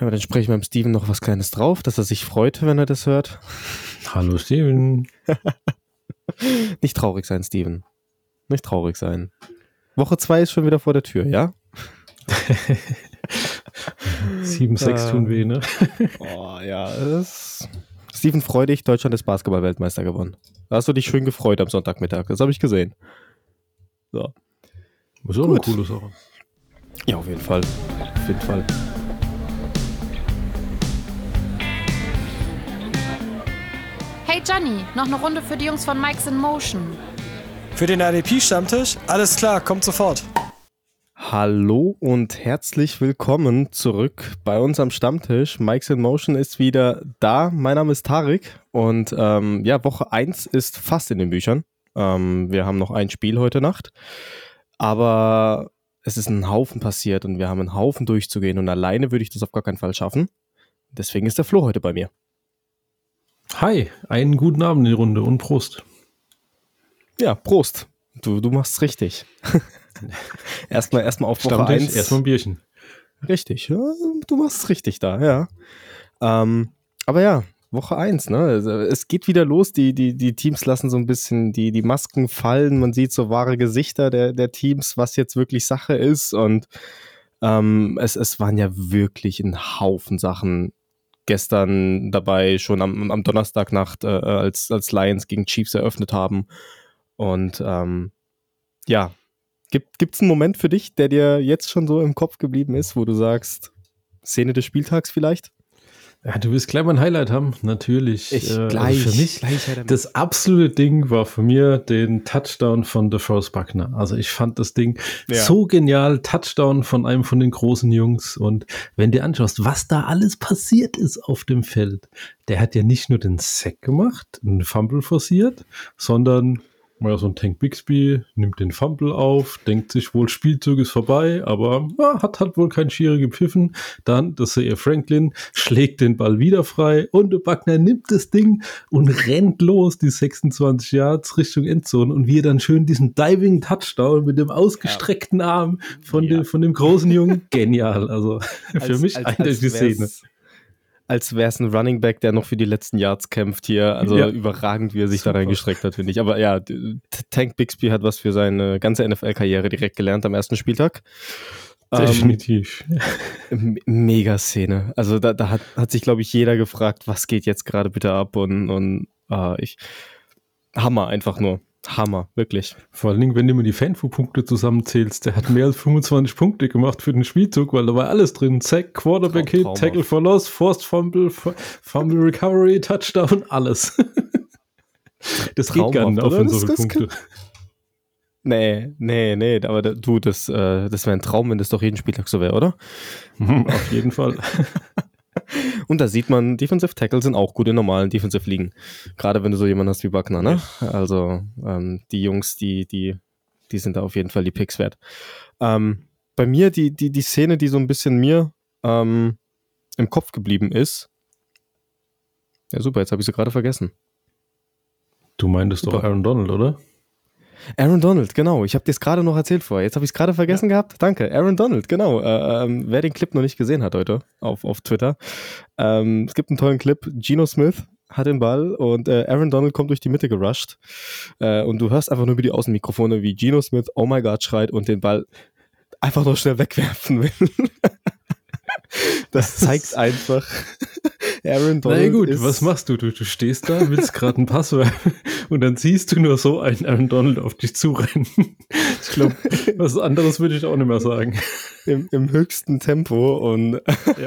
Aber dann spreche ich mit dem Steven noch was Kleines drauf, dass er sich freut, wenn er das hört. Hallo Steven. Nicht traurig sein, Steven. Nicht traurig sein. Woche 2 ist schon wieder vor der Tür, ja? 7-6 tun weh, ne? Oh ja, das Steven, freu dich, Deutschland ist Basketball-Weltmeister gewonnen. Da hast du dich schön gefreut am Sonntagmittag, das habe ich gesehen. So. Ist auch eine coole Sache. Ja, auf jeden Fall. Auf jeden Fall. Hey Johnny, noch eine Runde für die Jungs von Mike's in Motion. Für den RDP-Stammtisch? Alles klar, kommt sofort. Hallo und herzlich willkommen zurück bei uns am Stammtisch. Mike's in Motion ist wieder da. Mein Name ist Tarek und ähm, ja, Woche 1 ist fast in den Büchern. Ähm, wir haben noch ein Spiel heute Nacht, aber es ist ein Haufen passiert und wir haben einen Haufen durchzugehen und alleine würde ich das auf gar keinen Fall schaffen. Deswegen ist der Flo heute bei mir. Hi, einen guten Abend in die Runde und Prost. Ja, Prost. Du, du machst es richtig. erstmal erstmal auf Woche Stammtisch, 1. erstmal ein Bierchen. Richtig, ja, du machst es richtig da, ja. Ähm, aber ja, Woche 1, ne? Es geht wieder los, die, die, die Teams lassen so ein bisschen die, die Masken fallen, man sieht so wahre Gesichter der, der Teams, was jetzt wirklich Sache ist und ähm, es, es waren ja wirklich ein Haufen Sachen gestern dabei, schon am, am Donnerstagnacht, äh, als, als Lions gegen Chiefs eröffnet haben. Und ähm, ja, gibt es einen Moment für dich, der dir jetzt schon so im Kopf geblieben ist, wo du sagst, Szene des Spieltags vielleicht? Ja, du willst gleich mal ein Highlight haben, natürlich. Ich Äh, gleich, für mich gleich das absolute Ding war für mir den Touchdown von DeForest Buckner. Also ich fand das Ding Ja. so genial. Touchdown von einem von den großen Jungs. Und wenn du anschaust, was da alles passiert ist auf dem Feld, der hat ja nicht nur den Sack gemacht, einen Fumble forciert, sondern ja, so ein Tank Bixby nimmt den Fumble auf, denkt sich wohl, Spielzug ist vorbei, aber ja, hat halt wohl kein Schiri gepfiffen. Dann, das sehe Franklin, schlägt den Ball wieder frei und Buckner nimmt das Ding und rennt los, die 26 Yards Richtung Endzone und wir dann schön diesen Diving Touchdown mit dem ausgestreckten Arm von, Ja. dem, von dem großen Jungen. Genial. Also für Als- mich als- die als Szene. Als wäre es ein Running Back, der noch für die letzten Yards kämpft hier. Also Ja. überragend, wie er sich da Super. reingestreckt hat, finde ich. Aber ja, Tank Bixby hat was für seine ganze NFL-Karriere direkt gelernt am ersten Spieltag. Ähm, Definitiv. M- Mega Szene. Also da, da hat, hat sich, glaube ich, jeder gefragt, was geht jetzt gerade bitte ab und, und ah, ich. Hammer, einfach nur. Hammer, wirklich. Vor allen Dingen, wenn du mir die Fanfu-Punkte zusammenzählst, der hat mehr als 25 Punkte gemacht für den Spielzug, weil da war alles drin. Sack, Quarterback Traum- Hit, traumhaft. Tackle for Loss, Forced Fumble, Fumble Recovery, Touchdown, alles. Das geht gar Traumhaft, nicht auf in so viele Punkte. Nee, nee, nee, aber da, du, das, äh, das wäre ein Traum, wenn das doch jeden Spieltag so wäre, oder? Auf jeden Fall. Und da sieht man, Defensive Tackle sind auch gut in normalen Defensive Ligen. Gerade wenn du so jemanden hast wie Buckner, ne? Also ähm, die Jungs, die, die, die sind da auf jeden Fall die Picks wert. Ähm, bei mir, die, die, die Szene, die so ein bisschen mir ähm, im Kopf geblieben ist. Ja, super, jetzt habe ich sie gerade vergessen. Du meintest doch. Aaron Donald, oder? Aaron Donald, genau. Ich habe dir es gerade noch erzählt vorher. Jetzt habe ich es gerade vergessen gehabt. Danke. Aaron Donald, genau. Äh, ähm, wer den Clip noch nicht gesehen hat heute auf, auf Twitter. Ähm, es gibt einen tollen Clip. Geno Smith hat den Ball und äh, Aaron Donald kommt durch die Mitte gerusht. Äh, und du hörst einfach nur über die Außenmikrofone, wie Geno Smith Oh my God schreit und den Ball einfach noch schnell wegwerfen will. das zeigt einfach. Aaron Na Donald. ja, gut, ist, was machst du? Du, du stehst da, willst gerade einen Pass werfen und dann siehst du nur so einen Aaron Donald auf dich zurennen. Ich glaube, was anderes würde ich auch nicht mehr sagen. im, im höchsten Tempo und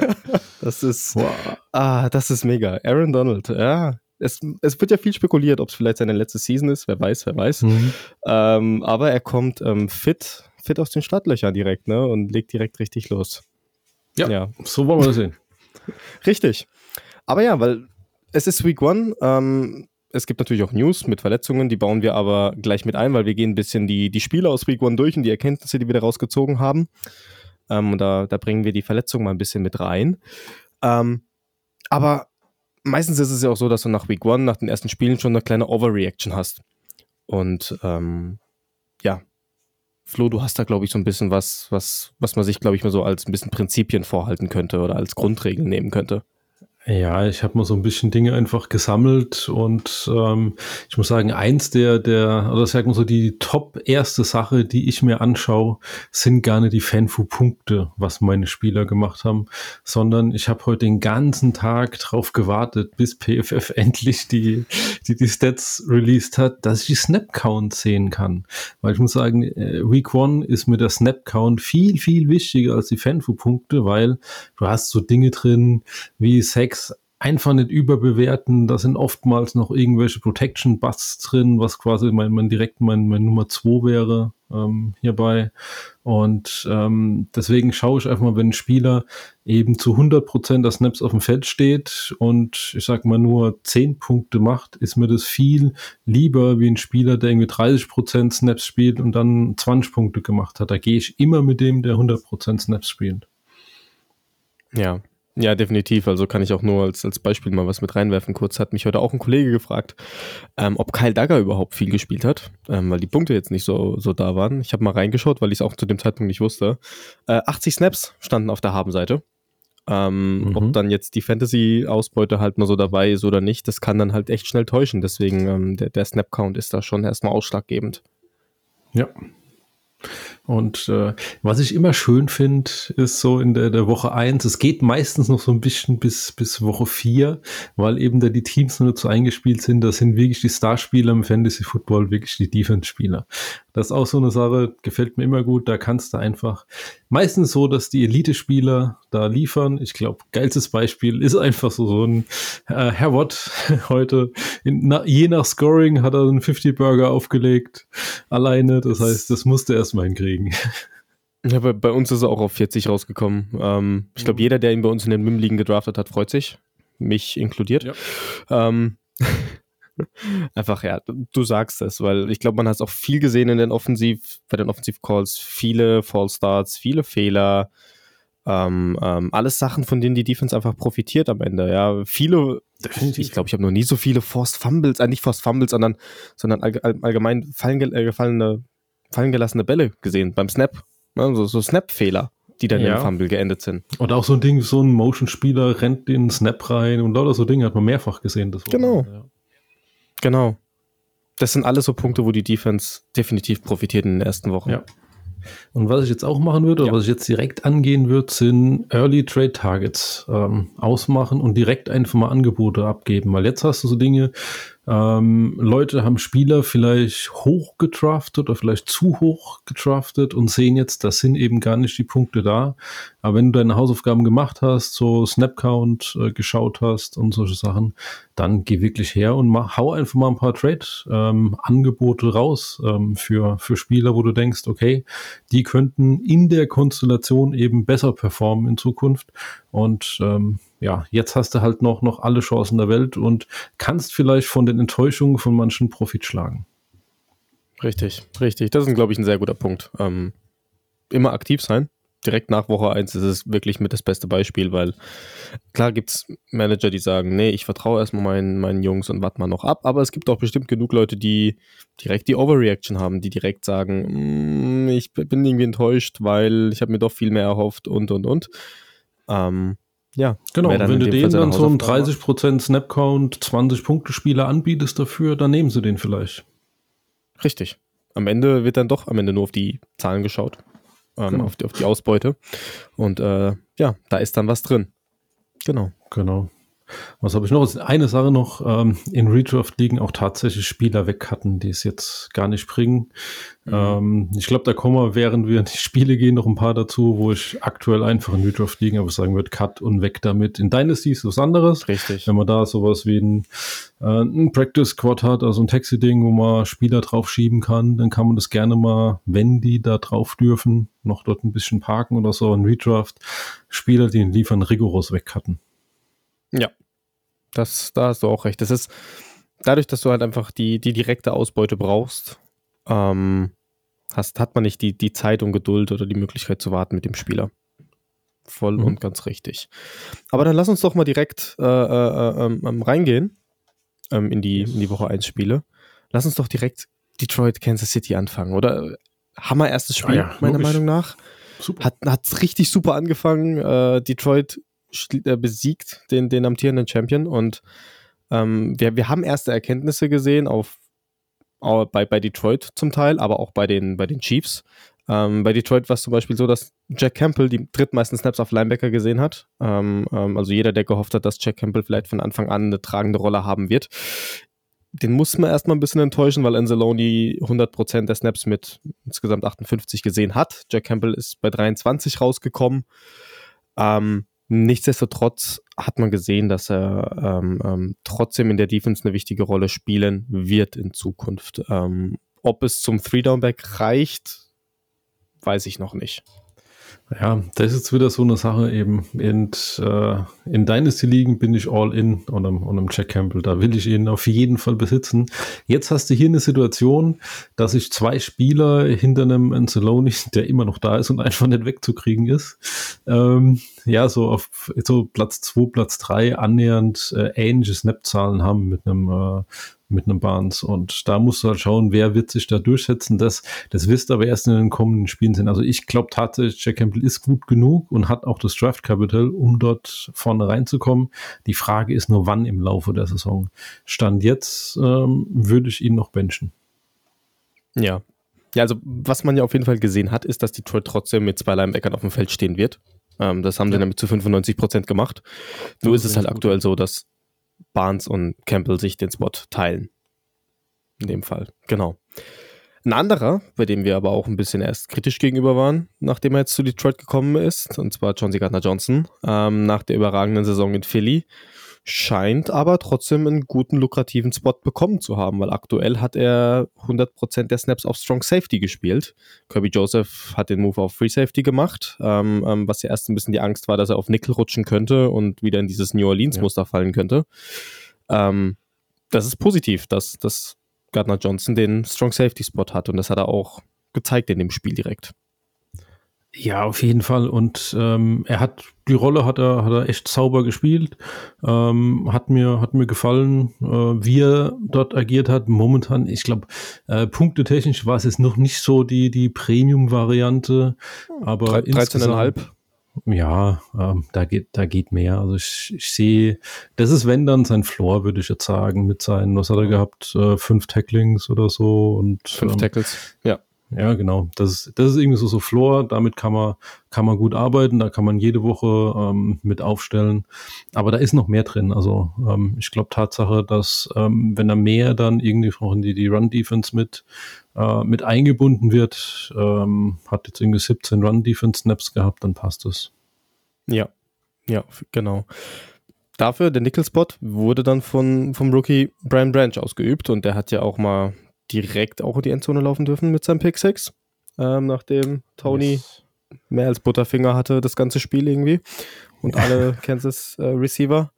das ist Wow. ah, das ist mega. Aaron Donald, ja. Es, es wird ja viel spekuliert, ob es vielleicht seine letzte Season ist, wer weiß, wer weiß. Mhm. Ähm, aber er kommt ähm, fit, fit aus den Startlöchern direkt, ne? Und legt direkt richtig los. Ja. ja. So wollen wir das sehen. Richtig. Aber ja, weil es ist Week One. Ähm, es gibt natürlich auch News mit Verletzungen, die bauen wir aber gleich mit ein, weil wir gehen ein bisschen die, die Spiele aus Week One durch und die Erkenntnisse, die wir daraus gezogen haben. Ähm, und da, da bringen wir die Verletzungen mal ein bisschen mit rein. Ähm, aber meistens ist es ja auch so, dass du nach Week One, nach den ersten Spielen schon eine kleine Overreaction hast. Und ähm, ja, Flo, du hast da, glaube ich, so ein bisschen was, was, was man sich, glaube ich, mal so als ein bisschen Prinzipien vorhalten könnte oder als Grundregeln nehmen könnte. Ja, ich habe mal so ein bisschen Dinge einfach gesammelt und ähm, ich muss sagen, eins der, der, oder sagen wir so, die top erste Sache, die ich mir anschaue, sind gar nicht die Fanfu-Punkte, was meine Spieler gemacht haben, sondern ich habe heute den ganzen Tag drauf gewartet, bis PFF endlich die, die, die Stats released hat, dass ich die Snap-Count sehen kann. Weil ich muss sagen, äh, Week One ist mir der Snap-Count viel, viel wichtiger als die Fanfu-Punkte, weil du hast so Dinge drin wie Sex einfach nicht überbewerten. Da sind oftmals noch irgendwelche Protection Busts drin, was quasi mein, mein direkt mein, mein Nummer 2 wäre ähm, hierbei. Und ähm, deswegen schaue ich einfach mal, wenn ein Spieler eben zu 100% der Snaps auf dem Feld steht und ich sag mal nur 10 Punkte macht, ist mir das viel lieber wie ein Spieler, der irgendwie 30% Snaps spielt und dann 20 Punkte gemacht hat. Da gehe ich immer mit dem, der 100% Snaps spielt. Ja, ja, definitiv. Also kann ich auch nur als, als Beispiel mal was mit reinwerfen. Kurz hat mich heute auch ein Kollege gefragt, ähm, ob Kyle Dagger überhaupt viel gespielt hat, ähm, weil die Punkte jetzt nicht so, so da waren. Ich habe mal reingeschaut, weil ich es auch zu dem Zeitpunkt nicht wusste. Äh, 80 Snaps standen auf der Habenseite. Ähm, mhm. Ob dann jetzt die Fantasy-Ausbeute halt mal so dabei ist oder nicht, das kann dann halt echt schnell täuschen. Deswegen ähm, der, der Snap-Count ist da schon erstmal ausschlaggebend. Ja, und äh, was ich immer schön finde, ist so in der, der Woche eins. es geht meistens noch so ein bisschen bis, bis Woche vier, weil eben da die Teams nicht so eingespielt sind. Das sind wirklich die Starspieler im Fantasy Football, wirklich die Defense-Spieler. Das ist auch so eine Sache, gefällt mir immer gut. Da kannst du einfach meistens so, dass die Elite-Spieler da liefern. Ich glaube, geilstes Beispiel ist einfach so, so ein äh, Herr Watt heute. In, na, je nach Scoring hat er einen 50-Burger aufgelegt. Alleine. Das heißt, das musste er erstmal hinkriegen. Ja, bei, bei, uns ist er auch auf 40 rausgekommen. Ähm, ich glaube, jeder, der ihn bei uns in den MIM-Ligen gedraftet hat, freut sich. Mich inkludiert. Ja. Ähm, Einfach, ja, du sagst es, weil ich glaube, man hat es auch viel gesehen in den Offensiv, bei den Offensiv-Calls, viele Fallstarts, viele Fehler, ähm, ähm, alles Sachen, von denen die Defense einfach profitiert am Ende, ja. Viele, Definitiv. ich glaube, ich habe noch nie so viele Forced Fumbles, äh, nicht Forced Fumbles, sondern, sondern all, all, allgemein fallen, äh, gefallene, fallen gelassene Bälle gesehen beim Snap, ne? so, so Snap-Fehler die dann ja. im Fumble geendet sind. Und auch so ein Ding, so ein Motion-Spieler rennt in den Snap rein und lauter so Dinge hat man mehrfach gesehen. genau. ja. Genau. Das sind alles so Punkte, wo die Defense definitiv profitiert in den ersten Wochen. Ja. Und was ich jetzt auch machen würde, ja. was ich jetzt direkt angehen würde, sind Early Trade Targets ähm, ausmachen und direkt einfach mal Angebote abgeben. Weil jetzt hast du so Dinge, ähm, Leute haben Spieler vielleicht hoch gedraftet oder vielleicht zu hoch gedraftet und sehen jetzt, das sind eben gar nicht die Punkte da. Aber wenn du deine Hausaufgaben gemacht hast, so Snapcount äh, geschaut hast und solche Sachen, dann geh wirklich her und mach, hau einfach mal ein paar Trade-Angebote ähm, raus ähm, für, für Spieler, wo du denkst, okay, die könnten in der Konstellation eben besser performen in Zukunft. Und ähm, ja, jetzt hast du halt noch, noch alle Chancen der Welt und kannst vielleicht von den Enttäuschungen von manchen Profit schlagen. Richtig, richtig. Das ist, glaube ich, ein sehr guter Punkt. Ähm, immer aktiv sein. Direkt nach Woche 1 ist es wirklich mit das beste Beispiel, weil klar gibt es Manager, die sagen, nee, ich vertraue erstmal meinen, meinen Jungs und warte mal noch ab, aber es gibt auch bestimmt genug Leute, die direkt die Overreaction haben, die direkt sagen, mm, ich bin irgendwie enttäuscht, weil ich habe mir doch viel mehr erhofft und und und. Ähm, ja, genau. Wenn du denen dann so einen 30% Snapcount, 20 Punkte Spieler anbietest dafür, dann nehmen sie den vielleicht. Richtig. Am Ende wird dann doch am Ende nur auf die Zahlen geschaut, ähm, genau. auf, die, auf die Ausbeute. Und äh, ja, da ist dann was drin. Genau. Genau. Was habe ich noch? Eine Sache noch, ähm, in Redraft liegen auch tatsächlich Spieler weg hatten, die es jetzt gar nicht bringen. Mhm. Ähm, ich glaube, da kommen wir, während wir in die Spiele gehen, noch ein paar dazu, wo ich aktuell einfach in Redraft liegen, aber sagen würde, Cut und weg damit. In Dynasty ist was anderes. Richtig. Wenn man da sowas wie ein, äh, ein Practice Squad hat, also ein Taxi-Ding, wo man Spieler drauf schieben kann, dann kann man das gerne mal, wenn die da drauf dürfen, noch dort ein bisschen parken oder so. In Redraft Spieler, die den liefern, rigoros weg hatten. Ja, das, da hast du auch recht. Das ist dadurch, dass du halt einfach die, die direkte Ausbeute brauchst, ähm, hast, hat man nicht die, die Zeit und Geduld oder die Möglichkeit zu warten mit dem Spieler. Voll mhm. und ganz richtig. Aber dann lass uns doch mal direkt äh, äh, äh, ähm, reingehen ähm, in, die, in die Woche 1 Spiele. Lass uns doch direkt Detroit, Kansas City anfangen. Oder Hammer erstes Spiel, Ah ja, meiner. Meinung nach. Super. Hat hat's richtig super angefangen. Äh, Detroit besiegt den, den amtierenden Champion und ähm, wir, wir haben erste Erkenntnisse gesehen auf, au- bei, bei Detroit zum Teil, aber auch bei den, bei den Chiefs. Ähm, bei Detroit war es zum Beispiel so, dass Jack Campbell die drittmeisten Snaps auf Linebacker gesehen hat. Ähm, ähm, also jeder, der gehofft hat, dass Jack Campbell vielleicht von Anfang an eine tragende Rolle haben wird. Den muss man erstmal ein bisschen enttäuschen, weil Anzalone 100% der Snaps mit insgesamt 58 gesehen hat. Jack Campbell ist bei 23 rausgekommen. Ähm, nichtsdestotrotz hat man gesehen, dass er ähm, ähm, trotzdem in der Defense eine wichtige Rolle spielen wird in Zukunft. Ähm, ob es zum Three-Down-Back reicht, weiß ich noch nicht. Ja, das ist jetzt wieder so eine Sache eben. In, äh, in Dynasty-Ligen bin ich all in und einem, und einem Jack Campbell. Da will ich ihn auf jeden Fall besitzen. Jetzt hast du hier eine Situation, dass ich zwei Spieler hinter einem Anzalone, der immer noch da ist und einfach nicht wegzukriegen ist, ähm, ja, so auf so Platz 2, Platz 3 annähernd äh, ähnliche Snap-Zahlen haben mit einem äh, mit einem Barnes. Und da musst du halt schauen, wer wird sich da durchsetzen. Das, das wirst du aber erst in den kommenden Spielen sehen. Also ich glaube tatsächlich, Jack Campbell ist gut genug und hat auch das Draft Capital, um dort vorne reinzukommen. Die Frage ist nur, wann im Laufe der Saison. Stand jetzt ähm, würde ich ihn noch benchen. Ja. Ja, also was man ja auf jeden Fall gesehen hat, ist, dass Detroit trotzdem mit zwei Linebackern auf dem Feld stehen wird. Ähm, das haben sie Ja. nämlich zu 95 Prozent gemacht. Nur ist es halt gut. aktuell so, dass Barnes und Campbell sich den Spot teilen. In dem Fall, genau. Ein anderer, bei dem wir aber auch ein bisschen erst kritisch gegenüber waren, nachdem er jetzt zu Detroit gekommen ist, und zwar John C. Gardner Johnson, ähm, nach der überragenden Saison in Philly, scheint aber trotzdem einen guten, lukrativen Spot bekommen zu haben, weil aktuell hat er 100% der Snaps auf Strong Safety gespielt. Kirby Joseph hat den Move auf Free Safety gemacht, ähm, ähm, was ja erst ein bisschen die Angst war, dass er auf Nickel rutschen könnte und wieder in dieses New Orleans-Muster fallen könnte. Ähm, das ist positiv, dass, dass Gardner Johnson den Strong Safety Spot hat und das hat er auch gezeigt in dem Spiel direkt. Ja, auf jeden Fall. Und ähm, er hat die Rolle hat er, hat er echt sauber gespielt. Ähm, hat mir, hat mir gefallen, äh, wie er dort agiert hat. Momentan, ich glaube, äh, punktetechnisch war es jetzt noch nicht so die, die Premium-Variante. Aber Drei- insgesamt- 13,5. Ja, ähm, da geht, da geht mehr. Also ich, ich sehe, das ist wenn dann sein Floor, würde ich jetzt sagen, mit seinen, was hat er gehabt, äh, fünf Tacklings oder so und Fünf ähm, Tackles. Ja. Ja, genau. Das ist, das ist irgendwie so, so Floor. Damit kann man, kann man gut arbeiten. Da kann man jede Woche ähm, mit aufstellen. Aber da ist noch mehr drin. Also ähm, ich glaube Tatsache, dass ähm, wenn er mehr dann irgendwie auch in die, die Run-Defense mit, äh, mit eingebunden wird, ähm, hat jetzt irgendwie 17 Run-Defense-Snaps gehabt, dann passt es. Ja, ja, genau. Dafür, der Nickel-Spot wurde dann von, vom Rookie Brian Branch ausgeübt und der hat ja auch mal direkt auch in die Endzone laufen dürfen mit seinem Pick 6, ähm, nachdem Tony Yes. mehr als Butterfinger hatte das ganze Spiel irgendwie und alle Kansas äh, Receiver.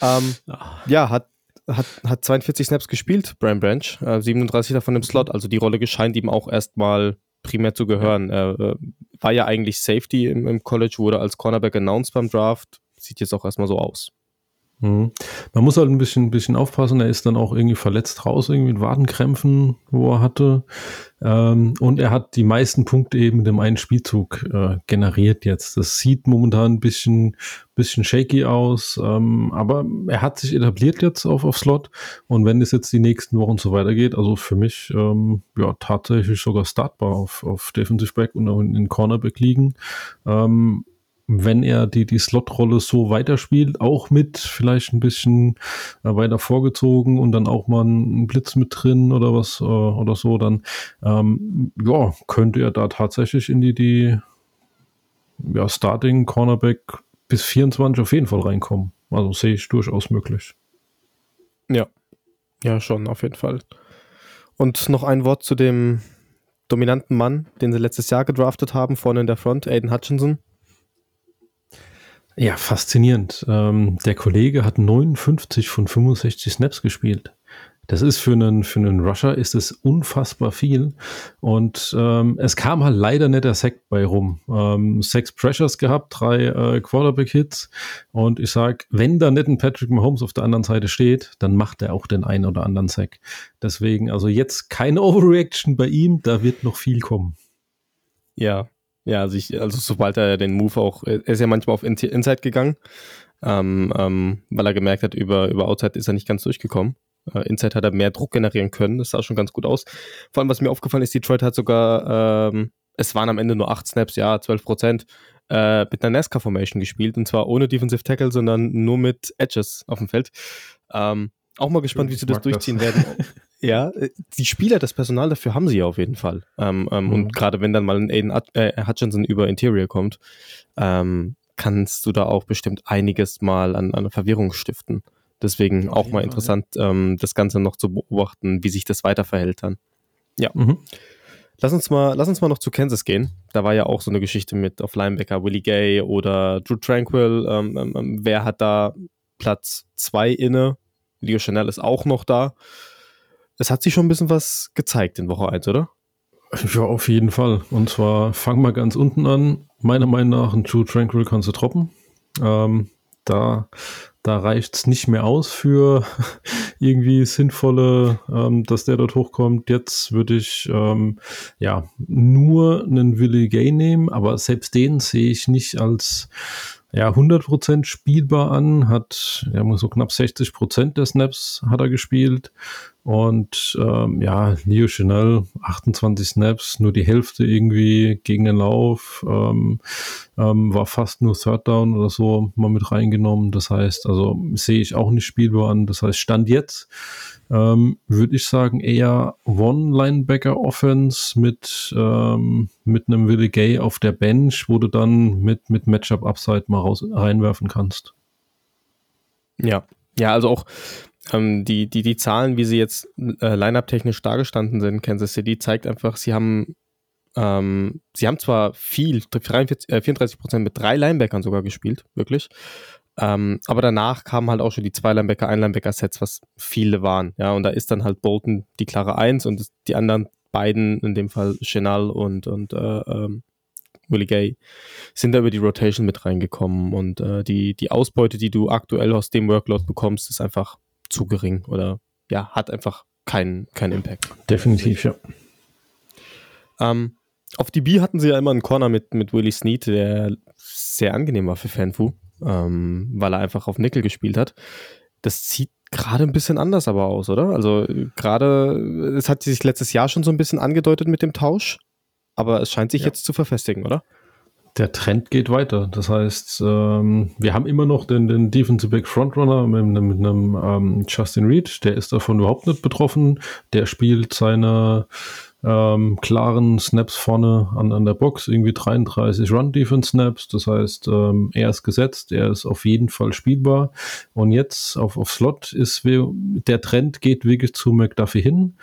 Ähm, Ah, ja, hat, hat, hat 42 Snaps gespielt, Brian Branch, äh, 37 davon im Slot, also die Rolle scheint ihm auch erstmal primär zu gehören. Äh, war ja eigentlich Safety im, im College, wurde als Cornerback announced beim Draft, sieht jetzt auch erstmal so aus. Mhm. Man muss halt ein bisschen, bisschen aufpassen. Er ist dann auch irgendwie verletzt raus, irgendwie mit Wadenkrämpfen, wo er hatte. Ähm, und er hat die meisten Punkte eben mit dem einen Spielzug äh, generiert jetzt. Das sieht momentan ein bisschen, bisschen shaky aus. Ähm, aber er hat sich etabliert jetzt auf, auf Slot. Und wenn es jetzt die nächsten Wochen so weitergeht, also für mich, ähm, ja, tatsächlich sogar startbar auf, auf Defensive Back und auch in, in Cornerback liegen. Ähm, wenn er die, die Slot-Rolle so weiterspielt, auch mit vielleicht ein bisschen äh, weiter vorgezogen und dann auch mal ein Blitz mit drin oder was äh, oder so, dann ähm, ja, könnte er da tatsächlich in die, die ja, Starting Cornerback bis 24 auf jeden Fall reinkommen. Also sehe ich durchaus möglich. Ja, ja, schon, auf jeden Fall. Und noch ein Wort zu dem dominanten Mann, den sie letztes Jahr gedraftet haben, vorne in der Front, Aiden Hutchinson. Ja, faszinierend. Ähm, der Kollege hat 59 von 65 Snaps gespielt. Das ist für einen, für einen Rusher ist es unfassbar viel. Und ähm, es kam halt leider nicht der Sack bei rum. Ähm, sechs Pressures gehabt, drei äh, Quarterback-Hits. Und ich sag, wenn da nicht ein Patrick Mahomes auf der anderen Seite steht, dann macht er auch den einen oder anderen Sack. Deswegen, also jetzt keine Overreaction bei ihm, da wird noch viel kommen. Ja, ja, also, ich, also sobald er den Move auch, er ist ja manchmal auf Inside gegangen, ähm, ähm, weil er gemerkt hat, über, über Outside ist er nicht ganz durchgekommen. Äh, Inside hat er mehr Druck generieren können, das sah schon ganz gut aus. Vor allem, was mir aufgefallen ist, Detroit hat sogar, ähm, es waren am Ende nur 8 Snaps, ja, 12 Prozent, äh, mit einer NASCAR-Formation gespielt und zwar ohne Defensive Tackle, sondern nur mit Edges auf dem Feld. Ähm, auch mal gespannt, wie sie das durchziehen das. werden. ja, äh, die Spieler, das Personal dafür haben sie ja auf jeden Fall. Ähm, ähm, mhm. Und gerade wenn dann mal ein Aiden äh, Hutchinson über Interior kommt, ähm, kannst du da auch bestimmt einiges mal an, an Verwirrung stiften. Deswegen auf auch mal Fall, interessant, ja. ähm, das Ganze noch zu beobachten, wie sich das weiter verhält dann. Ja. Mhm. Lass uns mal, lass uns mal noch zu Kansas gehen. Da war ja auch so eine Geschichte mit auf Linebacker Willie Gay oder Drew Tranquil. Ähm, ähm, wer hat da Platz zwei inne? Leo Chanel ist auch noch da. Es hat sich schon ein bisschen was gezeigt in Woche 1, oder? Ja, auf jeden Fall. Und zwar fangen wir ganz unten an. Meiner Meinung nach, ein True Tranquil kannst du droppen. Ähm, da da reicht es nicht mehr aus für irgendwie sinnvolle, ähm, dass der dort hochkommt. Jetzt würde ich ähm, ja nur einen Willie Gay nehmen, aber selbst den sehe ich nicht als ja, 100% spielbar an, hat ja, so knapp 60% der Snaps hat er gespielt und ähm, ja, Leo Chanel, 28 Snaps, nur die Hälfte irgendwie gegen den Lauf, ähm, ähm, war fast nur Third Down oder so mal mit reingenommen. Das heißt, also sehe ich auch nicht spielbar an. Das heißt, Stand jetzt ähm, würde ich sagen, eher One-Linebacker-Offense mit, ähm, mit einem Willie Gay auf der Bench, wo du dann mit, mit Matchup-Upside mal raus, reinwerfen kannst. Ja, ja, also auch ähm, die, die, die Zahlen, wie sie jetzt äh, Line-Up-technisch dargestanden sind, Kansas City, zeigt einfach, sie haben ähm, sie haben zwar viel, 43, äh, 34 Prozent mit drei Linebackern sogar gespielt, wirklich. Ähm, aber danach kamen halt auch schon die zwei Linebacker, ein Linebacker-Sets, was viele waren. Ja, und da ist dann halt Bolton die klare Eins und die anderen beiden, in dem Fall Chenal und, und äh, ähm, Willie Gay, sind da über die Rotation mit reingekommen und äh, die, die Ausbeute, die du aktuell aus dem Workload bekommst, ist einfach zu gering oder ja, hat einfach keinen kein Impact. Definitiv, ja. Ähm, auf DB hatten sie ja immer einen Corner mit, mit Willie Snead, der sehr angenehm war für Fanfu, ähm, weil er einfach auf Nickel gespielt hat. Das sieht gerade ein bisschen anders aber aus, oder? Also gerade, es hat sich letztes Jahr schon so ein bisschen angedeutet mit dem Tausch, aber es scheint sich ja. jetzt zu verfestigen, oder? Der Trend geht weiter. Das heißt, ähm, wir haben immer noch den, den Defensive Back Frontrunner mit, mit einem ähm, Justin Reed, der ist davon überhaupt nicht betroffen. Der spielt seine ähm, klaren Snaps vorne an, an der Box, irgendwie 33 Run-Defense-Snaps. Das heißt, ähm, er ist gesetzt, er ist auf jeden Fall spielbar. Und jetzt auf, auf Slot ist der Trend geht wirklich zu McDuffie hin.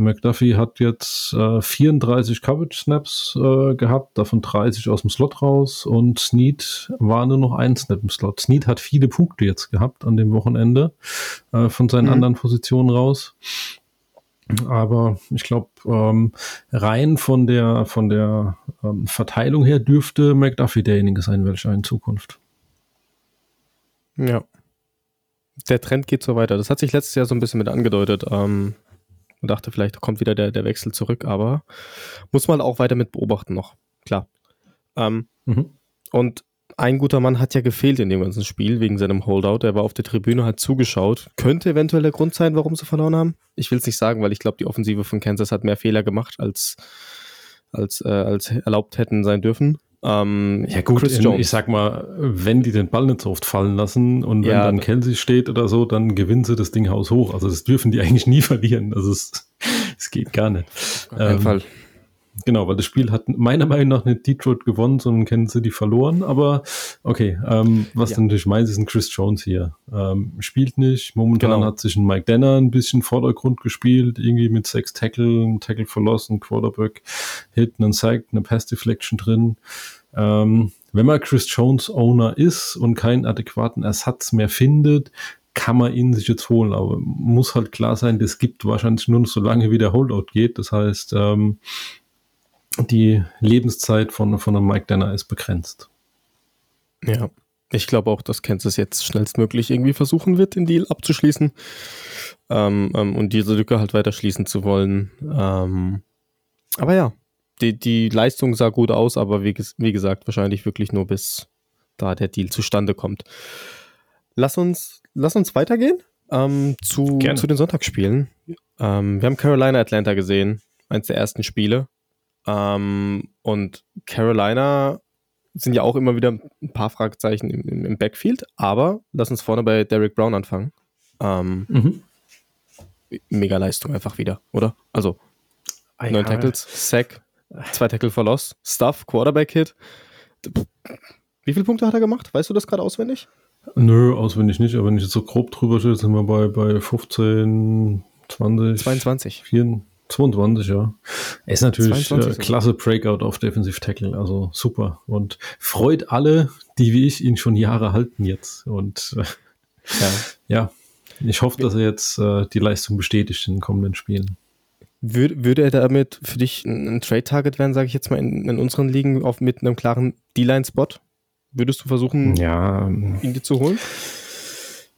McDuffie hat jetzt äh, 34 Coverage-Snaps äh, gehabt, davon 30 aus dem Slot raus und Snead war nur noch ein Snap im Slot. Snead hat viele Punkte jetzt gehabt an dem Wochenende äh, von seinen mhm. anderen Positionen raus. Aber ich glaube, ähm, rein von der, von der ähm, Verteilung her dürfte McDuffie derjenige sein, welcher in Zukunft. Ja. Der Trend geht so weiter. Das hat sich letztes Jahr so ein bisschen mit angedeutet. Ähm, und dachte, vielleicht kommt wieder der, der Wechsel zurück, aber muss man auch weiter mit beobachten noch. Klar. Ähm, mhm. Und ein guter Mann hat ja gefehlt in dem ganzen Spiel wegen seinem Holdout. Er war auf der Tribüne, hat zugeschaut. Könnte eventuell der Grund sein, warum sie verloren haben. Ich will es nicht sagen, weil ich glaube, die Offensive von Kansas hat mehr Fehler gemacht, als, als, äh, als erlaubt hätten sein dürfen. Ähm, ja gut, in, ich sag mal, wenn die den Ball nicht so oft fallen lassen und wenn ja, dann Kelsey steht oder so, dann gewinnen sie das Ding haushoch. Also das dürfen die eigentlich nie verlieren. Also es, es geht gar nicht. Auf keinen ähm, Fall. Genau, weil das Spiel hat meiner Meinung nach nicht Detroit gewonnen, sondern kennen sie die verloren. Aber okay, ähm, was ja. dann natürlich meint, ist ein Chris Jones hier. Ähm, spielt nicht. Momentan genau. hat sich ein Mike Denner ein bisschen Vordergrund gespielt, irgendwie mit sechs Tackle, ein Tackle verlassen, Quarterback, Hit, einen Sack, eine Pass Deflection drin. Ähm, wenn man Chris Jones Owner ist und keinen adäquaten Ersatz mehr findet, kann man ihn sich jetzt holen, aber muss halt klar sein, das gibt wahrscheinlich nur noch so lange, wie der Holdout geht. Das heißt, ähm, die Lebenszeit von, von einem Mike Denner ist begrenzt. Ja, ich glaube auch, dass Kansas jetzt schnellstmöglich irgendwie versuchen wird, den Deal abzuschließen ähm, ähm, und diese Lücke halt weiter schließen zu wollen. Ähm, aber ja, die, die Leistung sah gut aus, aber wie, wie gesagt, wahrscheinlich wirklich nur bis da der Deal zustande kommt. Lass uns, lass uns weitergehen ähm, zu, zu den Sonntagsspielen. Ähm, wir haben Carolina Atlanta gesehen, eins der ersten Spiele. Ähm, und Carolina sind ja auch immer wieder ein paar Fragezeichen im, im, Backfield, aber lass uns vorne bei Derek Brown anfangen. Ähm, mhm. Mega Leistung einfach wieder, oder? Also, neun Tackles, Sack, zwei Tackle for Loss, Stuff, Quarterback-Hit. Wie viele Punkte hat er gemacht? Weißt du das gerade auswendig? Nö, auswendig nicht, aber wenn ich jetzt so grob drüber stehe, sind wir bei, bei 15, 20, 22. 24, 22, ja. Ist natürlich äh, klasse Breakout auf Defensive Tackle, also super. Und freut alle, die wie ich ihn schon Jahre halten jetzt. Und äh, ja. ja. ich hoffe, dass er jetzt äh, die Leistung bestätigt in den kommenden Spielen. Würde, würde er damit für dich ein, ein Trade-Target werden, sage ich jetzt mal, in, in, unseren Ligen auf, mit einem klaren D-Line-Spot? Würdest du versuchen, ja, ihn dir zu holen?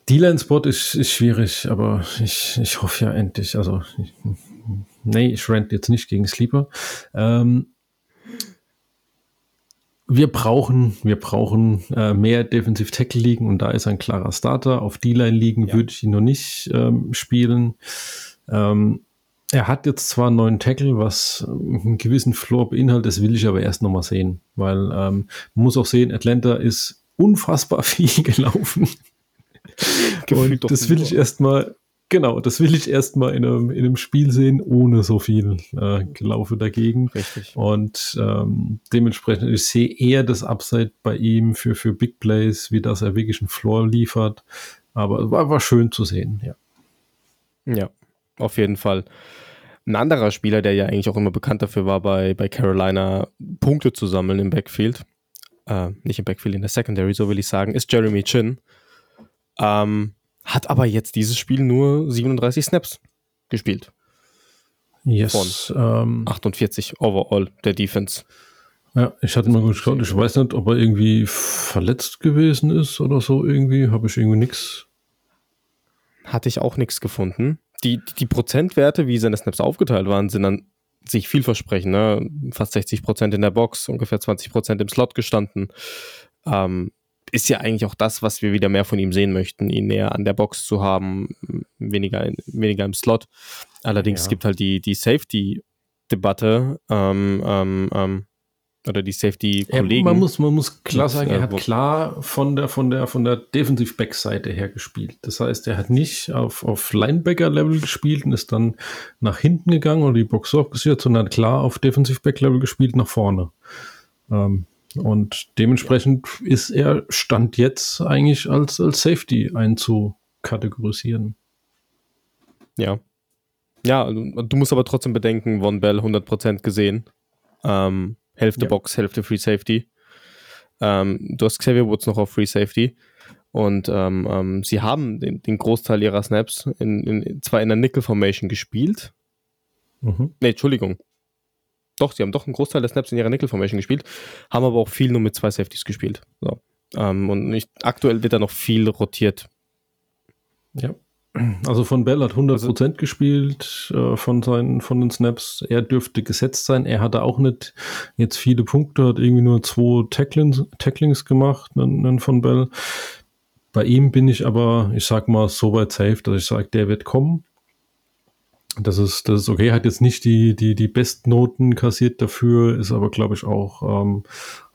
D-Line-Spot ist, ist schwierig, aber ich, ich hoffe ja endlich, also ich, nee, ich rent jetzt nicht gegen Sleeper. Ähm, wir brauchen, wir brauchen äh, mehr Defensive Tackle liegen und da ist ein klarer Starter. Auf D-Line liegen ja. würde ich ihn noch nicht ähm, spielen. Ähm, er hat jetzt zwar einen neuen Tackle, was einen gewissen Floor beinhaltet, das will ich aber erst nochmal sehen, weil ähm, man muss auch sehen, Atlanta ist unfassbar viel gelaufen. und das will ich erstmal Genau, das will ich erstmal in einem, in einem Spiel sehen, ohne so viel äh, Gelaufe dagegen. Richtig. Und ähm, dementsprechend, ich sehe eher das Upside bei ihm für, für Big Plays, wie das er wirklich einen Floor liefert. Aber war, war schön zu sehen, ja. Ja, auf jeden Fall. Ein anderer Spieler, der ja eigentlich auch immer bekannt dafür war, bei, bei Carolina Punkte zu sammeln im Backfield, äh, nicht im Backfield, in der Secondary, so will ich sagen, ist Jeremy Chin. Ähm, hat aber jetzt dieses Spiel nur 37 Snaps gespielt. Yes. Von ähm, 48 overall der Defense. Ja, ich hatte mal geschaut. Ich weiß nicht, ob er irgendwie verletzt gewesen ist oder so irgendwie. Habe ich irgendwie nichts. Hatte ich auch nichts gefunden. Die, die Prozentwerte, wie seine Snaps aufgeteilt waren, sind dann sich vielversprechend. Ne? Fast 60 Prozent in der Box, ungefähr 20 Prozent im Slot gestanden. Ähm, ist ja eigentlich auch das, was wir wieder mehr von ihm sehen möchten, ihn näher an der Box zu haben, weniger, weniger im Slot. Allerdings ja. gibt halt die, die Safety-Debatte ähm, ähm, ähm, oder die Safety-Kollegen. man, muss, man muss klar sagen, er hat klar von der, von der, von der Defensive-Back-Seite her gespielt. Das heißt, er hat nicht auf, auf Linebacker-Level gespielt und ist dann nach hinten gegangen oder die Box aufgesichert, sondern klar auf Defensive-Back-Level gespielt nach vorne. Ähm, und dementsprechend ist er Stand jetzt eigentlich als, als Safety einzukategorisieren. Ja. Ja, du musst aber trotzdem bedenken, Von Bell 100% gesehen. Ähm, Hälfte ja. Box, Hälfte Free Safety. Ähm, du hast Xavier Woods noch auf Free Safety. Und ähm, ähm, sie haben den, den, Großteil ihrer Snaps in, in, zwar in der Nickel Formation gespielt. Mhm. Ne, Entschuldigung. Doch, sie haben doch einen Großteil der Snaps in ihrer Nickel-Formation gespielt, haben aber auch viel nur mit zwei Safeties gespielt. So. Ähm, und nicht, aktuell wird da noch viel rotiert. Ja. Also von Bell hat 100% also, gespielt äh, von, seinen, von den Snaps. Er dürfte gesetzt sein. Er hatte auch nicht jetzt viele Punkte, hat irgendwie nur zwei Tacklings, Tacklings gemacht von Bell. Bei ihm bin ich aber, ich sag mal, so weit safe, dass ich sage, der wird kommen. Das ist, das ist okay, hat jetzt nicht die, die, die Bestnoten kassiert dafür, ist aber, glaube ich, auch ähm,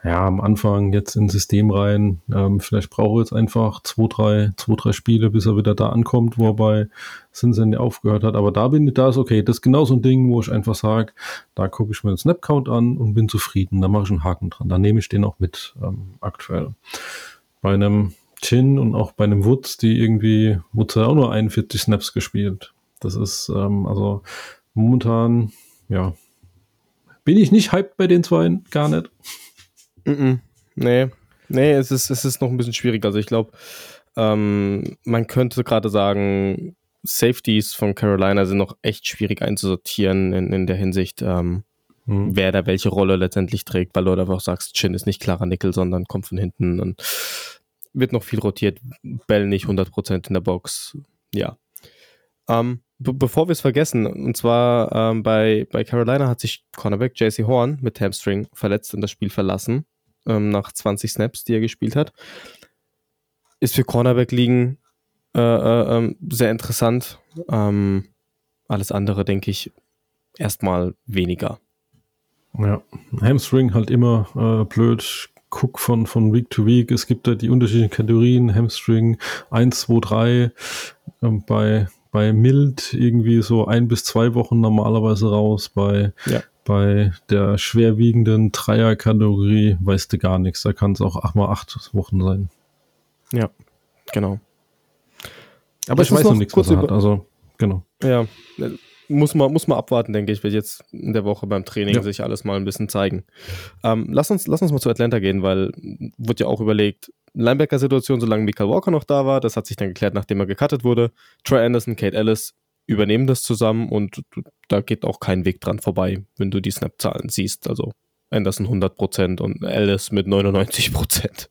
ja, am Anfang jetzt ins System rein. Ähm, vielleicht braucht er jetzt einfach zwei drei, zwei, drei Spiele, bis er wieder da ankommt, wo er Cincinnati aufgehört hat. Aber da bin ich, da ist okay. Das ist genau so ein Ding, wo ich einfach sage, da gucke ich mir den Snapcount an und bin zufrieden. Da mache ich einen Haken dran. Da nehme ich den auch mit ähm, aktuell. Bei einem Chin und auch bei einem Woods, die irgendwie, Woods hat auch nur 41 Snaps gespielt. Das ist ähm, also momentan, ja, bin ich nicht hyped bei den zwei, gar nicht. Mm -mm. Nee, nee, es ist, es ist noch ein bisschen schwierig. Also ich glaube, ähm, man könnte gerade sagen, Safeties von Carolina sind noch echt schwierig einzusortieren in, in der Hinsicht, ähm, hm. wer da welche Rolle letztendlich trägt, weil du einfach sagst, Chin ist nicht klarer Nickel, sondern kommt von hinten und wird noch viel rotiert, Bell nicht 100% in der Box. Ja. Ähm, bevor wir es vergessen, und zwar ähm, bei, bei Carolina hat sich Cornerback JC Horn mit Hamstring verletzt und das Spiel verlassen, ähm, nach 20 Snaps, die er gespielt hat. Ist für Cornerback-Ligen äh, äh, ähm, sehr interessant. Ähm, alles andere, denke ich, erstmal weniger. Ja, Hamstring halt immer äh, blöd. Guck von, von Week to Week. Es gibt da die unterschiedlichen Kategorien. Hamstring 1, 2, 3. Ähm, bei bei mild irgendwie so ein bis zwei Wochen normalerweise raus. Bei, ja. bei der schwerwiegenden Dreierkategorie weißt du gar nichts. Da kann es auch acht mal acht Wochen sein. Ja, genau. Aber ich weiß noch nichts, was er hat. Also, genau. Ja, muss man, muss man abwarten, denke ich, wird jetzt in der Woche beim Training ja. sich alles mal ein bisschen zeigen. Ähm, lass, uns, lass uns mal zu Atlanta gehen, weil wird ja auch überlegt, Linebacker-Situation, solange Michael Walker noch da war, das hat sich dann geklärt, nachdem er gecuttet wurde. Troy Anderson, Kate Ellis übernehmen das zusammen und da geht auch kein Weg dran vorbei, wenn du die Snap-Zahlen siehst. Also Anderson 100% und Ellis mit 99%.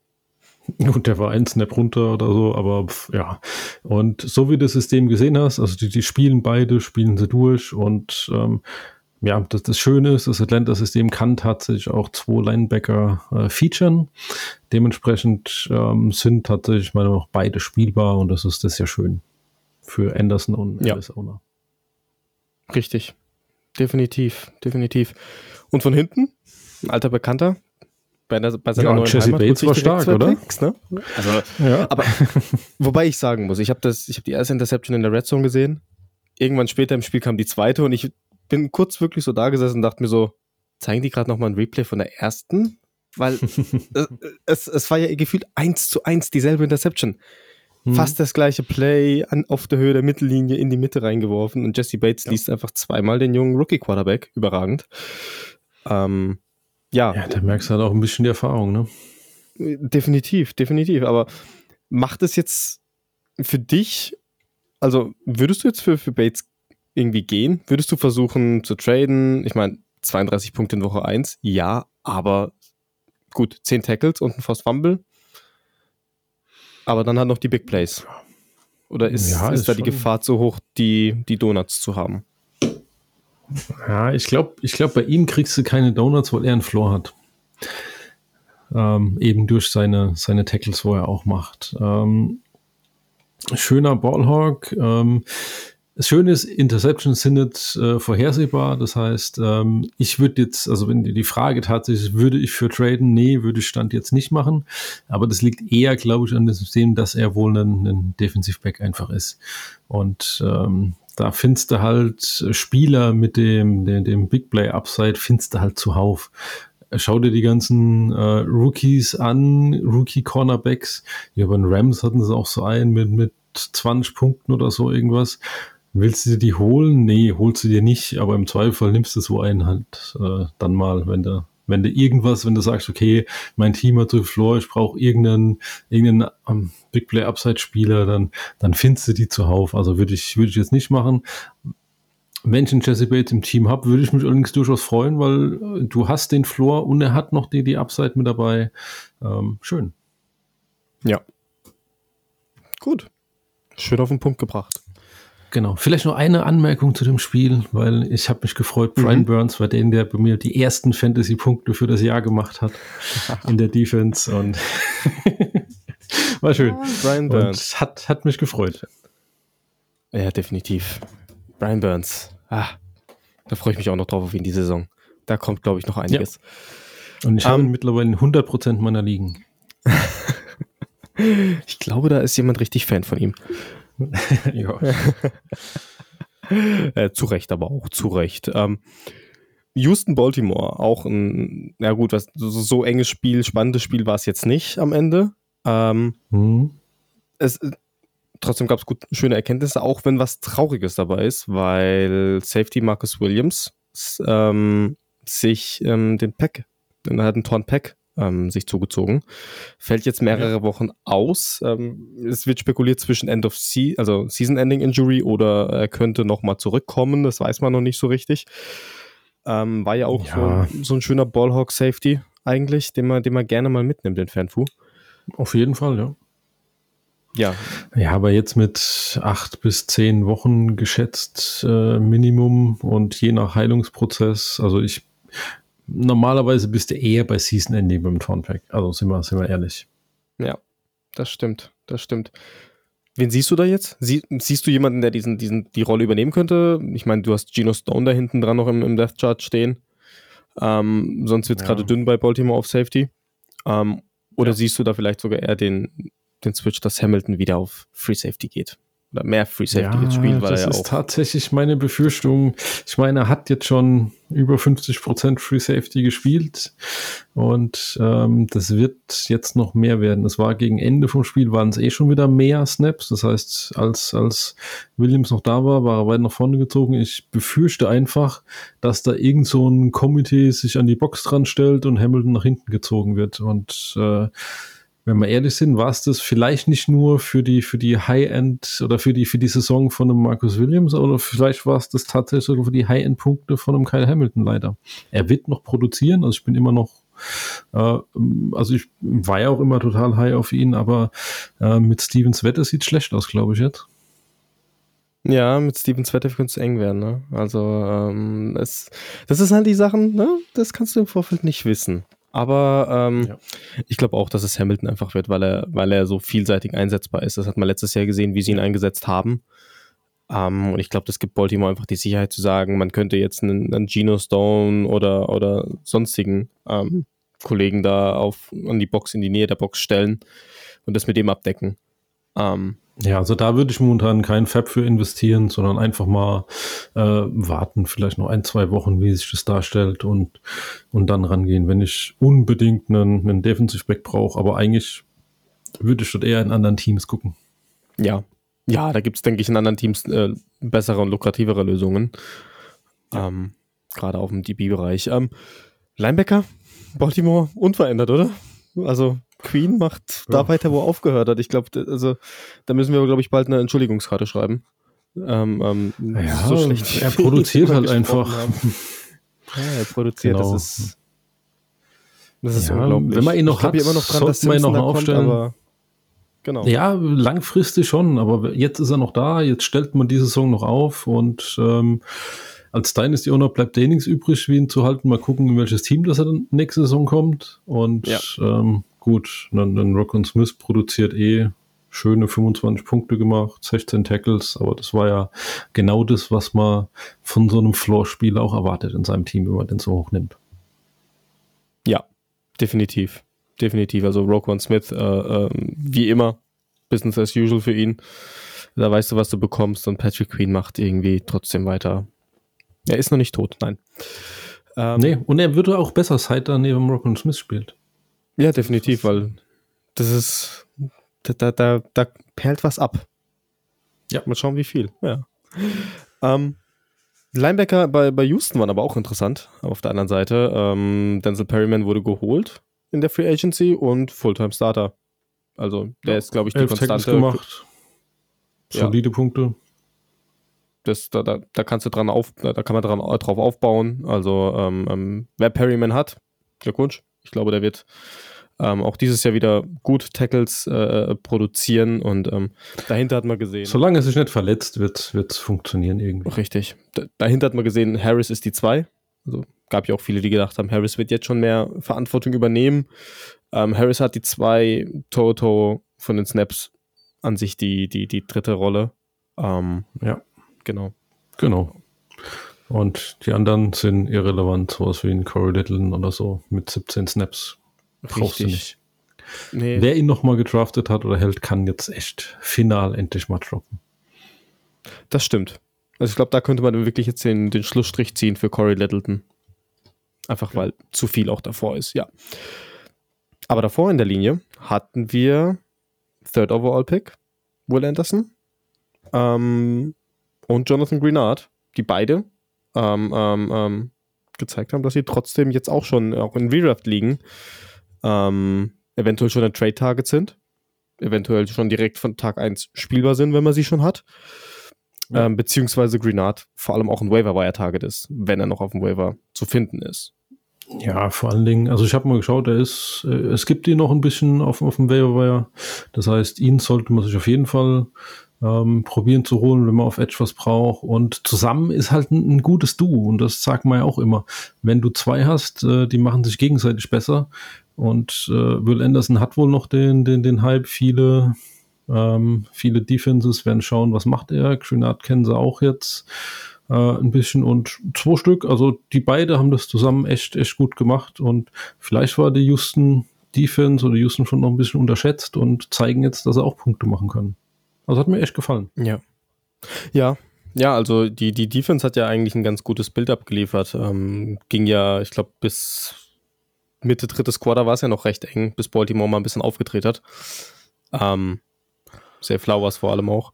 Gut, der war ein Snap runter oder so, aber pf, ja. Und so wie du das System gesehen hast, also die, die spielen beide, spielen sie durch und ähm, ja, das, das Schöne ist, das Atlanta-System kann tatsächlich auch zwei Linebacker äh, featuren. Dementsprechend ähm, sind tatsächlich meine auch beide spielbar und das ist das ja schön für Anderson und ja. Richtig. Definitiv, definitiv. Und von hinten, ein alter Bekannter, bei, der, bei seiner ja, neuen Jesse Heimat Bates war stark, oder? Picks, ne? Also, ja. aber wobei ich sagen muss, ich habe das, ich habe die erste Interception in der Red Zone gesehen. Irgendwann später im Spiel kam die zweite und ich bin kurz wirklich so da gesessen und dachte mir so, zeigen die gerade nochmal ein Replay von der ersten? Weil es, es, es, war ja gefühlt eins zu eins dieselbe Interception. Mhm. Fast das gleiche Play an, auf der Höhe der Mittellinie in die Mitte reingeworfen und Jesse Bates ja. liest einfach zweimal den jungen Rookie-Quarterback. Überragend. Ähm, ja. Ja, da merkst du halt auch ein bisschen die Erfahrung, ne? Definitiv, definitiv. Aber macht es jetzt für dich, also würdest du jetzt für, für Bates irgendwie gehen? Würdest du versuchen zu traden? Ich meine, 32 Punkte in Woche 1, ja, aber gut, 10 Tackles und ein Force Fumble. Aber dann hat noch die Big Plays. Oder ist, ja, ist, ist da die Gefahr zu hoch, die, die Donuts zu haben? Ja, ich glaube, ich glaub, bei ihm kriegst du keine Donuts, weil er einen Floor hat. Ähm, eben durch seine, seine Tackles, wo er auch macht. Ähm, schöner Ballhawk. Ähm, das Schöne ist, Interceptions sind nicht äh, vorhersehbar. Das heißt, ähm, ich würde jetzt, also wenn die Frage tatsächlich würde ich für traden, nee, würde ich Stand jetzt nicht machen. Aber das liegt eher, glaube ich, an dem System, dass er wohl ein, ein Defensivback einfach ist. Und ähm, da findest du halt Spieler mit dem, dem, dem Big Play Upside, findest du halt zuhauf. Schau dir die ganzen äh, Rookies an, Rookie Cornerbacks. Ja, bei den Rams hatten sie auch so einen mit, mit 20 Punkten oder so irgendwas. Willst du dir die holen? Nee, holst du dir nicht, aber im Zweifel nimmst du so einen halt äh, dann mal, wenn du wenn du irgendwas, wenn du sagst, okay, mein Team hat so Floor, ich brauche irgendeinen, irgendeinen ähm, Big Play Upside Spieler, dann, dann findest du die zuhauf. Also würde ich, würde ich jetzt nicht machen. Wenn ich einen Jesse Bates im Team habe, würde ich mich allerdings durchaus freuen, weil äh, du hast den Floor und er hat noch die, die Upside mit dabei. Ähm, schön. Ja. Gut. Schön auf den Punkt gebracht. Genau. Vielleicht noch eine Anmerkung zu dem Spiel, weil ich habe mich gefreut. Brian mhm. Burns war der, der bei mir die ersten Fantasy-Punkte für das Jahr gemacht hat in der Defense und war schön. Brian Burns. Und hat, hat mich gefreut. Ja, definitiv. Brian Burns. Ah, da freue ich mich auch noch drauf auf ihn die Saison. Da kommt, glaube ich, noch einiges. Ja. Und ich um, habe ihn ähm, mittlerweile in 100% meiner Ligen. ich glaube, da ist jemand richtig Fan von ihm. ja. äh, zu Recht, aber auch zu Recht. Ähm, Houston Baltimore, auch ein, ja gut, was, so, so enges Spiel, spannendes Spiel war es jetzt nicht am Ende. Ähm, mhm. es, trotzdem gab es schöne Erkenntnisse, auch wenn was Trauriges dabei ist, weil Safety Marcus Williams ähm, sich ähm, den Pack, er hat einen Torn Pack ähm, sich zugezogen. Fällt jetzt mehrere. Wochen aus. Ähm, es wird spekuliert zwischen End of Se also Season-Ending Injury oder er könnte nochmal zurückkommen. Das weiß man noch nicht so richtig. Ähm, war ja auch ja. So, so, ein schöner Ballhawk-Safety eigentlich, den man, den man gerne mal mitnimmt, den Fanfu. Auf jeden Fall, ja. Ja. Ja, aber jetzt mit acht bis zehn Wochen geschätzt äh, Minimum und je nach Heilungsprozess, also ich normalerweise bist du eher bei Season Ending beim Tornpack. Also sind wir, sind wir ehrlich. Ja, das stimmt, das stimmt. Wen siehst du da jetzt? Sie, siehst du jemanden, der diesen, diesen, die Rolle übernehmen könnte? Ich meine, du hast Geno Stone da hinten dran noch im, im Death Chart stehen. Ähm, sonst wird es ja. gerade dünn bei Baltimore auf Safety. Ähm, oder ja. siehst du da vielleicht sogar eher den, den Switch, dass Hamilton wieder auf Free Safety geht? Mehr Free Safety ja, spielen, weil das er ja ist tatsächlich meine Befürchtung. Ich meine, er hat jetzt schon über 50 Prozent Free Safety gespielt und ähm, das wird jetzt noch mehr werden. Es war gegen Ende vom Spiel waren es eh schon wieder mehr Snaps. Das heißt, als als Williams noch da war, war er weit nach vorne gezogen. Ich befürchte einfach, dass da irgend so ein Komitee sich an die Box dran stellt und Hamilton nach hinten gezogen wird und äh, wenn wir ehrlich sind, war es das vielleicht nicht nur für die, für die High-End oder für die, für die Saison von einem Marcus Williams, oder vielleicht war es das tatsächlich sogar für die High-End-Punkte von einem Kyle Hamilton leider. Er wird noch produzieren, also ich bin immer noch äh, also ich war ja auch immer total high auf ihn, aber äh, mit Stevens Wette sieht schlecht aus, glaube ich jetzt. Ja, mit Stevens Wette könnte es eng werden, ne? Also, ähm, es, das ist halt die Sachen, ne? Das kannst du im Vorfeld nicht wissen. Aber ähm, ja. ich glaube auch, dass es Hamilton einfach wird, weil er, weil er so vielseitig einsetzbar ist. Das hat man letztes Jahr gesehen, wie sie ihn eingesetzt haben. Ähm, und ich glaube, das gibt Baltimore einfach die Sicherheit zu sagen, man könnte jetzt einen, einen Geno Stone oder, oder sonstigen ähm, Kollegen da auf, an die Box, in die Nähe der Box stellen und das mit dem abdecken. Ähm, ja, also da würde ich momentan keinen Fab für investieren, sondern einfach mal äh, warten, vielleicht noch ein, zwei Wochen, wie sich das darstellt und, und dann rangehen, wenn ich unbedingt einen, einen Defensive Back brauche. Aber eigentlich würde ich dort eher in anderen Teams gucken. Ja, ja, da gibt es, denke ich, in anderen Teams äh, bessere und lukrativere Lösungen. Ähm, Gerade auf dem DB-Bereich. Ähm, Linebacker, Baltimore, unverändert, oder? Also Queen macht ja. da weiter, wo er aufgehört hat. Ich glaube, also da müssen wir, glaube ich, bald eine Entschuldigungskarte schreiben. Ähm, ähm, ja, so schlecht er produziert halt einfach. Ja, er produziert, genau. das ist, das ist ja, unglaublich. Wenn man ihn noch ich hat, immer noch dran, sollte man ihn noch mal aufstellen. Kommt, genau. Ja, langfristig schon, aber jetzt ist er noch da, jetzt stellt man die Saison noch auf und ähm, als Dynasty Owner bleibt eh nichts übrig, wie ihn zu halten. Mal gucken, in welches Team das er dann nächste Saison kommt. Und ja. ähm, gut, dann, dann Rock und Smith produziert eh schöne 25 Punkte gemacht, 16 Tackles, aber das war ja genau das, was man von so einem Floor-Spieler auch erwartet in seinem Team, wenn man den so hoch nimmt. Ja, definitiv. Definitiv. Also Roquan Smith, äh, äh, wie immer, Business as usual für ihn. Da weißt du, was du bekommst und Patrick Queen macht irgendwie trotzdem weiter. Er ist noch nicht tot, nein. Ähm, nee, und er würde auch besser, seit er neben Roquan Smith spielt. Ja, definitiv, weil das ist, da, da, da, da perlt was ab. Ja. Mal schauen, wie viel. Ja. Ähm, Linebacker bei, bei Houston waren aber auch interessant. Auf der anderen Seite, ähm, Denzel Perryman wurde geholt in der Free Agency und Fulltime Starter. Also, der ja, ist, glaube ich, die Konstante. gemacht. Solide ja. Punkte. Das, da, da, da kannst du dran auf, da kann man dran, drauf aufbauen. Also, ähm, ähm, wer Perryman hat, Glückwunsch. Ich glaube, der wird ähm, auch dieses Jahr wieder gut Tackles äh, produzieren und ähm, dahinter hat man gesehen. Solange er sich nicht verletzt, wird es funktionieren irgendwie. Richtig. Da, dahinter hat man gesehen, Harris ist die 2. Also gab ja auch viele, die gedacht haben, Harris wird jetzt schon mehr Verantwortung übernehmen. Ähm, Harris hat die 2, Toto von den Snaps an sich die, die, die dritte Rolle. Ähm, ja, genau. Genau. Und die anderen sind irrelevant, sowas wie ein Corey Littleton oder so mit 17 Snaps Brauchst du nicht. Nee. Wer ihn nochmal gedraftet hat oder hält, kann jetzt echt final endlich mal droppen. Das stimmt. Also ich glaube, da könnte man wirklich jetzt den, den Schlussstrich ziehen für Corey Littleton. Einfach ja. weil zu viel auch davor ist, ja. Aber davor in der Linie hatten wir Third Overall Pick, Will Anderson ähm, und Jonathan Greenard, die beide ähm, ähm, ähm gezeigt haben, dass sie trotzdem jetzt auch schon auch in Redraft liegen ähm, eventuell schon ein Trade-Target sind, eventuell schon direkt von Tag 1 spielbar sind, wenn man sie schon hat. Ja. Ähm, beziehungsweise Greenard vor allem auch ein Waiver-Wire-Target ist, wenn er noch auf dem Waiver zu finden ist. Ja, vor allen Dingen, also ich habe mal geschaut, er ist, äh, es gibt ihn noch ein bisschen auf, auf dem Waiver-Wire. Das heißt, ihn sollte man sich auf jeden Fall ähm, probieren zu holen, wenn man auf Edge was braucht. Und zusammen ist halt ein, ein, gutes Duo. Und das sagt man ja auch immer. Wenn du zwei hast, äh, die machen sich gegenseitig besser. Und äh, Will Anderson hat wohl noch den, den, den Hype. Viele, ähm, viele Defenses werden schauen, was macht er. Grenard kennen sie auch jetzt äh, ein bisschen. Und zwei Stück, also die beide haben das zusammen echt, echt gut gemacht. Und vielleicht war die Houston Defense oder Houston schon noch ein bisschen unterschätzt und zeigen jetzt, dass sie auch Punkte machen können. Also hat mir echt gefallen. Ja. Ja, ja, also die, die Defense hat ja eigentlich ein ganz gutes Bild abgeliefert. Ähm, ging ja, ich glaube, bis Mitte drittes Quarter war es ja noch recht eng, bis Baltimore mal ein bisschen aufgedreht hat. Ähm, sehr Flowers vor allem auch.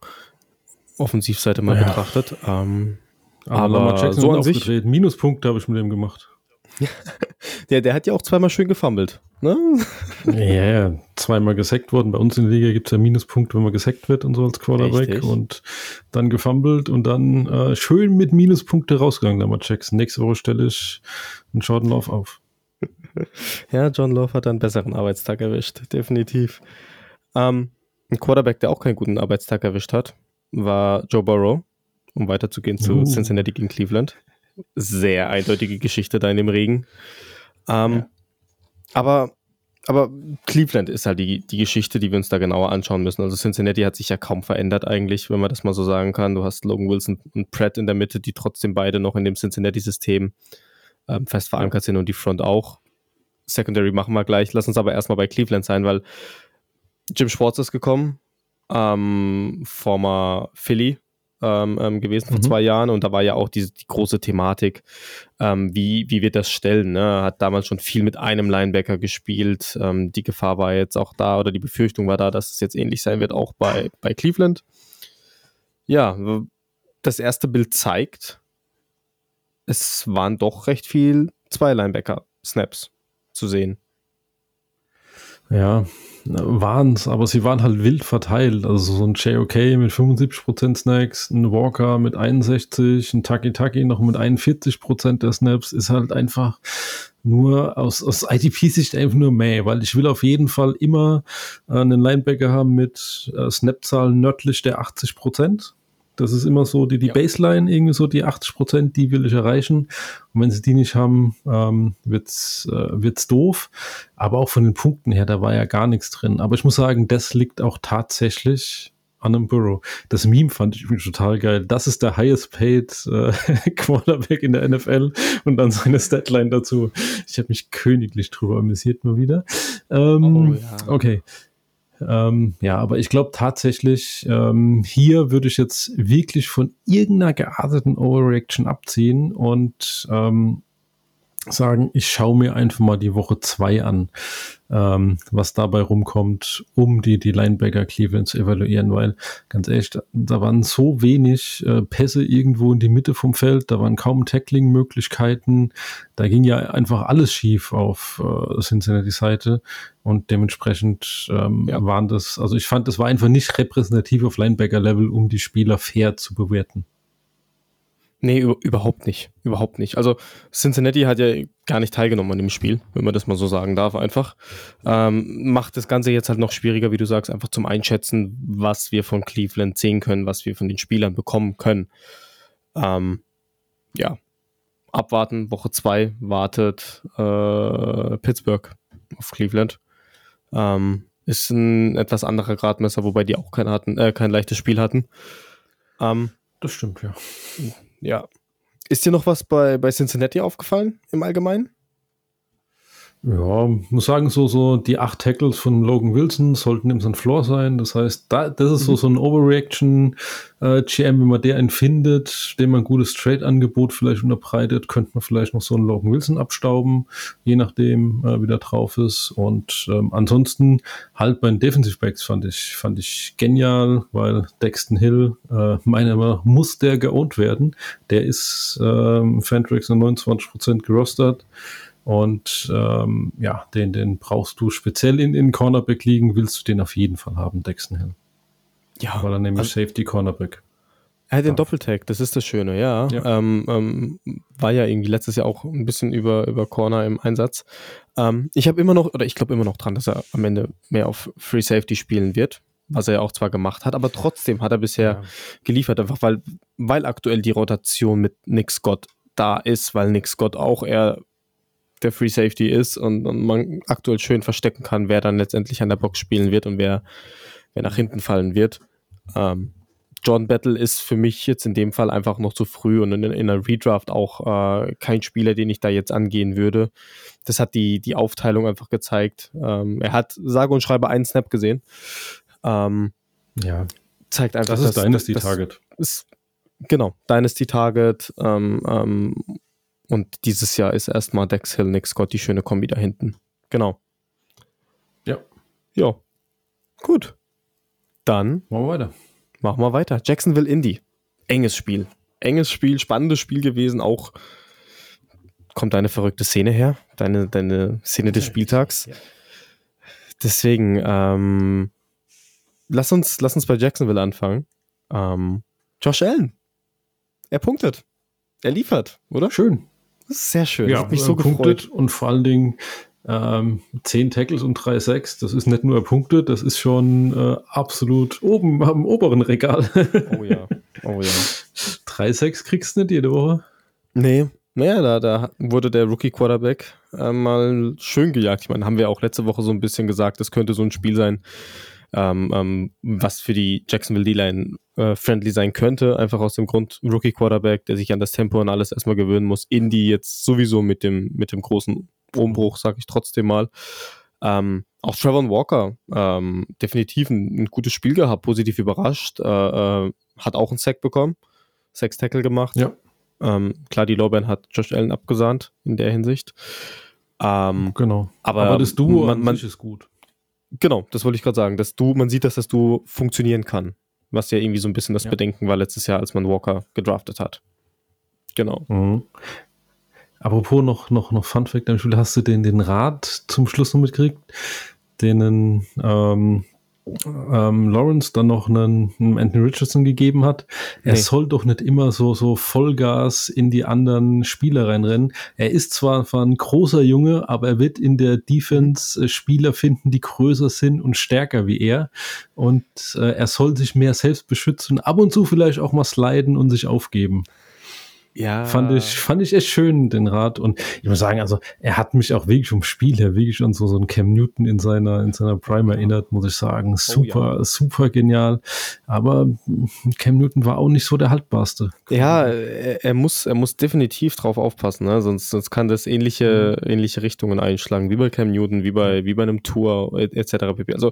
Offensivseite mal ja. betrachtet. Ähm, aber, aber so an sich. Minuspunkte habe ich mit dem gemacht. der, der hat ja auch zweimal schön gefummelt. Ne? Ja, ja, zweimal gesackt worden. Bei uns in der Liga gibt es ja Minuspunkte, wenn man gesackt wird und so als Quarterback. Richtig. Und dann gefummelt und dann äh, schön mit Minuspunkte rausgegangen, der Jackson. Nächste Woche stelle ich einen Jordan Love auf. Ja, John Love hat einen besseren Arbeitstag erwischt, definitiv. Ähm, ein Quarterback, der auch keinen guten Arbeitstag erwischt hat, war Joe Burrow, um weiterzugehen zu uh. Cincinnati gegen Cleveland sehr eindeutige Geschichte da in dem Regen. Ähm, ja. Aber, aber Cleveland ist halt die, die Geschichte, die wir uns da genauer anschauen müssen. Also Cincinnati hat sich ja kaum verändert eigentlich, wenn man das mal so sagen kann. Du hast Logan Wilson und Pratt in der Mitte, die trotzdem beide noch in dem Cincinnati-System ähm, fest verankert sind und die Front auch. Secondary machen wir gleich. Lass uns aber erstmal bei Cleveland sein, weil Jim Schwartz ist gekommen, ähm, former Philly ähm, ähm, gewesen vor mhm. zwei Jahren und da war ja auch diese die große Thematik, ähm, wie, wie wir das stellen. Ne? Hat damals schon viel mit einem Linebacker gespielt. Ähm, die Gefahr war jetzt auch da oder die Befürchtung war da, dass es jetzt ähnlich sein wird, auch bei, bei Cleveland. Ja, das erste Bild zeigt, es waren doch recht viel zwei Linebacker-Snaps zu sehen. Ja, waren es, aber sie waren halt wild verteilt. Also so ein JOK mit 75% Snacks, ein Walker mit 61, ein Taki Taki noch mit 41% der Snaps ist halt einfach nur aus, aus IDP-Sicht einfach nur meh, weil ich will auf jeden Fall immer äh, einen Linebacker haben mit äh, Snap-Zahlen nördlich der 80%. Das ist immer so die, die ja. Baseline, irgendwie so die 80 Prozent, die will ich erreichen. Und wenn sie die nicht haben, ähm, wird's, äh, wird's doof. Aber auch von den Punkten her, da war ja gar nichts drin. Aber ich muss sagen, das liegt auch tatsächlich an einem Burrow. Das Meme fand ich übrigens total geil. Das ist der highest paid äh, Quarterback in der NFL und dann seine Statline dazu. Ich habe mich königlich drüber amüsiert mal wieder. Ähm, oh, ja. Okay. Ähm, ja, aber ich glaube tatsächlich, ähm, hier würde ich jetzt wirklich von irgendeiner gearteten Overreaction abziehen und ähm, sagen, ich schaue mir einfach mal die Woche zwei an, ähm, was dabei rumkommt, um die, die Linebacker Cleveland zu evaluieren, weil ganz ehrlich, da, da waren so wenig äh, Pässe irgendwo in die Mitte vom Feld, da waren kaum Tackling-Möglichkeiten, da ging ja einfach alles schief auf äh, Cincinnati-Seite und dementsprechend ähm, ja. waren das, also ich fand, das war einfach nicht repräsentativ auf Linebacker-Level, um die Spieler fair zu bewerten. Nee, überhaupt nicht. Überhaupt nicht. Also Cincinnati hat ja gar nicht teilgenommen an dem Spiel, wenn man das mal so sagen darf, einfach. Ähm, macht das Ganze jetzt halt noch schwieriger, wie du sagst, einfach zum Einschätzen, was wir von Cleveland sehen können, was wir von den Spielern bekommen können. Ähm, ja, abwarten. Woche zwei wartet äh, Pittsburgh auf Cleveland. Ähm, ist ein etwas anderer Gradmesser, wobei die auch kein, hatten, äh, kein leichtes Spiel hatten. Ähm, das stimmt, ja. Ja. Ist dir noch was bei, bei Cincinnati aufgefallen im Allgemeinen? Ja, muss sagen, so, so die acht Tackles von Logan Wilson sollten im so Floor sein. Das heißt, da, das ist so, mhm. so ein Overreaction äh, GM, wenn man der einen findet, dem man ein gutes Trade-Angebot vielleicht unterbreitet, könnte man vielleicht noch so einen Logan Wilson abstauben, je nachdem, äh, wie der drauf ist. Und ähm, ansonsten halt bei den Defensive Backs fand ich, fand ich genial, weil Dexton Hill, äh, meiner Meinung nach, muss der geowned werden. Der ist ähm, Fantrax 29% gerostert. Und ähm, ja, den, den brauchst du speziell in, in Cornerback liegen, willst du den auf jeden Fall haben, Dexon Hill. Ja, Weil er nämlich also- Safety Cornerback. Er hat den darf. Doppeltag, das ist das Schöne, ja. Ja. Ähm, ähm, war ja irgendwie letztes Jahr auch ein bisschen über, über Corner im Einsatz. Ähm, ich habe immer noch, oder ich glaube immer noch dran, dass er am Ende mehr auf Free Safety spielen wird, was er ja auch zwar gemacht hat, aber trotzdem hat er bisher geliefert, einfach weil, weil aktuell die Rotation mit Nick Scott da ist, weil Nick Scott auch eher der Free Safety ist und, und man aktuell schön verstecken kann, wer dann letztendlich an der Box spielen wird und wer, wer nach hinten fallen wird. Ähm, John Battle ist für mich jetzt in dem Fall einfach noch zu früh und in, in einer Redraft auch äh, kein Spieler, den ich da jetzt angehen würde. Das hat die, die Aufteilung einfach gezeigt. Ähm, er hat sage und schreibe einen Snap gesehen. Ähm, Ja, zeigt einfach, das ist dass- Dynasty dass- Target. ist genau Dynasty Target ähm, ähm, und dieses Jahr ist erstmal Dex Hill, Nick Scott die schöne Kombi da hinten. Genau. Ja. Ja. Gut. Dann Machen wir weiter. machen wir weiter. Jacksonville Indy. Enges Spiel. Enges Spiel, spannendes Spiel gewesen. Auch kommt deine verrückte Szene her, deine, deine Szene des Spieltags. Deswegen, ähm, lass uns, lass uns bei Jacksonville anfangen. Ähm, Josh Allen. Er punktet. Er liefert, oder? Schön. Sehr schön. Ja, Hat mich so er punktet gefreut. und vor allen Dingen ähm, 10 Tackles und 3 Sacks. Das ist nicht nur er punktet, das ist schon äh, absolut oben am oberen Regal. Oh ja. Oh ja. 3 Sacks kriegst du nicht jede Woche. Nee, naja, da, da wurde der Rookie-Quarterback äh, mal schön gejagt. Ich meine, haben wir auch letzte Woche so ein bisschen gesagt, das könnte so ein Spiel sein, ähm, ähm, was für die Jacksonville D-Line äh, friendly sein könnte. Einfach aus dem Grund, Rookie-Quarterback, der sich an das Tempo und alles erstmal gewöhnen muss. Indy jetzt sowieso mit dem, mit dem großen Umbruch, sag ich trotzdem mal. Ähm, auch Trevor Walker, ähm, definitiv ein, ein gutes Spiel gehabt, positiv überrascht, äh, äh, hat auch einen Sack bekommen, Sacks Tackle gemacht. Ja. Ähm, klar, die Lorbeeren hat Josh Allen abgesahnt in der Hinsicht. Ähm, Genau. aber, Aber das Duo man, an man, ist gut. Genau, das wollte ich gerade sagen. Das Duo, man sieht, dass das Duo funktionieren kann. Was ja irgendwie so ein bisschen das Ja. Bedenken war letztes Jahr, als man Walker gedraftet hat. Genau. Mhm. Apropos noch, noch, noch Fun Fact am hast du den, den Rat zum Schluss noch mitgekriegt, denen ähm, ähm, Lawrence dann noch einen, einen Anthony Richardson gegeben hat. Er Nee. soll doch nicht immer so, so Vollgas in die anderen Spieler reinrennen. Er ist zwar, zwar ein großer Junge, aber er wird in der Defense äh, Spieler finden, die größer sind und stärker wie er. Und äh, er soll sich mehr selbst beschützen, ab und zu vielleicht auch mal sliden und sich aufgeben. Ja. Fand ich, fand ich echt schön, den Rat. Und ich muss sagen, also er hat mich auch wirklich vom Spiel her wirklich an so, so einen Cam Newton in seiner, in seiner Prime erinnert, muss ich sagen. Super, super genial. Aber Cam Newton war auch nicht so der haltbarste. Ja, er, er, muss, er muss definitiv drauf aufpassen, ne? sonst, sonst kann das ähnliche, Mhm. ähnliche Richtungen einschlagen, wie bei Cam Newton, wie bei, wie bei einem Tour et- etc. pp. Also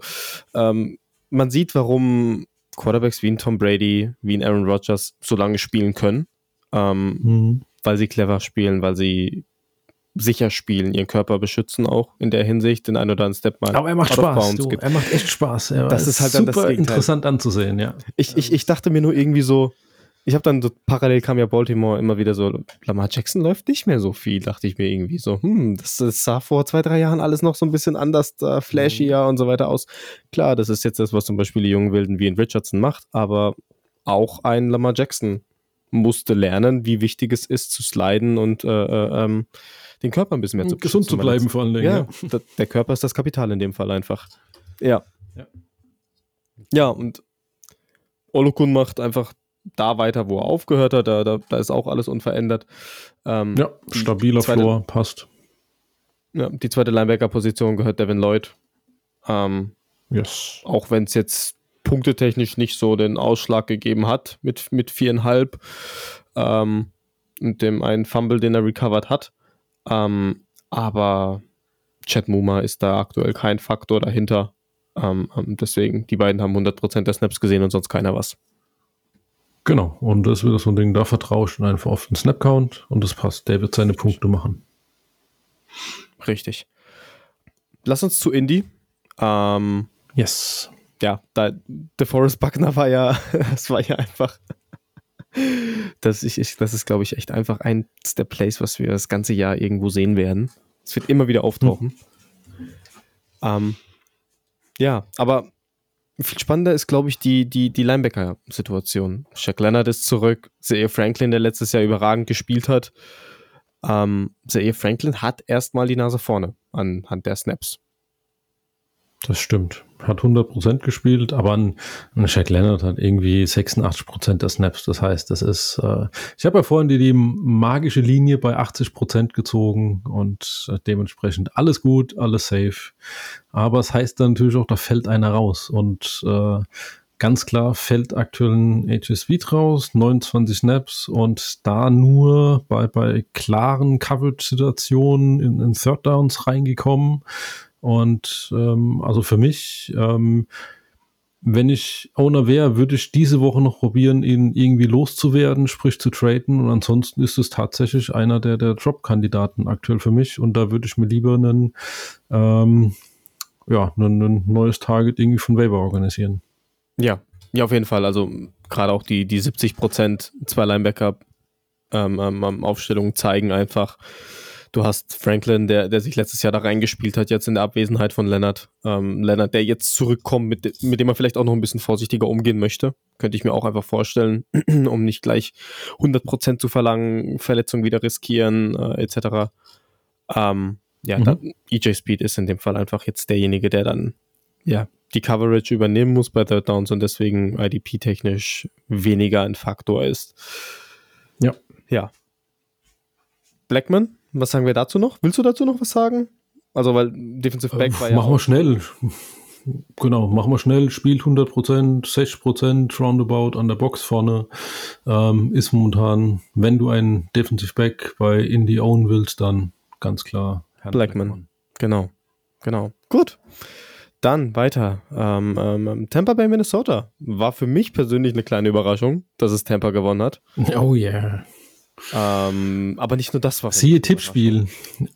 ähm, man sieht, warum Quarterbacks wie ein Tom Brady, wie ein Aaron Rodgers so lange spielen können, ähm, Mhm. weil sie clever spielen, weil sie sicher spielen, ihren Körper beschützen auch in der Hinsicht, den einen oder anderen Step mal Aber er macht Spaß. Du, er macht echt Spaß. Er Das ist halt dann das super Gegenteil. interessant anzusehen, ja. Ich, ich, ich dachte mir nur irgendwie so, ich habe dann so parallel kam ja Baltimore immer wieder so, Lamar Jackson läuft nicht mehr so viel, dachte ich mir irgendwie so, hm, das, das sah vor zwei, drei Jahren alles noch so ein bisschen anders, äh, flashier und so weiter aus. Klar, das ist jetzt das, was zum Beispiel die jungen Wilden wie in Richardson macht, aber auch ein Lamar Jackson musste lernen, wie wichtig es ist, zu sliden und äh, äh, ähm, den Körper ein bisschen mehr zu Gesund zu bleiben vor allen Dingen. ja, da- der Körper ist das Kapital in dem Fall einfach. Ja. Ja. Ja, und Olokun macht einfach da weiter, wo er aufgehört hat. Da, da, da ist auch alles unverändert. Ähm, Ja, stabiler zweite- Floor, passt. ja, die zweite Linebacker-Position gehört Devin Lloyd. Ähm, Yes. auch wenn es jetzt punktetechnisch nicht so den Ausschlag gegeben hat mit, mit viereinhalb ähm, und dem einen Fumble, den er recovered hat. Ähm, aber Chad Muma ist da aktuell kein Faktor dahinter. Ähm, ähm, deswegen, die beiden haben 100% der Snaps gesehen und sonst keiner was. Genau. Und das wird so ein Ding, da vertraue ich einfach auf den Snap-Count und das passt. Der wird seine Punkte machen. Richtig. Lass uns zu Indy. Ähm, Yes. Ja, da, DeForest Buckner war ja, das war ja einfach, das, ich, ich, das ist, glaube ich, echt einfach eins der Plays, was wir das ganze Jahr irgendwo sehen werden. Es wird immer wieder auftauchen. Ähm, ja, aber viel spannender ist, glaube ich, die, die, die Linebacker-Situation. Shaq Leonard ist zurück, Zaire Franklin, der letztes Jahr überragend gespielt hat. Ähm, Zaire Franklin hat erstmal die Nase vorne anhand der Snaps. Das stimmt. Hat 100% gespielt, aber ein, ein Shaq Leonard hat irgendwie 86% der Snaps. Das heißt, das ist, äh, ich habe ja vorhin die, die magische Linie bei 80% gezogen und äh, dementsprechend alles gut, alles safe. Aber es heißt dann natürlich auch, da fällt einer raus und äh, ganz klar fällt aktuell ein HS Speed raus, 29 Snaps und da nur bei, bei klaren Coverage-Situationen in, in Third Downs reingekommen. Und ähm, also für mich, ähm, wenn ich Owner wäre, würde ich diese Woche noch probieren, ihn irgendwie loszuwerden, sprich zu traden. Und ansonsten ist es tatsächlich einer der, der Drop-Kandidaten aktuell für mich. Und da würde ich mir lieber einen, ähm, ja, ein, ein neues Target irgendwie von Waiver organisieren. Ja, ja, auf jeden Fall. Also gerade auch die, die 70 Prozent zwei Linebacker ähm, ähm, Aufstellungen zeigen einfach, Du hast Franklin, der, der sich letztes Jahr da reingespielt hat, jetzt in der Abwesenheit von Leonard. Ähm, Leonard, der jetzt zurückkommt, mit, mit dem er vielleicht auch noch ein bisschen vorsichtiger umgehen möchte. Könnte ich mir auch einfach vorstellen, um nicht gleich 100% zu verlangen, Verletzung wieder riskieren, äh, etc. Ähm, ja, mhm. da, EJ Speed ist in dem Fall einfach jetzt derjenige, der dann ja, die Coverage übernehmen muss bei Third Downs und deswegen IDP-technisch weniger ein Faktor ist. Ja. Ja. Blackman? Was sagen wir dazu noch? Willst du dazu noch was sagen? Also, weil Defensive Back war ja. Machen wir schnell. Genau, machen wir schnell. Spielt 100%, 60% Roundabout an der Box vorne. Ähm, ist momentan, wenn du einen Defensive Back bei Indie own willst, dann ganz klar. Herrn Blackman. Blackman. Genau, genau. Gut. Dann weiter. Ähm, ähm, Tampa Bay, Minnesota. War für mich persönlich eine kleine Überraschung, dass es Tampa gewonnen hat. Oh yeah. Ähm, aber nicht nur das war. Siehe Tippspiel.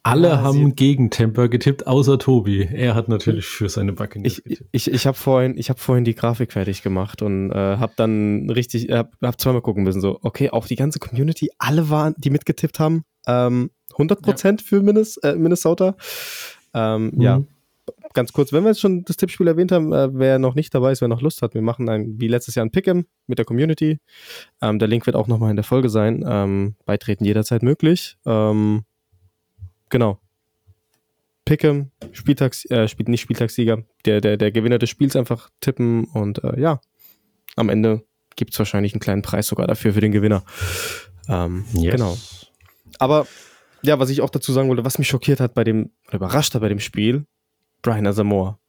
Alle ja, haben gegen Temper getippt, außer Tobi. Er hat natürlich für seine Backe nicht getippt. Ich, ich habe vorhin, hab vorhin die Grafik fertig gemacht und äh, habe dann richtig, habe zweimal gucken müssen. So, okay, auch die ganze Community, alle waren, die mitgetippt haben, ähm, 100% ja. für Minnes, äh, Minnesota. Ähm, mhm. Ja, ganz kurz, wenn wir jetzt schon das Tippspiel erwähnt haben, äh, wer noch nicht dabei ist, wer noch Lust hat, wir machen ein, wie letztes Jahr ein Pick'em mit der Community. Ähm, der Link wird auch nochmal in der Folge sein. Ähm, beitreten jederzeit möglich. Ähm, genau. Pick'em, Spieltags, äh, spielt nicht Spieltagssieger, der, der, der Gewinner des Spiels einfach tippen und äh, ja, am Ende gibt es wahrscheinlich einen kleinen Preis sogar dafür für den Gewinner. Ähm, yes. Genau. Aber ja, was ich auch dazu sagen wollte, was mich schockiert hat bei dem, oder überrascht hat bei dem Spiel, Brian Asamoah.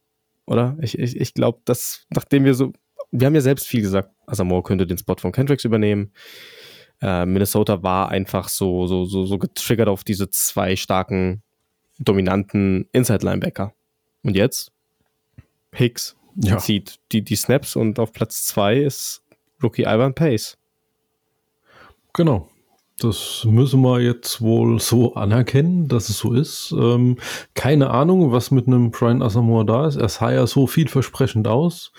Oder? Ich, ich, ich glaube, dass, nachdem wir so, wir haben ja selbst viel gesagt, Asamoah könnte den Spot von Kendricks übernehmen. Äh, Minnesota war einfach so, so, so, so getriggert auf diese zwei starken, dominanten Inside-Linebacker. Und jetzt? Hicks ja. zieht die, die Snaps und auf Platz zwei ist Rookie Ivan Pace. Genau. Das müssen wir jetzt wohl so anerkennen, dass es so ist. Ähm, keine Ahnung, was mit einem Brian Asamoah da ist. Er sah ja so vielversprechend aus.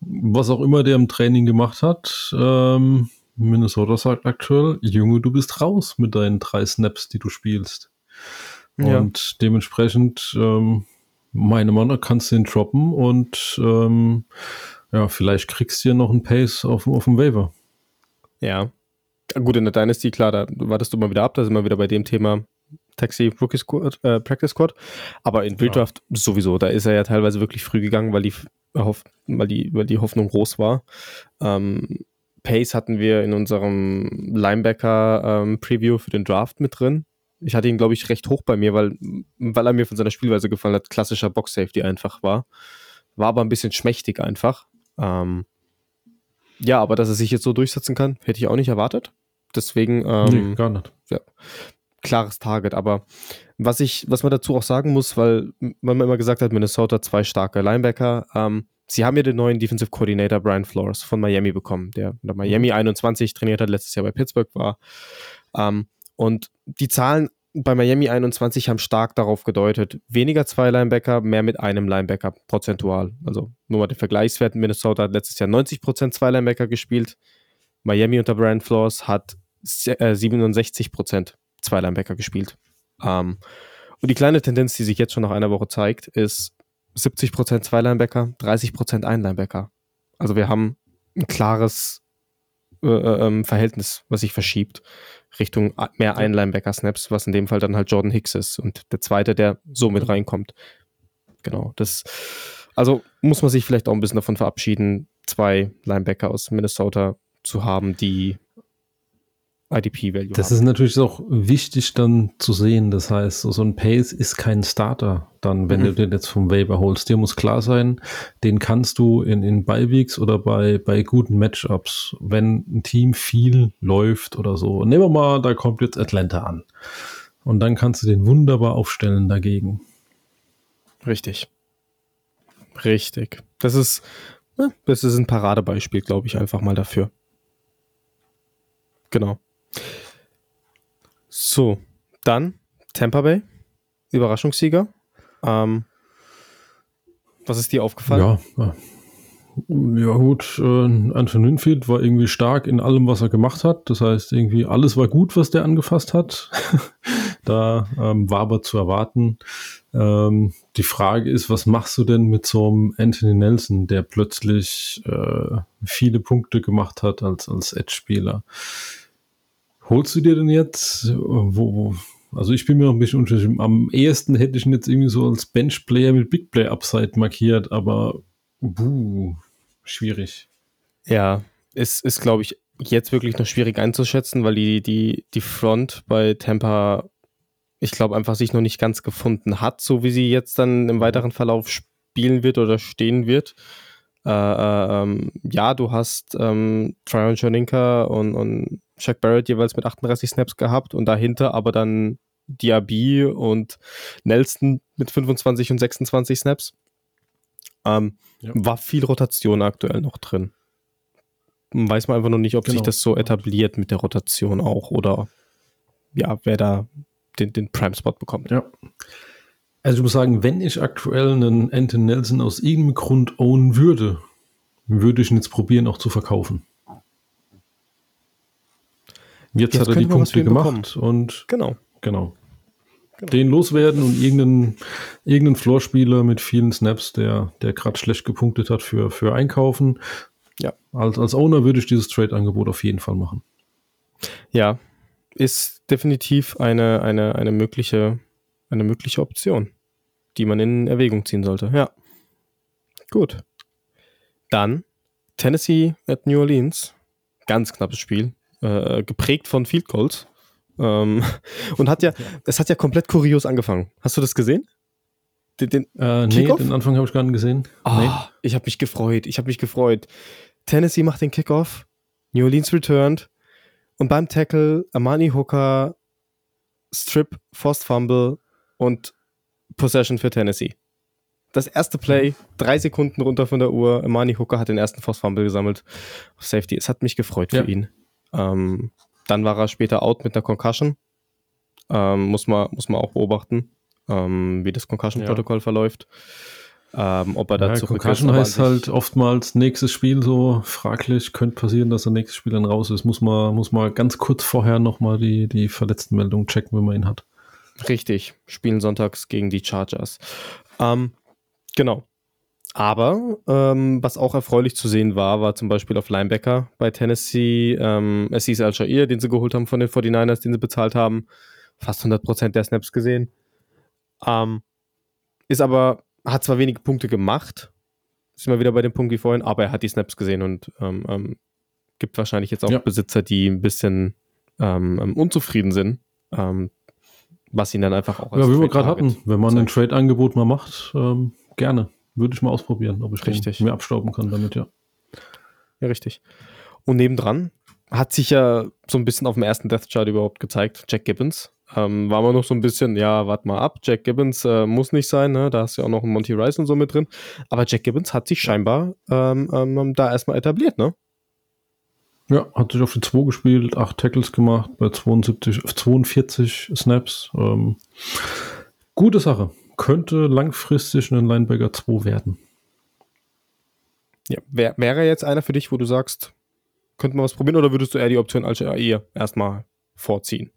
Was auch immer der im Training gemacht hat. Ähm, Minnesota sagt aktuell, Junge, du bist raus mit deinen drei Snaps, die du spielst. Ja. Und dementsprechend, ähm, meine Meinung, kannst du ihn droppen und ähm, ja, vielleicht kriegst du ja noch einen Pace auf, auf dem Waiver. Ja, Gut, in der Dynasty, klar, da wartest du mal wieder ab, da sind wir wieder bei dem Thema Taxi Rookie Squad, äh, Practice Squad. Aber in Redraft ja. sowieso, da ist er ja teilweise wirklich früh gegangen, weil die, weil die, weil die Hoffnung groß war. Ähm, Pace hatten wir in unserem Linebacker-Preview ähm, für den Draft mit drin. Ich hatte ihn, glaube ich, recht hoch bei mir, weil, weil er mir von seiner Spielweise gefallen hat. Klassischer Box-Safety einfach war. War aber ein bisschen schmächtig einfach. Ähm, ja, aber dass er sich jetzt so durchsetzen kann, hätte ich auch nicht erwartet. Deswegen, ähm, nee, gar nicht. Ja, klares Target. Aber was ich, was man dazu auch sagen muss, weil, weil man immer gesagt hat, Minnesota zwei starke Linebacker, ähm, sie haben ja den neuen Defensive Coordinator Brian Flores von Miami bekommen, der der Miami 21 trainiert hat, letztes Jahr bei Pittsburgh war. Ähm, und die Zahlen bei Miami 21 haben stark darauf gedeutet, weniger zwei Linebacker, mehr mit einem Linebacker prozentual. Also nur mal den Vergleichswert. Minnesota hat letztes Jahr 90% zwei Linebacker gespielt. Miami unter Brian Flores hat 67% äh, zwei Linebacker gespielt. Ähm, Und die kleine Tendenz, die sich jetzt schon nach einer Woche zeigt, ist 70% zwei Linebacker, 30% ein Linebacker. Also wir haben ein klares äh, äh, ähm, Verhältnis, was sich verschiebt Richtung mehr ein Linebacker-Snaps, was in dem Fall dann halt Jordan Hicks ist und der zweite, der so mit reinkommt. Genau, das also muss man sich vielleicht auch ein bisschen davon verabschieden, zwei Linebacker aus Minnesota zu haben, die IDP-Value Das ist natürlich auch wichtig dann zu sehen. Das heißt, so ein Pace ist kein Starter dann, wenn mhm. du den jetzt vom Waiver holst. Dir muss klar sein, den kannst du in, in Beiweeks oder bei, bei guten Matchups, wenn ein Team viel läuft oder so. Nehmen wir mal, da kommt jetzt Atlanta an. Und dann kannst du den wunderbar aufstellen dagegen. Richtig. Richtig. Das ist, das ist ein Paradebeispiel, glaube ich, einfach mal dafür. Genau. So, dann Tampa Bay, Überraschungssieger. Ähm, was ist dir aufgefallen? Ja, ja gut, äh, Anton Winfield war irgendwie stark in allem, was er gemacht hat. Das heißt, irgendwie alles war gut, was der angefasst hat. da ähm, war aber zu erwarten. Ähm, die Frage ist, was machst du denn mit so einem Anthony Nelson, der plötzlich äh, viele Punkte gemacht hat als, als Edge-Spieler? Holst du dir denn jetzt, wo, wo also ich bin mir noch ein bisschen unschlüssig. Am ehesten hätte ich ihn jetzt irgendwie so als Bench-Player mit Big Play Upside markiert, aber buh, schwierig. Ja, es ist, glaube ich, jetzt wirklich noch schwierig einzuschätzen, weil die, die, die Front bei Tampa, ich glaube, einfach sich noch nicht ganz gefunden hat, so wie sie jetzt dann im weiteren Verlauf spielen wird oder stehen wird. Äh, äh, ähm, ja, du hast ähm, Tryon Schoninka und, und Chuck Barrett jeweils mit 38 Snaps gehabt und dahinter aber dann Diaby und Nelson mit 25 und 26 Snaps. Ähm, ja. War viel Rotation aktuell noch drin. Weiß man einfach noch nicht, ob genau. sich das so etabliert mit der Rotation auch oder ja, wer da den, den Prime-Spot bekommt. Ja. Also ich muss sagen, wenn ich aktuell einen Anton Nelson aus irgendeinem Grund ownen würde, würde ich ihn jetzt probieren auch zu verkaufen. Jetzt, Jetzt hat er die Punkte gemacht bekommen. und genau. genau. Genau. Den loswerden und irgendeinen, irgendeinen Floorspieler mit vielen Snaps, der, der gerade schlecht gepunktet hat, für, für einkaufen. Ja. Als, als Owner würde ich dieses Trade-Angebot auf jeden Fall machen. Ja, ist definitiv eine, eine, eine, mögliche, eine mögliche Option, die man in Erwägung ziehen sollte. Ja. Gut. Dann Tennessee at New Orleans. Ganz knappes Spiel. Äh, geprägt von Field Goals. Ähm, und hat ja, es hat ja komplett kurios angefangen. Hast du das gesehen? Den, den, äh, nee, den Anfang habe ich gar nicht gesehen. Oh, nee. Ich habe mich gefreut. Ich habe mich gefreut. Tennessee macht den Kickoff. New Orleans returned. Und beim Tackle Amani Hooker, Strip, Forced Fumble und Possession für Tennessee. Das erste Play, drei Sekunden runter von der Uhr. Amani Hooker hat den ersten Forced Fumble gesammelt. Safety. Es hat mich gefreut für ja. ihn. Ähm, dann war er später out mit einer Concussion. Ähm, muss, man, muss man auch beobachten, ähm, wie das Concussion-Protokoll ja. verläuft. Ähm, ob er da ja, Concussion ist, heißt halt oftmals nächstes Spiel so fraglich. Könnte passieren, dass er nächstes Spiel dann raus ist. Muss man, muss man ganz kurz vorher nochmal die, die Verletztenmeldung checken, wenn man ihn hat. Richtig. Spielen sonntags gegen die Chargers. Ähm, genau. Aber ähm, was auch erfreulich zu sehen war, war zum Beispiel auf Linebacker bei Tennessee ähm, Assis Al-Shair, den sie geholt haben von den 49ers, den sie bezahlt haben. Fast 100% der Snaps gesehen. Ähm, ist aber, hat zwar wenige Punkte gemacht, ist immer wieder bei dem Punkt wie vorhin, aber er hat die Snaps gesehen und ähm, ähm, gibt wahrscheinlich jetzt auch ja. Besitzer, die ein bisschen ähm, ähm, unzufrieden sind, was ihn dann einfach auch als Ja, wie wir gerade hatten, wenn man ein Trade-Angebot mal macht, gerne. Würde ich mal ausprobieren, ob ich richtig. mehr abstauben kann damit, ja. Ja, richtig. Und nebendran hat sich ja so ein bisschen auf dem ersten Death Chart überhaupt gezeigt, Jack Gibbons. Ähm, war man noch so ein bisschen, ja, warte mal ab, Jack Gibbons äh, muss nicht sein, ne? da hast du ja auch noch einen Monty Rice und so mit drin. Aber Jack Gibbons hat sich scheinbar ähm, ähm, da erstmal etabliert, ne? Ja, hat sich auf die 2 gespielt, 8 Tackles gemacht bei 72, 42 Snaps. Ähm, gute Sache könnte langfristig ein Linebacker 2 werden. Ja, wär, wäre jetzt einer für dich, wo du sagst, könnte man was probieren oder würdest du eher die Option als eher erstmal vorziehen?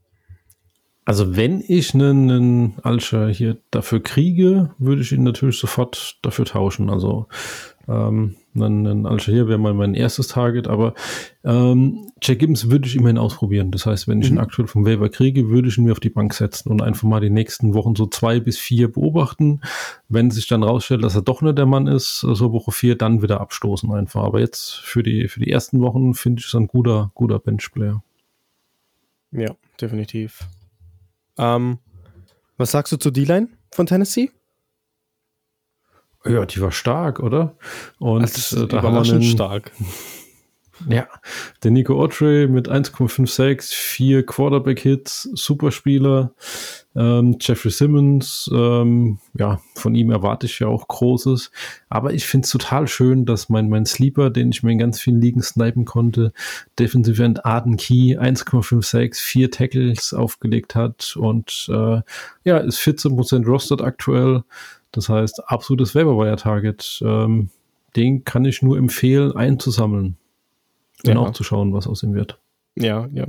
Also wenn ich einen, einen Alscher hier dafür kriege, würde ich ihn natürlich sofort dafür tauschen. Also ähm, ein Alscher hier wäre mal mein erstes Target, aber ähm, Jack Gibbons würde ich immerhin ausprobieren. Das heißt, wenn ich mhm. ihn aktuell vom Waiver kriege, würde ich ihn mir auf die Bank setzen und einfach mal die nächsten Wochen so zwei bis vier beobachten. Wenn sich dann rausstellt, dass er doch nicht der Mann ist, so also Woche vier, dann wieder abstoßen einfach. Aber jetzt für die, für die ersten Wochen finde ich es ein guter, guter Benchplayer. Ja, definitiv. Ähm, was sagst du zur D-Line von Tennessee? Ja, die war stark, oder? Und also, da haben wir einen, stark. Ja, der Nico Autry mit 1,56, vier Quarterback-Hits, Superspieler. Ähm, Jeffrey Simmons, ähm, ja, von ihm erwarte ich ja auch Großes. Aber ich finde es total schön, dass mein, mein Sleeper, den ich mir in ganz vielen Ligen snipen konnte, Defensive End Arden Key 1,56, vier Tackles aufgelegt hat und äh, ja, ist 14% rostet aktuell. Das heißt, absolutes Waiver-Wire-Target. Ähm, den kann ich nur empfehlen, einzusammeln und ja. auch zu schauen, was aus ihm wird. Ja, ja.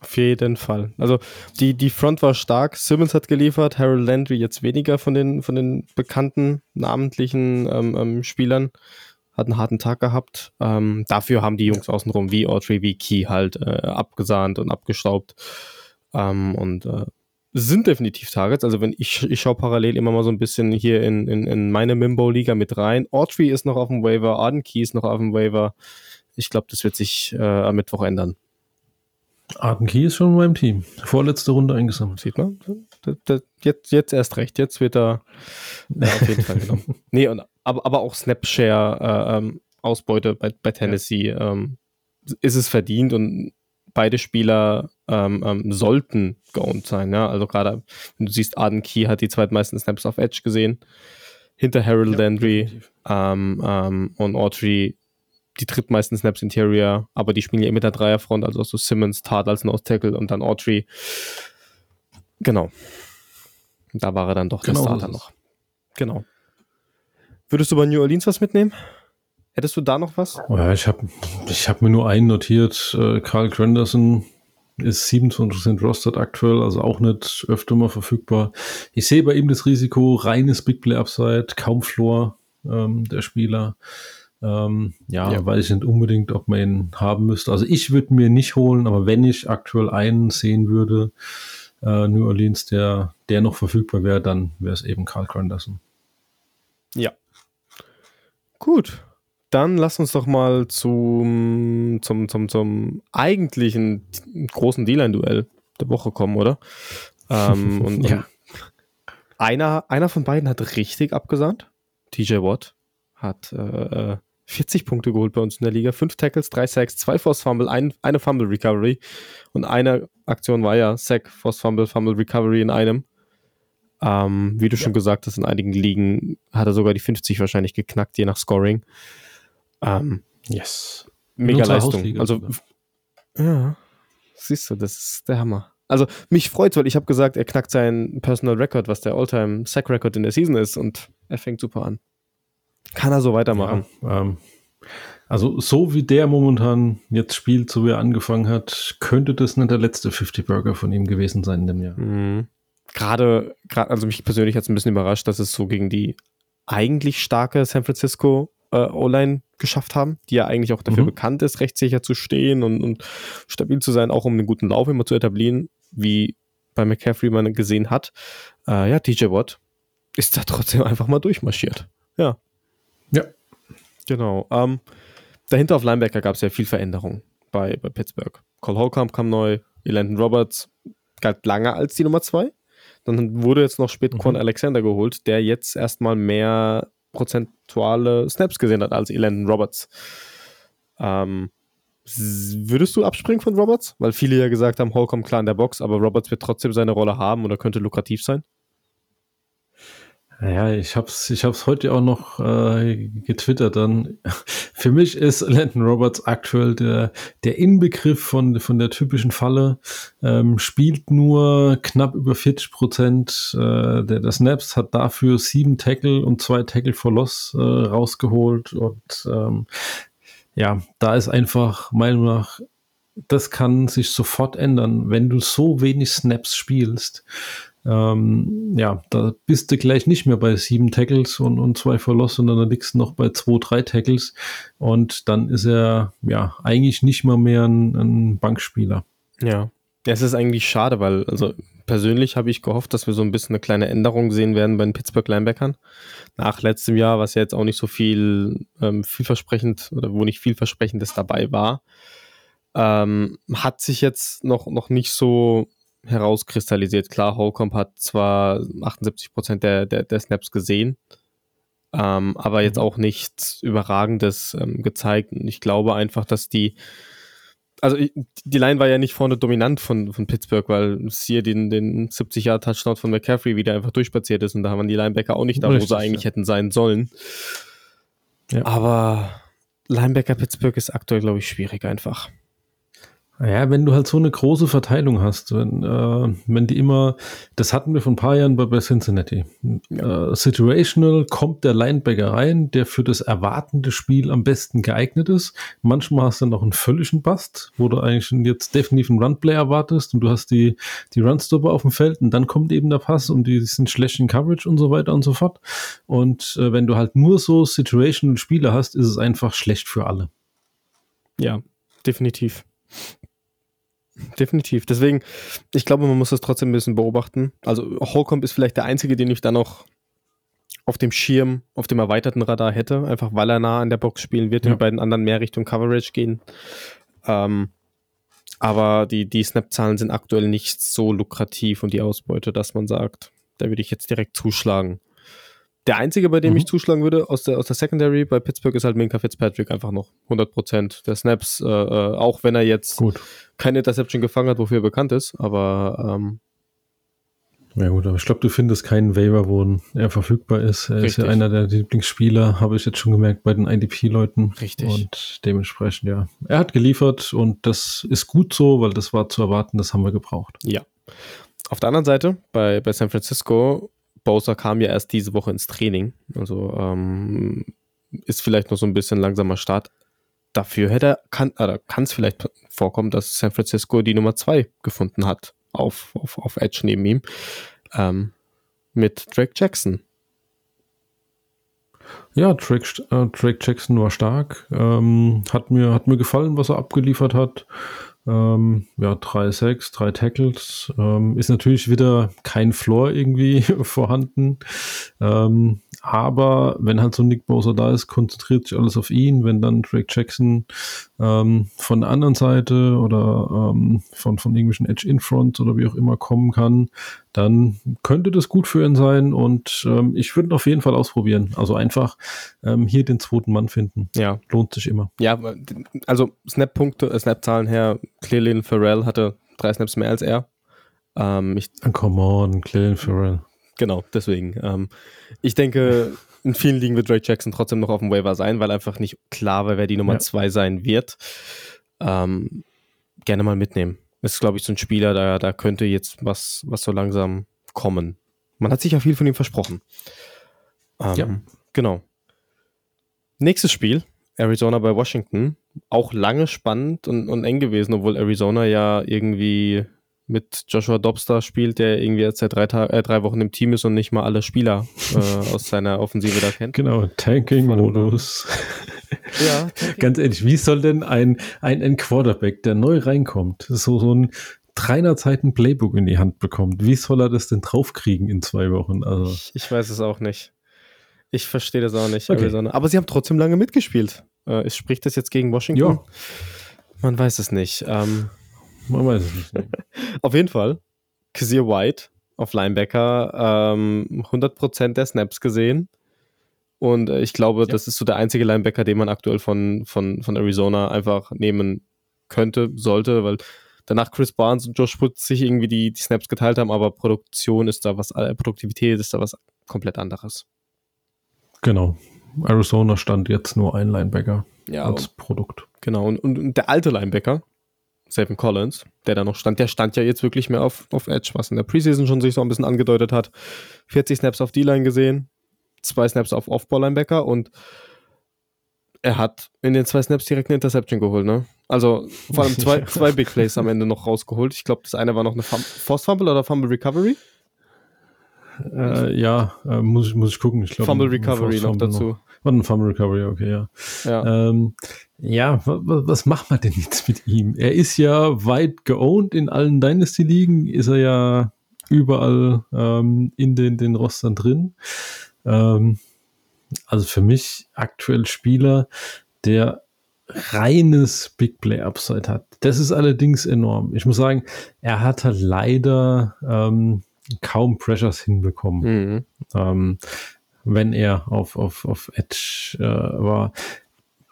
Auf jeden Fall. Also die, die Front war stark. Simmons hat geliefert, Harold Landry jetzt weniger von den, von den bekannten namentlichen ähm, ähm, Spielern. Hat einen harten Tag gehabt. Ähm, dafür haben die Jungs außenrum wie Audrey, wie Key halt äh, abgesahnt und abgestaubt. Ähm, und äh, sind definitiv Targets. Also wenn ich, ich schaue parallel immer mal so ein bisschen hier in, in, in meine Mimbo-Liga mit rein. Audrey ist noch auf dem Waiver, Arden Key ist noch auf dem Waiver. Ich glaube, das wird sich äh, am Mittwoch ändern. Arden ist schon in meinem Team. Vorletzte Runde eingesammelt. Sieht man? Jetzt, jetzt erst recht. Jetzt wird er ja, auf jeden Fall genommen. Nee, und, aber, aber auch Snapshare äh, ähm, Ausbeute bei, bei Tennessee ja. ähm, ist es verdient und beide Spieler ähm, ähm, sollten geowned sein. Ja? Also gerade, wenn du siehst, Arden Key hat die zweitmeisten Snaps auf Edge gesehen. Hinter Harold ja, Landry ähm, ähm, und Autry die drittmeisten Snaps Interior, aber die spielen ja mit der Dreierfront, also so Simmons, Tart als Nose Tackle und dann Autry. Genau. Da war er dann doch genau der Starter noch. Genau. Würdest du bei New Orleans was mitnehmen? Hättest du da noch was? Oh ja, ich habe ich hab mir nur einen notiert. Äh, Carl Granderson ist 27% rostered aktuell, also auch nicht öfter mal verfügbar. Ich sehe bei ihm das Risiko, reines Big Play Upside, kaum Floor ähm, der Spieler. Ähm, ja, ja, weiß ich nicht unbedingt, ob man ihn haben müsste. Also ich würde mir nicht holen, aber wenn ich aktuell einen sehen würde, äh, New Orleans, der, der noch verfügbar wäre, dann wäre es eben Carl Granderson. Ja. Gut. Dann lass uns doch mal zum, zum, zum, zum eigentlichen großen D-Line-Duell der Woche kommen, oder? Ähm, und, ja. einer, einer von beiden hat richtig abgesandt. TJ Watt hat äh, äh 40 Punkte geholt bei uns in der Liga. Fünf Tackles, drei Sacks, zwei Force Fumble, ein, eine Fumble Recovery. Und eine Aktion war ja Sack, Force Fumble, Fumble Recovery in einem. Ähm, wie du ja. schon gesagt hast, in einigen Ligen hat er sogar die 50 wahrscheinlich geknackt, je nach Scoring. Ähm, yes. Mega Leistung. Also, ja, siehst du, das ist der Hammer. Also, mich freut weil ich habe gesagt, er knackt seinen Personal Record, was der All-Time Sack Record in der Season ist und er fängt super an. Kann er so weitermachen. Ja, ähm, also so wie der momentan jetzt spielt, so wie er angefangen hat, könnte das nicht der letzte 50 Burger von ihm gewesen sein in dem Jahr. Mhm. Gerade, gerade, also mich persönlich hat es ein bisschen überrascht, dass es so gegen die eigentlich starke San Francisco äh, O-Line geschafft haben, die ja eigentlich auch dafür mhm. bekannt ist, rechtssicher zu stehen und, und, stabil zu sein, auch um einen guten Lauf immer zu etablieren, wie bei McCaffrey man gesehen hat. Äh, ja, DJ Watt ist da trotzdem einfach mal durchmarschiert. Ja. Ja. Genau. Ähm, dahinter auf Linebacker gab es ja viel Veränderung bei, bei Pittsburgh. Cole Holcomb kam neu, Elandon Roberts galt lange als die Nummer zwei. Dann wurde jetzt noch spät mhm. Alexander geholt, der jetzt erstmal mehr prozentuale Snaps gesehen hat als Elandon Roberts. Ähm, würdest du abspringen von Roberts? Weil viele ja gesagt haben, Holcomb klar in der Box, aber Roberts wird trotzdem seine Rolle haben oder könnte lukrativ sein? Ja, ich hab's, ich hab's heute auch noch äh, getwittert. Dann für mich ist Landon Roberts aktuell der der Inbegriff von von der typischen Falle. Ähm, spielt nur knapp über 40 Prozent äh, der, der Snaps, hat dafür sieben Tackle und zwei Tackle for Loss äh, rausgeholt und ähm, ja, da ist einfach meiner Meinung nach das kann sich sofort ändern, wenn du so wenig Snaps spielst. Ähm, ja, da bist du gleich nicht mehr bei sieben Tackles und, und zwei Verlust, sondern da liegst du noch bei zwei, drei Tackles und dann ist er ja eigentlich nicht mal mehr ein, ein Bankspieler. Ja. Es ist eigentlich schade, weil, also persönlich habe ich gehofft, dass wir so ein bisschen eine kleine Änderung sehen werden bei den Pittsburgh Linebackern. Nach letztem Jahr, was ja jetzt auch nicht so viel ähm, vielversprechend oder wo nicht vielversprechendes dabei war, ähm, hat sich jetzt noch, noch nicht so herauskristallisiert. Klar, Holcomb hat zwar 78 Prozent der, der, der Snaps gesehen, ähm, aber jetzt mhm. auch nichts Überragendes ähm, gezeigt. Und ich glaube einfach, dass die, also die Line war ja nicht vorne dominant von, von Pittsburgh, weil es hier den, den 70-Jahr-Touchdown von McCaffrey wieder einfach durchspaziert ist und da haben die Linebacker auch nicht da, wo sie eigentlich ja. hätten sein sollen. Ja. Aber Linebacker Pittsburgh ist aktuell, glaube ich, schwierig einfach. Ja, wenn du halt so eine große Verteilung hast, wenn, äh, wenn die immer, das hatten wir vor ein paar Jahren bei, bei Cincinnati. Ja. Äh, situational kommt der Linebacker rein, der für das erwartende Spiel am besten geeignet ist. Manchmal hast du noch einen völligen Bast, wo du eigentlich jetzt definitiv einen Runplay erwartest und du hast die, die Runstopper auf dem Feld und dann kommt eben der Pass und die sind schlecht in Coverage und so weiter und so fort. Und äh, wenn du halt nur so situational Spiele hast, ist es einfach schlecht für alle. Ja, definitiv. Definitiv. Deswegen, ich glaube, man muss das trotzdem ein bisschen beobachten. Also Holcomb ist vielleicht der einzige, den ich da noch auf dem Schirm, auf dem erweiterten Radar hätte, einfach weil er nah an der Box spielen wird ja. und die beiden anderen mehr Richtung Coverage gehen. Ähm, aber die, die Snap-Zahlen sind aktuell nicht so lukrativ und die Ausbeute, dass man sagt, da würde ich jetzt direkt zuschlagen. Der einzige, bei dem mhm. ich zuschlagen würde aus der, aus der Secondary bei Pittsburgh ist halt Minka Fitzpatrick einfach noch 100% der Snaps, äh, äh, auch wenn er jetzt gut. keine Interception gefangen hat, wofür er bekannt ist, aber ähm, ja gut, aber ich glaube, du findest keinen Waiver, wo er verfügbar ist. Er Richtig. ist ja einer der Lieblingsspieler, habe ich jetzt schon gemerkt bei den IDP-Leuten. Richtig. Und dementsprechend, ja. Er hat geliefert und das ist gut so, weil das war zu erwarten, das haben wir gebraucht. Ja. Auf der anderen Seite, bei, bei San Francisco Bowser kam ja erst diese Woche ins Training. Also ähm, ist vielleicht noch so ein bisschen langsamer Start. Dafür hätte kann es vielleicht vorkommen, dass San Francisco die Nummer 2 gefunden hat auf, auf, auf Edge neben ihm. Ähm, mit Drake Jackson. Ja, Drake, äh, Drake Jackson war stark. Ähm, hat, mir, hat mir gefallen, was er abgeliefert hat. Ähm, ja, drei Sacks, drei Tackles. Ähm, ist natürlich wieder kein Floor irgendwie vorhanden. Ähm, aber wenn halt so Nick Bosa da ist, konzentriert sich alles auf ihn. Wenn dann Drake Jackson ähm, von der anderen Seite oder ähm, von, von irgendwelchen Edge in Front oder wie auch immer kommen kann, dann könnte das gut für ihn sein. Und ähm, ich würde auf jeden Fall ausprobieren. Also einfach ähm, hier den zweiten Mann finden. Ja. Lohnt sich immer. Ja, also Snap-Punkte, äh, Snap-Zahlen her, Clearly Farrell hatte drei Snaps mehr als er. Ähm, ich, Come on, Clearly Farrell. Genau, deswegen. Ähm, ich denke, in vielen Ligen wird Drake Jackson trotzdem noch auf dem Waiver sein, weil einfach nicht klar war, wer die Nummer 2 ja. sein wird. Ähm, gerne mal mitnehmen. Ist, glaube ich, so ein Spieler, da, da könnte jetzt was, was so langsam kommen. Man hat sich ja viel von ihm versprochen. Ähm, ja. Genau. Nächstes Spiel, Arizona bei Washington. Auch lange spannend und, und eng gewesen, obwohl Arizona ja irgendwie mit Joshua Dobster spielt, der irgendwie jetzt seit drei, Tag, äh, drei Wochen im Team ist und nicht mal alle Spieler äh, aus seiner Offensive da kennt. Genau, Tanking-Modus. ja, Tanking. ganz ehrlich, wie soll denn ein, ein, ein Quarterback, der neu reinkommt, so, so ein 300 Seiten Playbook in die Hand bekommt, wie soll er das denn draufkriegen in zwei Wochen? Also ich, ich weiß es auch nicht. Ich verstehe das auch nicht. Okay. Aber sie haben trotzdem lange mitgespielt. Äh, spricht das jetzt gegen Washington? Ja. Man weiß es nicht. Ähm, man weiß es nicht. Ne? auf jeden Fall. Kazir White auf Linebacker, ähm, 100% der Snaps gesehen. Und äh, ich glaube, ja. das ist so der einzige Linebacker, den man aktuell von, von, von Arizona einfach nehmen könnte, sollte, weil danach Chris Barnes und Josh Putz sich irgendwie die, die Snaps geteilt haben, aber Produktion ist da was, äh, Produktivität ist da was komplett anderes. Genau. Arizona stand jetzt nur ein Linebacker ja, als Produkt. Genau. Und, und, und der alte Linebacker, Savin Collins, der da noch stand, der stand ja jetzt wirklich mehr auf, auf Edge, was in der Preseason schon sich so ein bisschen angedeutet hat. 40 Snaps auf D-Line gesehen, zwei Snaps auf Off-Ball-Linebacker und er hat in den zwei Snaps direkt eine Interception geholt, ne? Also vor allem zwei, zwei Big Plays am Ende noch rausgeholt. Ich glaube, das eine war noch eine Fum Force Fumble oder Fumble Recovery. Äh, ja, äh, muss, ich, muss ich gucken. Ich glaub, Fumble Recovery noch dazu. War ein Fumble Recovery, okay, ja. Ja. Ähm, ja, wa- wa- was macht man denn jetzt mit ihm? Er ist ja weit geowned in allen Dynasty-Ligen, ist er ja überall ähm, in den, den Rostern drin. Ähm, also für mich aktuell Spieler, der reines Big Play Upside hat. Das ist allerdings enorm. Ich muss sagen, er hat halt leider ähm, kaum Pressures hinbekommen Mhm. ähm, wenn er auf, auf, auf Edge äh, war.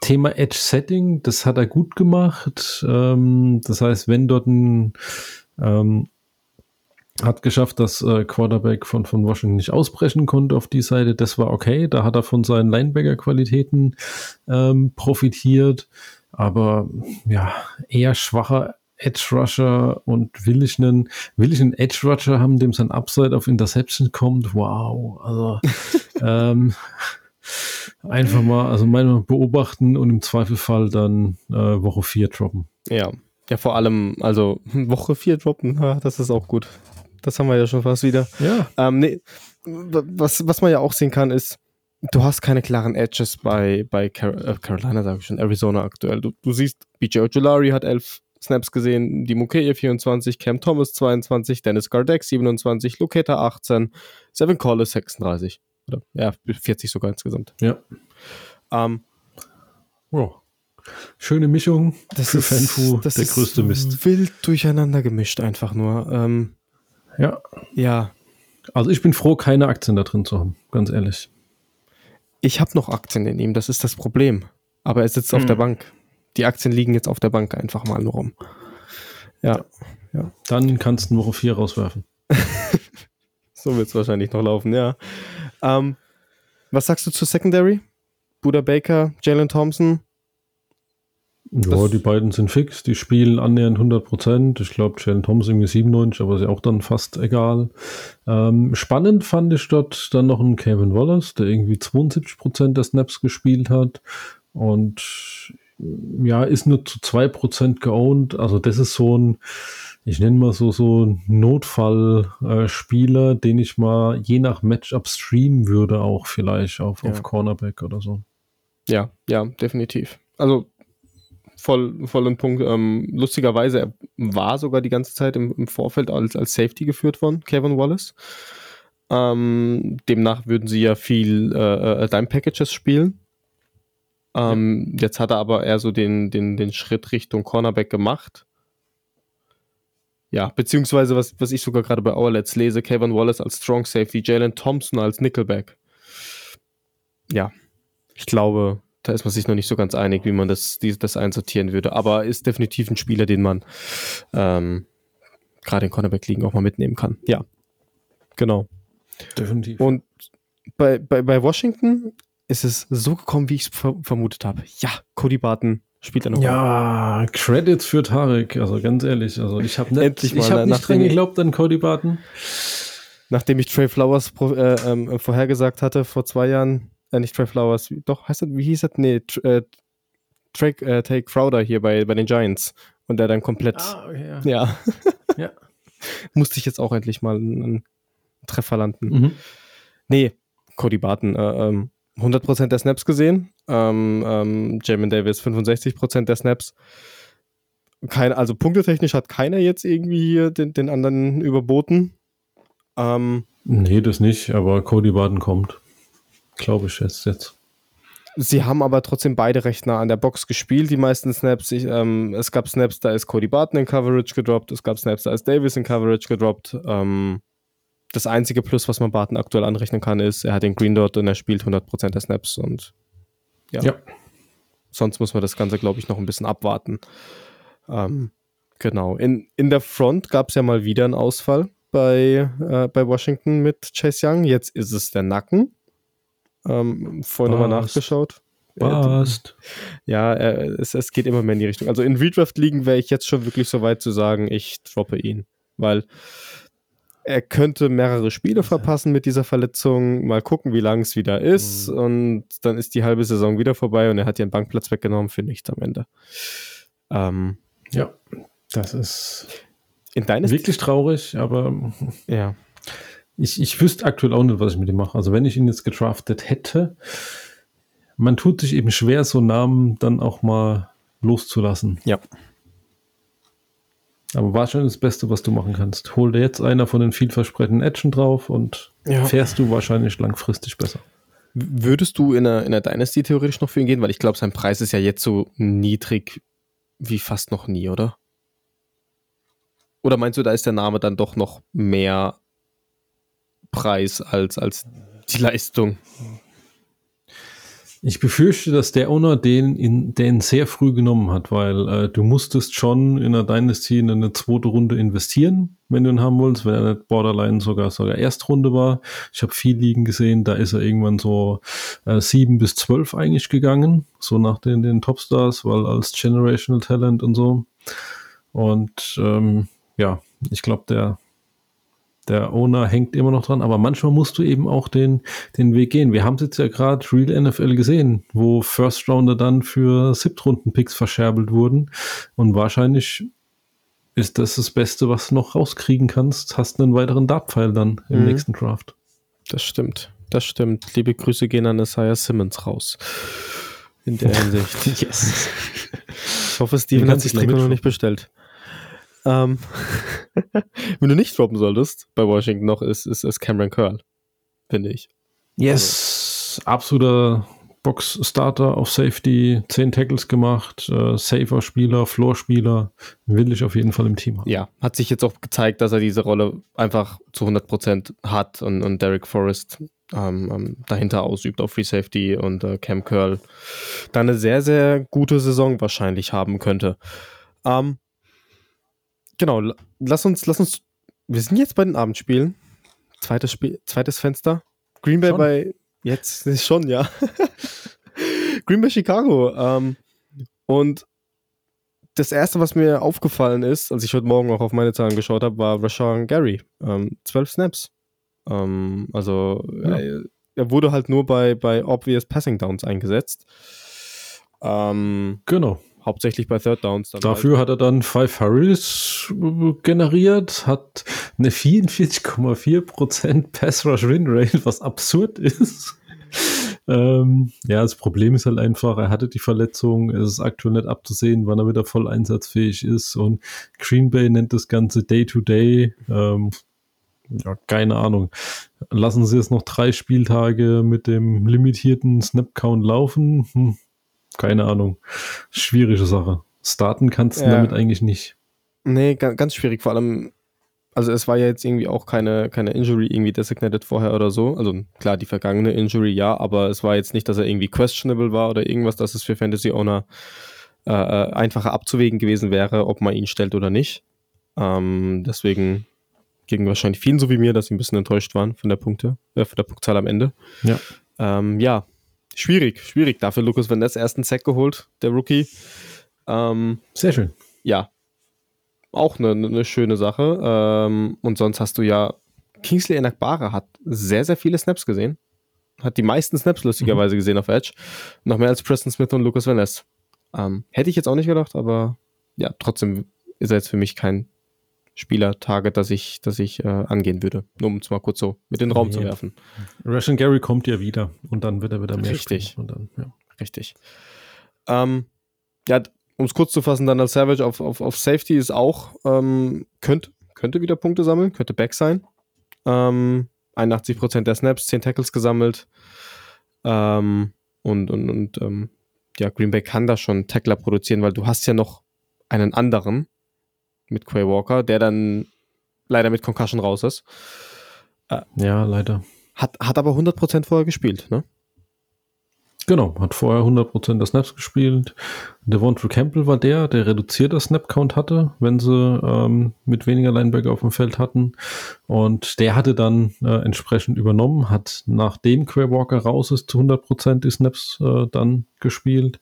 Thema Edge Setting, das hat er gut gemacht. Ähm, das heißt, wenn dort ein ähm, hat geschafft, dass äh, Quarterback von, von Washington nicht ausbrechen konnte auf die Seite. Das war okay. Da hat er von seinen Linebacker-Qualitäten ähm, profitiert. Aber ja, eher schwacher Edge Rusher und will ich einen, will ich einen Edge Rusher haben, dem sein Upside auf Interception kommt? Wow. Also ähm, einfach mal, also meine beobachten und im Zweifelfall dann äh, Woche 4 droppen. Ja. Ja, vor allem, also Woche 4 droppen, ha, das ist auch gut. Das haben wir ja schon fast wieder. Ja. Ähm, nee, was, was man ja auch sehen kann, ist, du hast keine klaren Edges bei, bei Car äh, Carolina, sage ich schon, Arizona aktuell. Du, du siehst, BJ Ojolari hat 11 Snaps gesehen, die Mukeye 24, Cam Thomas 22, Dennis Gardeck 27, Luketa 18, Seven Collis 36. Oder, ja, 40 sogar insgesamt. Ja. Ähm, ja. Schöne Mischung das für ist, Fanfu, das der größte Mist. wild durcheinander gemischt einfach nur. Ähm, Ja. ja, Also ich bin froh, keine Aktien da drin zu haben, ganz ehrlich. ich habe noch Aktien in ihm, das ist das Problem. Aber er sitzt auf Hm. der Bank. Die Aktien liegen jetzt auf der Bank einfach mal nur rum. Ja, Dann kannst du Woche 4 rauswerfen. so wird es wahrscheinlich noch laufen, ja. Ähm, was sagst du zu Secondary? Buda Baker, Jalen Thompson? Ja, Das- die beiden sind fix, die spielen annähernd 100%. Ich glaube, Jalen Thompson irgendwie 97, aber ist ja auch dann fast egal. Ähm, spannend fand ich dort dann noch einen Kevin Wallace, der irgendwie 72% der Snaps gespielt hat. Und ja, ist nur zu 2% geowned. Also das ist so ein, ich nenne mal so, so ein Notfallspieler, den ich mal je nach Matchup streamen würde, auch vielleicht auf, Ja. auf Cornerback oder so. Ja, ja, definitiv. Also voll, voll ein Punkt. Ähm, lustigerweise, er war sogar die ganze Zeit im, im Vorfeld als, als Safety geführt von Kevin Wallace. Ähm, demnach würden sie ja viel äh, äh, Dime Packages spielen. Ähm, Jetzt hat er aber eher so den, den, den Schritt Richtung Cornerback gemacht. Ja, beziehungsweise was, was ich sogar gerade bei Outlets lese, Kevin Wallace als Strong Safety, Jalen Thompson als Nickelback. Ja, ich glaube, da ist man sich noch nicht so ganz einig, wie man das, die, das einsortieren würde. Aber ist definitiv ein Spieler, den man ähm, gerade in Cornerback-Ligen auch mal mitnehmen kann. Ja, genau. Definitiv. Und bei, bei, bei Washington ist es so gekommen, wie ich es ver vermutet habe. Ja, Cody Barton spielt er noch. Ja, Credits für Tarek, also ganz ehrlich. Also ich habe Endlich nicht, ich hab ne, nicht dran geglaubt an Cody Barton. Nachdem ich Trey Flowers äh, ähm, vorhergesagt hatte vor zwei Jahren, äh, nicht Trey Flowers, doch, heißt das, wie hieß das? Nee, äh, Trey, äh, Tay Crowder hier bei, bei den Giants. Und der dann komplett, okay, ja. ja, Ja. musste ich jetzt auch endlich mal einen, einen Treffer landen. Mhm. Nee, Cody Barton, äh, ähm, 100% der Snaps gesehen. Ähm, ähm, Jamin Davis 65% der Snaps. Kein, also punktetechnisch hat keiner jetzt irgendwie hier den, den anderen überboten. Ähm, Nee, das nicht, aber Cody Barton kommt. Glaube ich jetzt. jetzt. sie haben aber trotzdem beide recht nah an der Box gespielt, die meisten Snaps. Ich, ähm, es gab Snaps, da ist Cody Barton in Coverage gedroppt. Es gab Snaps, da ist Davis in Coverage gedroppt. Ähm, das einzige Plus, was man Barton aktuell anrechnen kann, ist, er hat den Green Dot und er spielt 100% der Snaps und ja. Ja. Sonst muss man das Ganze, glaube ich, noch ein bisschen abwarten. Ähm, genau. In, in der Front gab es ja mal wieder einen Ausfall bei, äh, bei Washington mit Chase Young. Jetzt ist es der Nacken. Ähm, vorhin nochmal nachgeschaut. Passt. Ja, äh, es, es geht immer mehr in die Richtung. Also in Redraft-Ligen wäre ich jetzt schon wirklich so weit zu sagen, ich droppe ihn. Weil er könnte mehrere Spiele verpassen mit dieser Verletzung. Mal gucken, wie lang es wieder ist. Und dann ist die halbe Saison wieder vorbei und er hat ihren Bankplatz weggenommen für nichts am Ende. Ähm, Ja, das ist in deines wirklich traurig, aber Ja. ich, ich wüsste aktuell auch nicht, was ich mit ihm mache. Also wenn ich ihn jetzt gedraftet hätte, man tut sich eben schwer, so Namen dann auch mal loszulassen. Ja. Aber wahrscheinlich das Beste, was du machen kannst. Hol dir jetzt einer von den vielversprechenden Action drauf und Ja. fährst du wahrscheinlich langfristig besser. Würdest du in der, in der Dynasty theoretisch noch für ihn gehen? Weil ich glaube, sein Preis ist ja jetzt so niedrig wie fast noch nie, oder? Oder meinst du, da ist der Name dann doch noch mehr Preis als, als die Leistung? Ich befürchte, dass der Owner den, in, den sehr früh genommen hat, weil äh, du musstest schon in der Dynasty in eine zweite Runde investieren, wenn du ihn haben willst, wenn er nicht Borderline sogar sogar Erstrunde war. Ich habe viel liegen gesehen, da ist er irgendwann so äh, sieben bis zwölf eigentlich gegangen, so nach den, den Topstars, weil als Generational Talent und so. Und ähm, ja, ich glaube, der der Owner hängt immer noch dran, aber manchmal musst du eben auch den, den Weg gehen. Wir haben es jetzt ja gerade Real NFL gesehen, wo First Rounder dann für Siebtrunden-Picks verscherbelt wurden. Und wahrscheinlich ist das das Beste, was du noch rauskriegen kannst. Hast einen weiteren Dartpfeil dann im Mhm. nächsten Draft. Das stimmt. Das stimmt. Liebe Grüße gehen an Isaiah Simmons raus. In der Hinsicht. Yes. Ich hoffe, Steven hat sich du Trikot noch nicht bestellt. Ähm, wenn du nicht droppen solltest bei Washington noch, ist, ist, ist Cameron Curl, finde ich. Yes, absoluter Box-Starter auf Safety, 10 Tackles gemacht, äh, Safer-Spieler, Floor-Spieler, will ich auf jeden Fall im Team haben. Ja, hat sich jetzt auch gezeigt, dass er diese Rolle einfach zu 100% hat und, und Derek Forrest ähm, ähm, dahinter ausübt auf Free Safety und äh, Cam Curl da eine sehr, sehr gute Saison wahrscheinlich haben könnte. Ähm, genau, la- lass uns, lass uns, wir sind jetzt bei den Abendspielen. Zweites Spiel, zweites Fenster. Green Bay Schon? bei, jetzt schon, ja. Green Bay Chicago. Ähm, und das erste, was mir aufgefallen ist, als ich heute Morgen auch auf meine Zahlen geschaut habe, war Rashawn Gary. Ähm, 12 Snaps. Ähm, also Ja. er, er wurde halt nur bei, bei obvious Passing Downs eingesetzt. Ähm, Genau. Hauptsächlich bei Third Downs. Dann Dafür hat er dann Five Hurries äh, generiert, hat eine 44,4% Pass Rush Win Rate, was absurd ist. ähm, ja, das Problem ist halt einfach, er hatte die Verletzung, es ist aktuell nicht abzusehen, wann er wieder voll einsatzfähig ist und Green Bay nennt das Ganze Day-to-Day. ähm, ja, keine Ahnung. Lassen Sie es noch drei Spieltage mit dem limitierten Snap-Count laufen? Hm, keine Ahnung. Schwierige Sache. Starten kannst du Ja. damit eigentlich nicht. Nee, ga- ganz schwierig. Vor allem, also es war ja jetzt irgendwie auch keine, keine Injury irgendwie designated vorher oder so. Also klar, die vergangene Injury ja, aber es war jetzt nicht, dass er irgendwie questionable war oder irgendwas, dass es für Fantasy Owner äh, äh, einfacher abzuwägen gewesen wäre, ob man ihn stellt oder nicht. Ähm, deswegen ging wahrscheinlich vielen so wie mir, dass sie ein bisschen enttäuscht waren von der Punkte, äh, von der Punktzahl am Ende. Ja. Ähm, ja, schwierig, schwierig. Dafür Lukas Van Ness ersten Sack geholt, der Rookie. Ähm, Sehr schön. ja, auch eine, eine schöne Sache. Ähm, und sonst hast du ja, Kingsley Enakbara hat sehr, sehr viele Snaps gesehen. Hat die meisten Snaps lustigerweise gesehen auf Edge. Noch mehr als Preston Smith und Lucas Van Ness. Ähm, hätte ich jetzt auch nicht gedacht, aber ja, trotzdem ist er jetzt für mich kein Spieler-Target, das ich, das ich äh, angehen würde. Nur um es mal kurz so mit in den Raum zu Nee. werfen. Ration Gary kommt ja wieder und dann wird er wieder mehr Richtig. dann, ja. Richtig. Ähm, ja, um es kurz zu fassen, dann als Savage auf, auf, auf Safety ist auch, ähm, könnte, könnte wieder Punkte sammeln, könnte Back sein. Ähm, 81% der Snaps, 10 Tackles gesammelt. Ähm, und und, und ähm, ja, Green Bay kann da schon Tackler produzieren, weil du hast ja noch einen anderen mit Quay Walker, der dann leider mit Concussion raus ist. ja, leider. Hat, hat aber 100% vorher gespielt, ne? Genau, hat vorher 100% der Snaps gespielt. Devontre Campbell war der, der reduzierter Snap-Count hatte, wenn sie ähm, mit weniger Linebacker auf dem Feld hatten. Und der hatte dann äh, entsprechend übernommen, hat nachdem Quay Walker raus ist, zu 100% die Snaps äh, dann gespielt.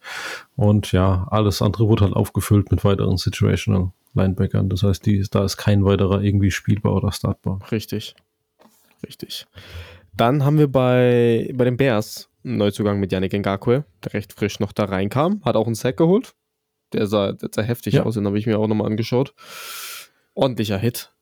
Und ja, alles andere wurde halt aufgefüllt mit weiteren Situational Linebackern. Das heißt, die, da ist kein weiterer irgendwie spielbar oder startbar. Richtig. Richtig. Dann haben wir bei, bei den Bears einen Neuzugang mit Yannick Ngakwe, der recht frisch noch da reinkam, hat auch einen Sack geholt. Der sah, der sah heftig Ja. aus, den habe ich mir auch nochmal angeschaut. Ordentlicher Hit.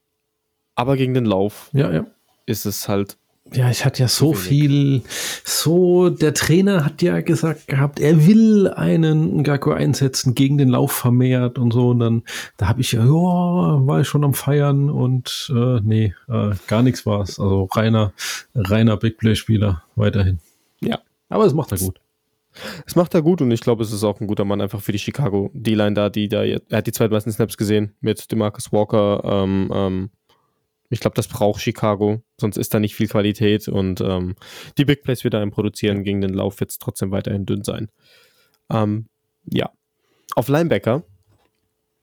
Aber gegen den Lauf Ja, ja. ist es halt Ja, ich hatte ja so viel, so, der Trainer hat ja gesagt gehabt, er will einen Ngako einsetzen, gegen den Lauf vermehrt und so. Und dann, da habe ich ja, ja, war ich schon am Feiern und äh, nee, äh, gar nichts war es. Also reiner, reiner Big Play-Spieler weiterhin. Ja. Aber es macht er gut. Es macht er gut und ich glaube, es ist auch ein guter Mann einfach für die Chicago D-Line da, die da jetzt, er hat die zweitmeisten Snaps gesehen mit DeMarcus Walker. Ähm, ähm, ich glaube, das braucht Chicago, sonst ist da nicht viel Qualität und ähm, die Big Plays wieder im Produzieren gegen den Lauf wird es trotzdem weiterhin dünn sein. Ähm, ja. Auf Linebacker,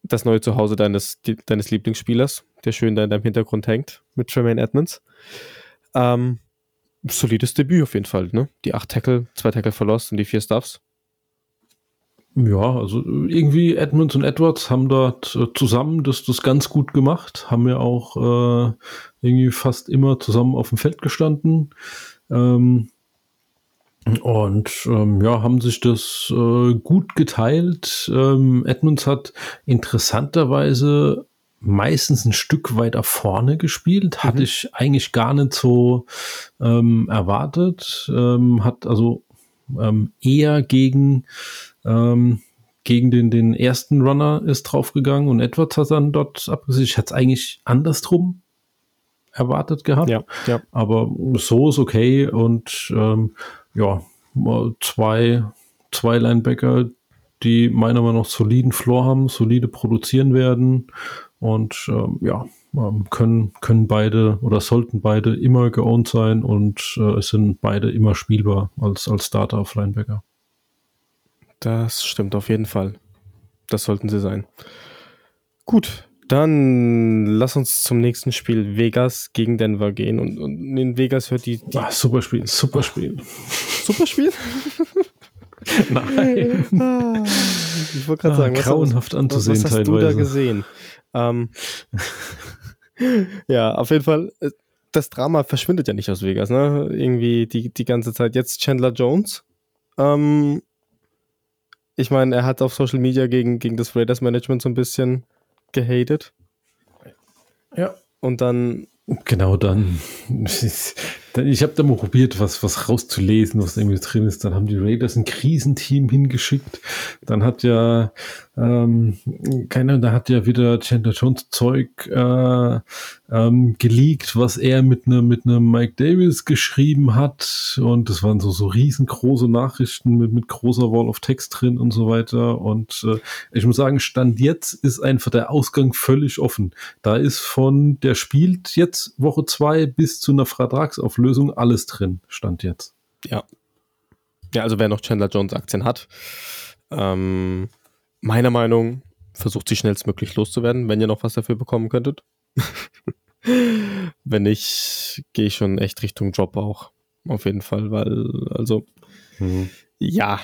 das neue Zuhause deines, die, deines Lieblingsspielers, der schön da in deinem Hintergrund hängt, mit Tremaine Edmonds. Ähm, solides Debüt auf jeden Fall, ne? Die acht Tackle, zwei Tackle verlost und die vier Stuffs. Ja, also irgendwie Edmonds und Edwards haben dort äh, zusammen das, das ganz gut gemacht, haben ja auch äh, irgendwie fast immer zusammen auf dem Feld gestanden. Ähm, und ähm, ja, haben sich das äh, gut geteilt. Ähm, Edmonds hat interessanterweise meistens ein Stück weiter vorne gespielt. Hatte ich eigentlich gar nicht so ähm, erwartet. Ähm, hat also ähm, eher gegen ähm, gegen den, den ersten Runner ist draufgegangen und Edwards hat dann dort abgesichert. Ich hätte es eigentlich andersrum erwartet gehabt. Ja, ja. Aber so ist okay und ähm, ja, zwei, zwei Linebacker, die meiner Meinung nach soliden Floor haben, solide produzieren werden und ähm, ja, ähm, können, können beide oder sollten beide immer geowned sein und äh, es sind beide immer spielbar als, als Starter auf Linebacker. Das stimmt auf jeden Fall. Das sollten sie sein. Gut, dann lass uns zum nächsten Spiel Vegas gegen Denver gehen. Und, und in Vegas hört die, die Ah, super Spiel, super Spiel. super Spiel. Nein. ich wollte gerade Ah, sagen, was, grauenhaft was, anzusehen was hast du da teilweise. gesehen? Ähm, ja, auf jeden Fall. äh, Das Drama verschwindet ja nicht aus Vegas, ne? Irgendwie die, die ganze Zeit. Jetzt Chandler Jones. Ähm, ich meine, er hat auf Social Media gegen, gegen das Raiders Management so ein bisschen gehatet. Ja. Und dann, Genau, dann. ich habe da mal probiert, was, was rauszulesen, was irgendwie drin ist. Dann haben die Raiders ein Krisenteam hingeschickt. Dann hat ja, ähm, keiner, da hat ja wieder Chandler Jones Zeug äh, ähm, geleakt, was er mit einem mit einem Mike Davis geschrieben hat. Und das waren so, so riesengroße Nachrichten mit, mit großer Wall of Text drin und so weiter. Und äh, ich muss sagen, Stand jetzt ist einfach der Ausgang völlig offen. Da ist von, der spielt jetzt Woche zwei bis zu einer Vertragsauflösung alles drin, Stand jetzt. ja. Ja, also wer noch Chandler Jones Aktien hat, ähm, meiner Meinung, versucht sie schnellstmöglich loszuwerden, wenn ihr noch was dafür bekommen könntet. wenn nicht, gehe ich schon echt Richtung Job auch. Auf jeden Fall, weil, also, ja,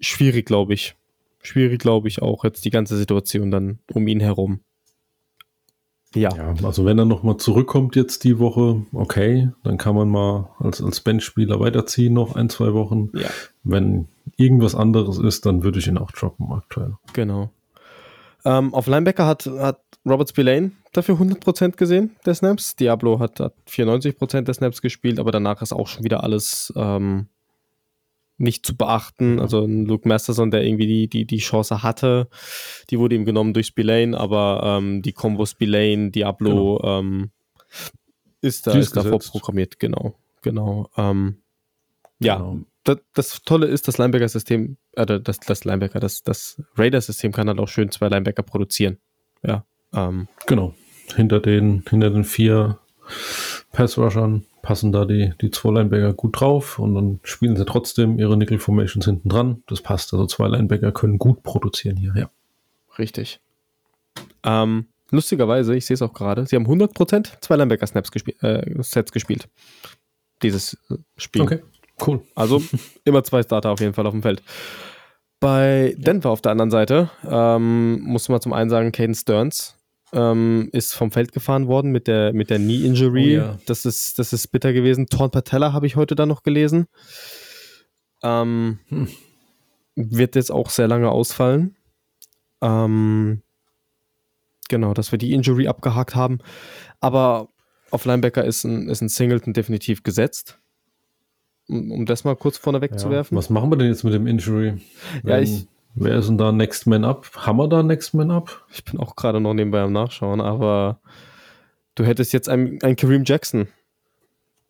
schwierig, glaube ich. Schwierig, glaube ich, auch jetzt die ganze Situation dann um ihn herum. Ja, Ja, also wenn er nochmal zurückkommt jetzt die Woche, okay, dann kann man mal als, als Benchspieler weiterziehen noch ein, zwei Wochen. ja, Wenn irgendwas anderes ist, dann würde ich ihn auch droppen aktuell. genau. Ähm, auf Linebacker hat, hat Robert Spillane dafür 100% gesehen, der Snaps. Diablo hat, hat 94% der Snaps gespielt, aber danach ist auch schon wieder alles ähm, nicht zu beachten. Also ein Luke Masterson, der irgendwie die, die, die Chance hatte, die wurde ihm genommen durch Spillane, aber ähm, die Combo Spillane, Diablo ähm, ist da ist ist da gesetzt. vorprogrammiert, genau. Genau. Ähm, ja, Genau. das, das Tolle ist, das Linebacker-System, äh, das, das Linebacker, das, das Raiders-System kann halt auch schön zwei Linebacker produzieren. Ja. Ähm, Genau. Hinter den, hinter den vier Pass-Rushern passen da die, die zwei Linebacker gut drauf und dann spielen sie trotzdem ihre Nickel-Formations hinten dran. Das passt. Also zwei Linebacker können gut produzieren hier, ja. richtig. Ähm, lustigerweise, ich sehe es auch gerade, sie haben 100% zwei Linebacker-Snaps gespielt, äh, Sets gespielt. Dieses äh, Spiel. cool. Also immer zwei Starter auf jeden Fall auf dem Feld. Bei Denver auf der anderen Seite ähm, muss man zum einen sagen, Caden Stearns ähm, ist vom Feld gefahren worden mit der, mit der Knee-Injury. Oh ja. das, ist, das ist bitter gewesen. Torn Patella habe ich heute dann noch gelesen. Ähm, Hm. Wird jetzt auch sehr lange ausfallen. Ähm, genau, dass wir die Injury abgehakt haben. Aber auf Linebacker ist ein, ist ein Singleton definitiv gesetzt. Um, um das mal kurz vorne wegzuwerfen. Was machen wir denn jetzt mit dem Injury? Ja, ich- Wer ist denn da Next Man Up? Haben wir da Next Man Up? Ich bin auch gerade noch nebenbei am Nachschauen, aber du hättest jetzt einen, einen Kareem Jackson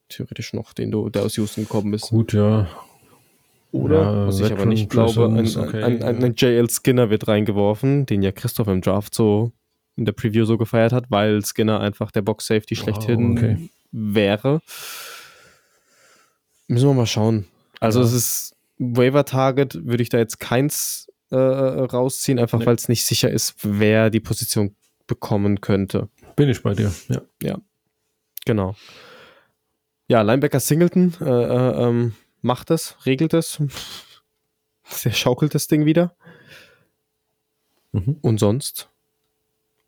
theoretisch noch, den du, der aus Houston gekommen ist. Gut, ja. Oder, Ja, was ich aber nicht glaube, ein, okay, ein, ein, JL Skinner wird reingeworfen, den ja Christoph im Draft so in der Preview so gefeiert hat, weil Skinner einfach der Box Safety schlechthin okay. wäre. Müssen wir mal schauen. Also Ja. es ist Waiver Target, würde ich da jetzt keins äh, rausziehen, einfach Nee. weil es nicht sicher ist, wer die Position bekommen könnte. Bin ich bei dir, ja. Genau. Ja, Linebacker Singleton äh, äh, ähm, macht es, regelt es. Der schaukelt das Ding wieder. Mhm. Und sonst?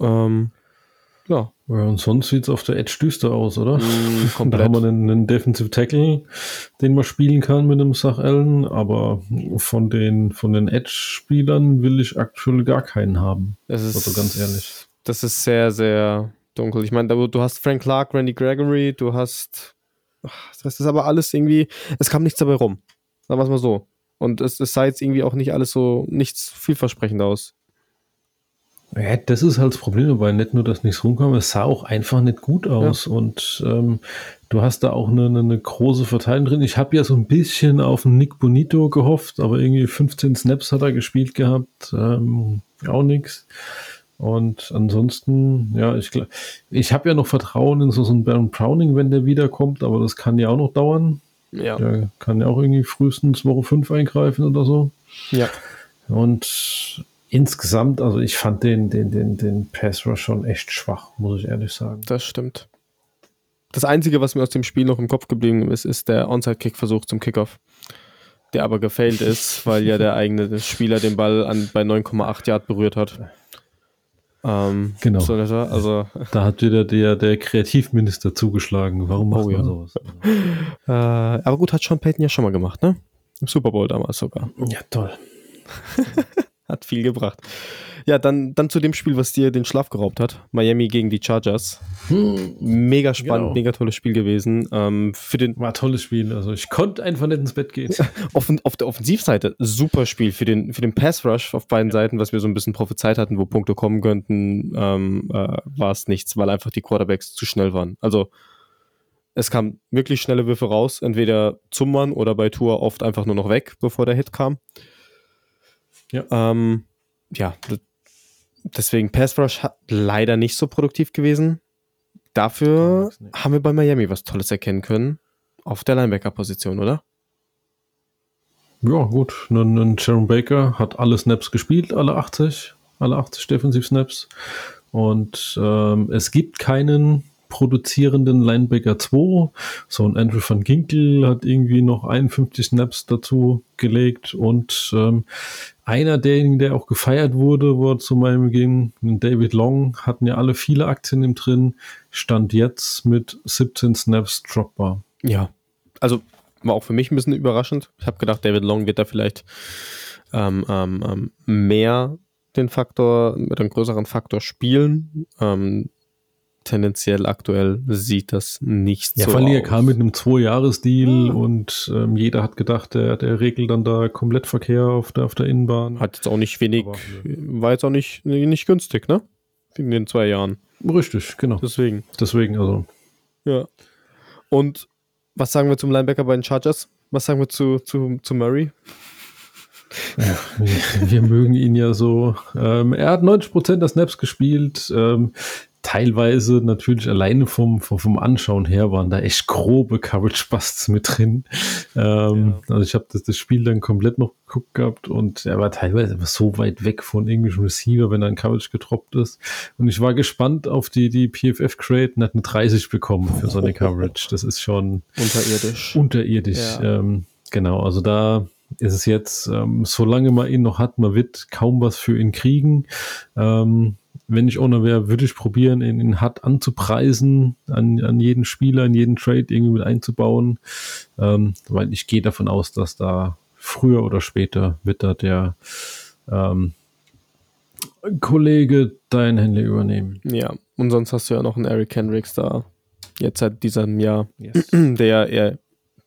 Ähm, ja, Ja, und sonst sieht es auf der Edge düster aus, oder? mh, Da haben komplett. wir einen, einen Defensive Tackle, den man spielen kann mit einem Sach Allen, aber von den, von den Edge-Spielern will ich aktuell gar keinen haben. Das ist, Also ganz ehrlich. Das ist sehr, sehr dunkel. Ich meine, du hast Frank Clark, Randy Gregory, du hast. ach, Das ist aber alles irgendwie. Es kam nichts dabei rum. Sagen wir es mal so. Und es, es sah jetzt irgendwie auch nicht alles so nichts vielversprechend aus. Ja, das ist halt das Problem dabei. Nicht nur, dass nichts rumkam, es sah auch einfach nicht gut aus. Und ähm, du hast da auch eine, eine, große Verteilung drin. Ich habe ja so ein bisschen auf einen Nick Bonito gehofft, aber irgendwie 15 Snaps hat er gespielt gehabt. Ähm, auch nichts. Und ansonsten, ja, ich, ich habe ja noch Vertrauen in so, so einen Baron Browning, wenn der wiederkommt, aber das kann ja auch noch dauern. Ja. Der kann ja auch irgendwie frühestens Woche 5 eingreifen oder so. Ja. Und insgesamt, also ich fand den, den, den, den Pass Rush schon echt schwach, muss ich ehrlich sagen. Das stimmt. Das Einzige, was mir aus dem Spiel noch im Kopf geblieben ist, ist der Onside-Kick-Versuch zum Kickoff. Der aber gefailt ist, weil ja der eigene Spieler den Ball an, bei 9,8 Yard berührt hat. Ähm, Genau. So. Also, Da hat wieder der, der Kreativminister zugeschlagen. Warum macht Oh man ja. sowas? äh, aber gut, hat Sean Payton ja schon mal gemacht, ne? Im Super Bowl damals sogar. Ja, toll. Hat viel gebracht. Ja, dann, dann zu dem Spiel, was dir den Schlaf geraubt hat. Miami gegen die Chargers. Mega spannend, Genau. mega tolles Spiel gewesen. Ähm, für den War ein tolles Spiel. Also ich konnte einfach nicht ins Bett gehen. Offen, auf der Offensivseite super Spiel für den, für den Pass Rush auf beiden Seiten, was wir so ein bisschen prophezeit hatten, wo Punkte kommen könnten, ähm, äh, war es nichts, weil einfach die Quarterbacks zu schnell waren. Also es kamen wirklich schnelle Würfe raus, entweder zum Mann oder bei Tour oft einfach nur noch weg, bevor der Hit kam. Ja. Ähm, ja, deswegen Pass Rush hat leider nicht so produktiv gewesen. Dafür haben wir bei Miami was Tolles erkennen können. Auf der Linebacker-Position, oder? Ja, gut. Ein Sharon Baker hat alle Snaps gespielt, alle 80, alle 80 Defensiv-Snaps. Und ähm, es gibt keinen produzierenden Linebacker 2. So ein Andrew van Ginkel hat irgendwie noch 51 Snaps dazu gelegt. Und ähm, einer derjenigen, der auch gefeiert wurde, wo er zu meinem ging, David Long, hatten ja alle viele Aktien im drin, stand jetzt mit 17 Snaps dropbar. Ja, also war auch für mich ein bisschen überraschend. Ich habe gedacht, David Long wird da vielleicht ähm, ähm, ähm, mehr den Faktor, mit einem größeren Faktor spielen. Ähm, tendenziell aktuell sieht das nicht Ja, so vor allem, er aus. kam mit einem Zwei-Jahres-Deal und ähm, jeder hat gedacht, der, der regelt dann da Komplettverkehr auf der, auf der Innenbahn. Hat jetzt auch nicht wenig, Aber, war jetzt auch nicht, nicht günstig, ne? In den zwei Jahren. Richtig, genau. Deswegen. Deswegen, also. Ja. Und was sagen wir zum Linebacker bei den Chargers? Was sagen wir zu, zu, zu Murray? wir, wir mögen ihn ja so. Ähm, er hat 90% der Snaps gespielt. Ähm, teilweise natürlich alleine vom, vom, vom Anschauen her waren da echt grobe Coverage-Busts mit drin. Ähm, Also ich habe das, das Spiel dann komplett noch geguckt gehabt und er war teilweise einfach so weit weg von irgendwelchen Receiver, wenn er in Coverage getroppt ist. Und ich war gespannt auf die, die PFF-Crate und hat eine 30 bekommen für so eine Coverage. Das ist schon Unterirdisch. unterirdisch. Ja. Ähm, genau, also da ist es jetzt, ähm, solange man ihn noch hat, man wird kaum was für ihn kriegen. Ähm, wenn ich Owner wäre, würde ich probieren, ihn, ihn hart anzupreisen, an, an jeden Spieler, in jeden Trade irgendwie mit einzubauen, ähm, weil ich gehe davon aus, dass da früher oder später wird da der, ähm, Kollege dein Handy übernehmen. Ja, und sonst hast du ja noch einen Eric Kendricks da, jetzt seit diesem Jahr, Yes. der eher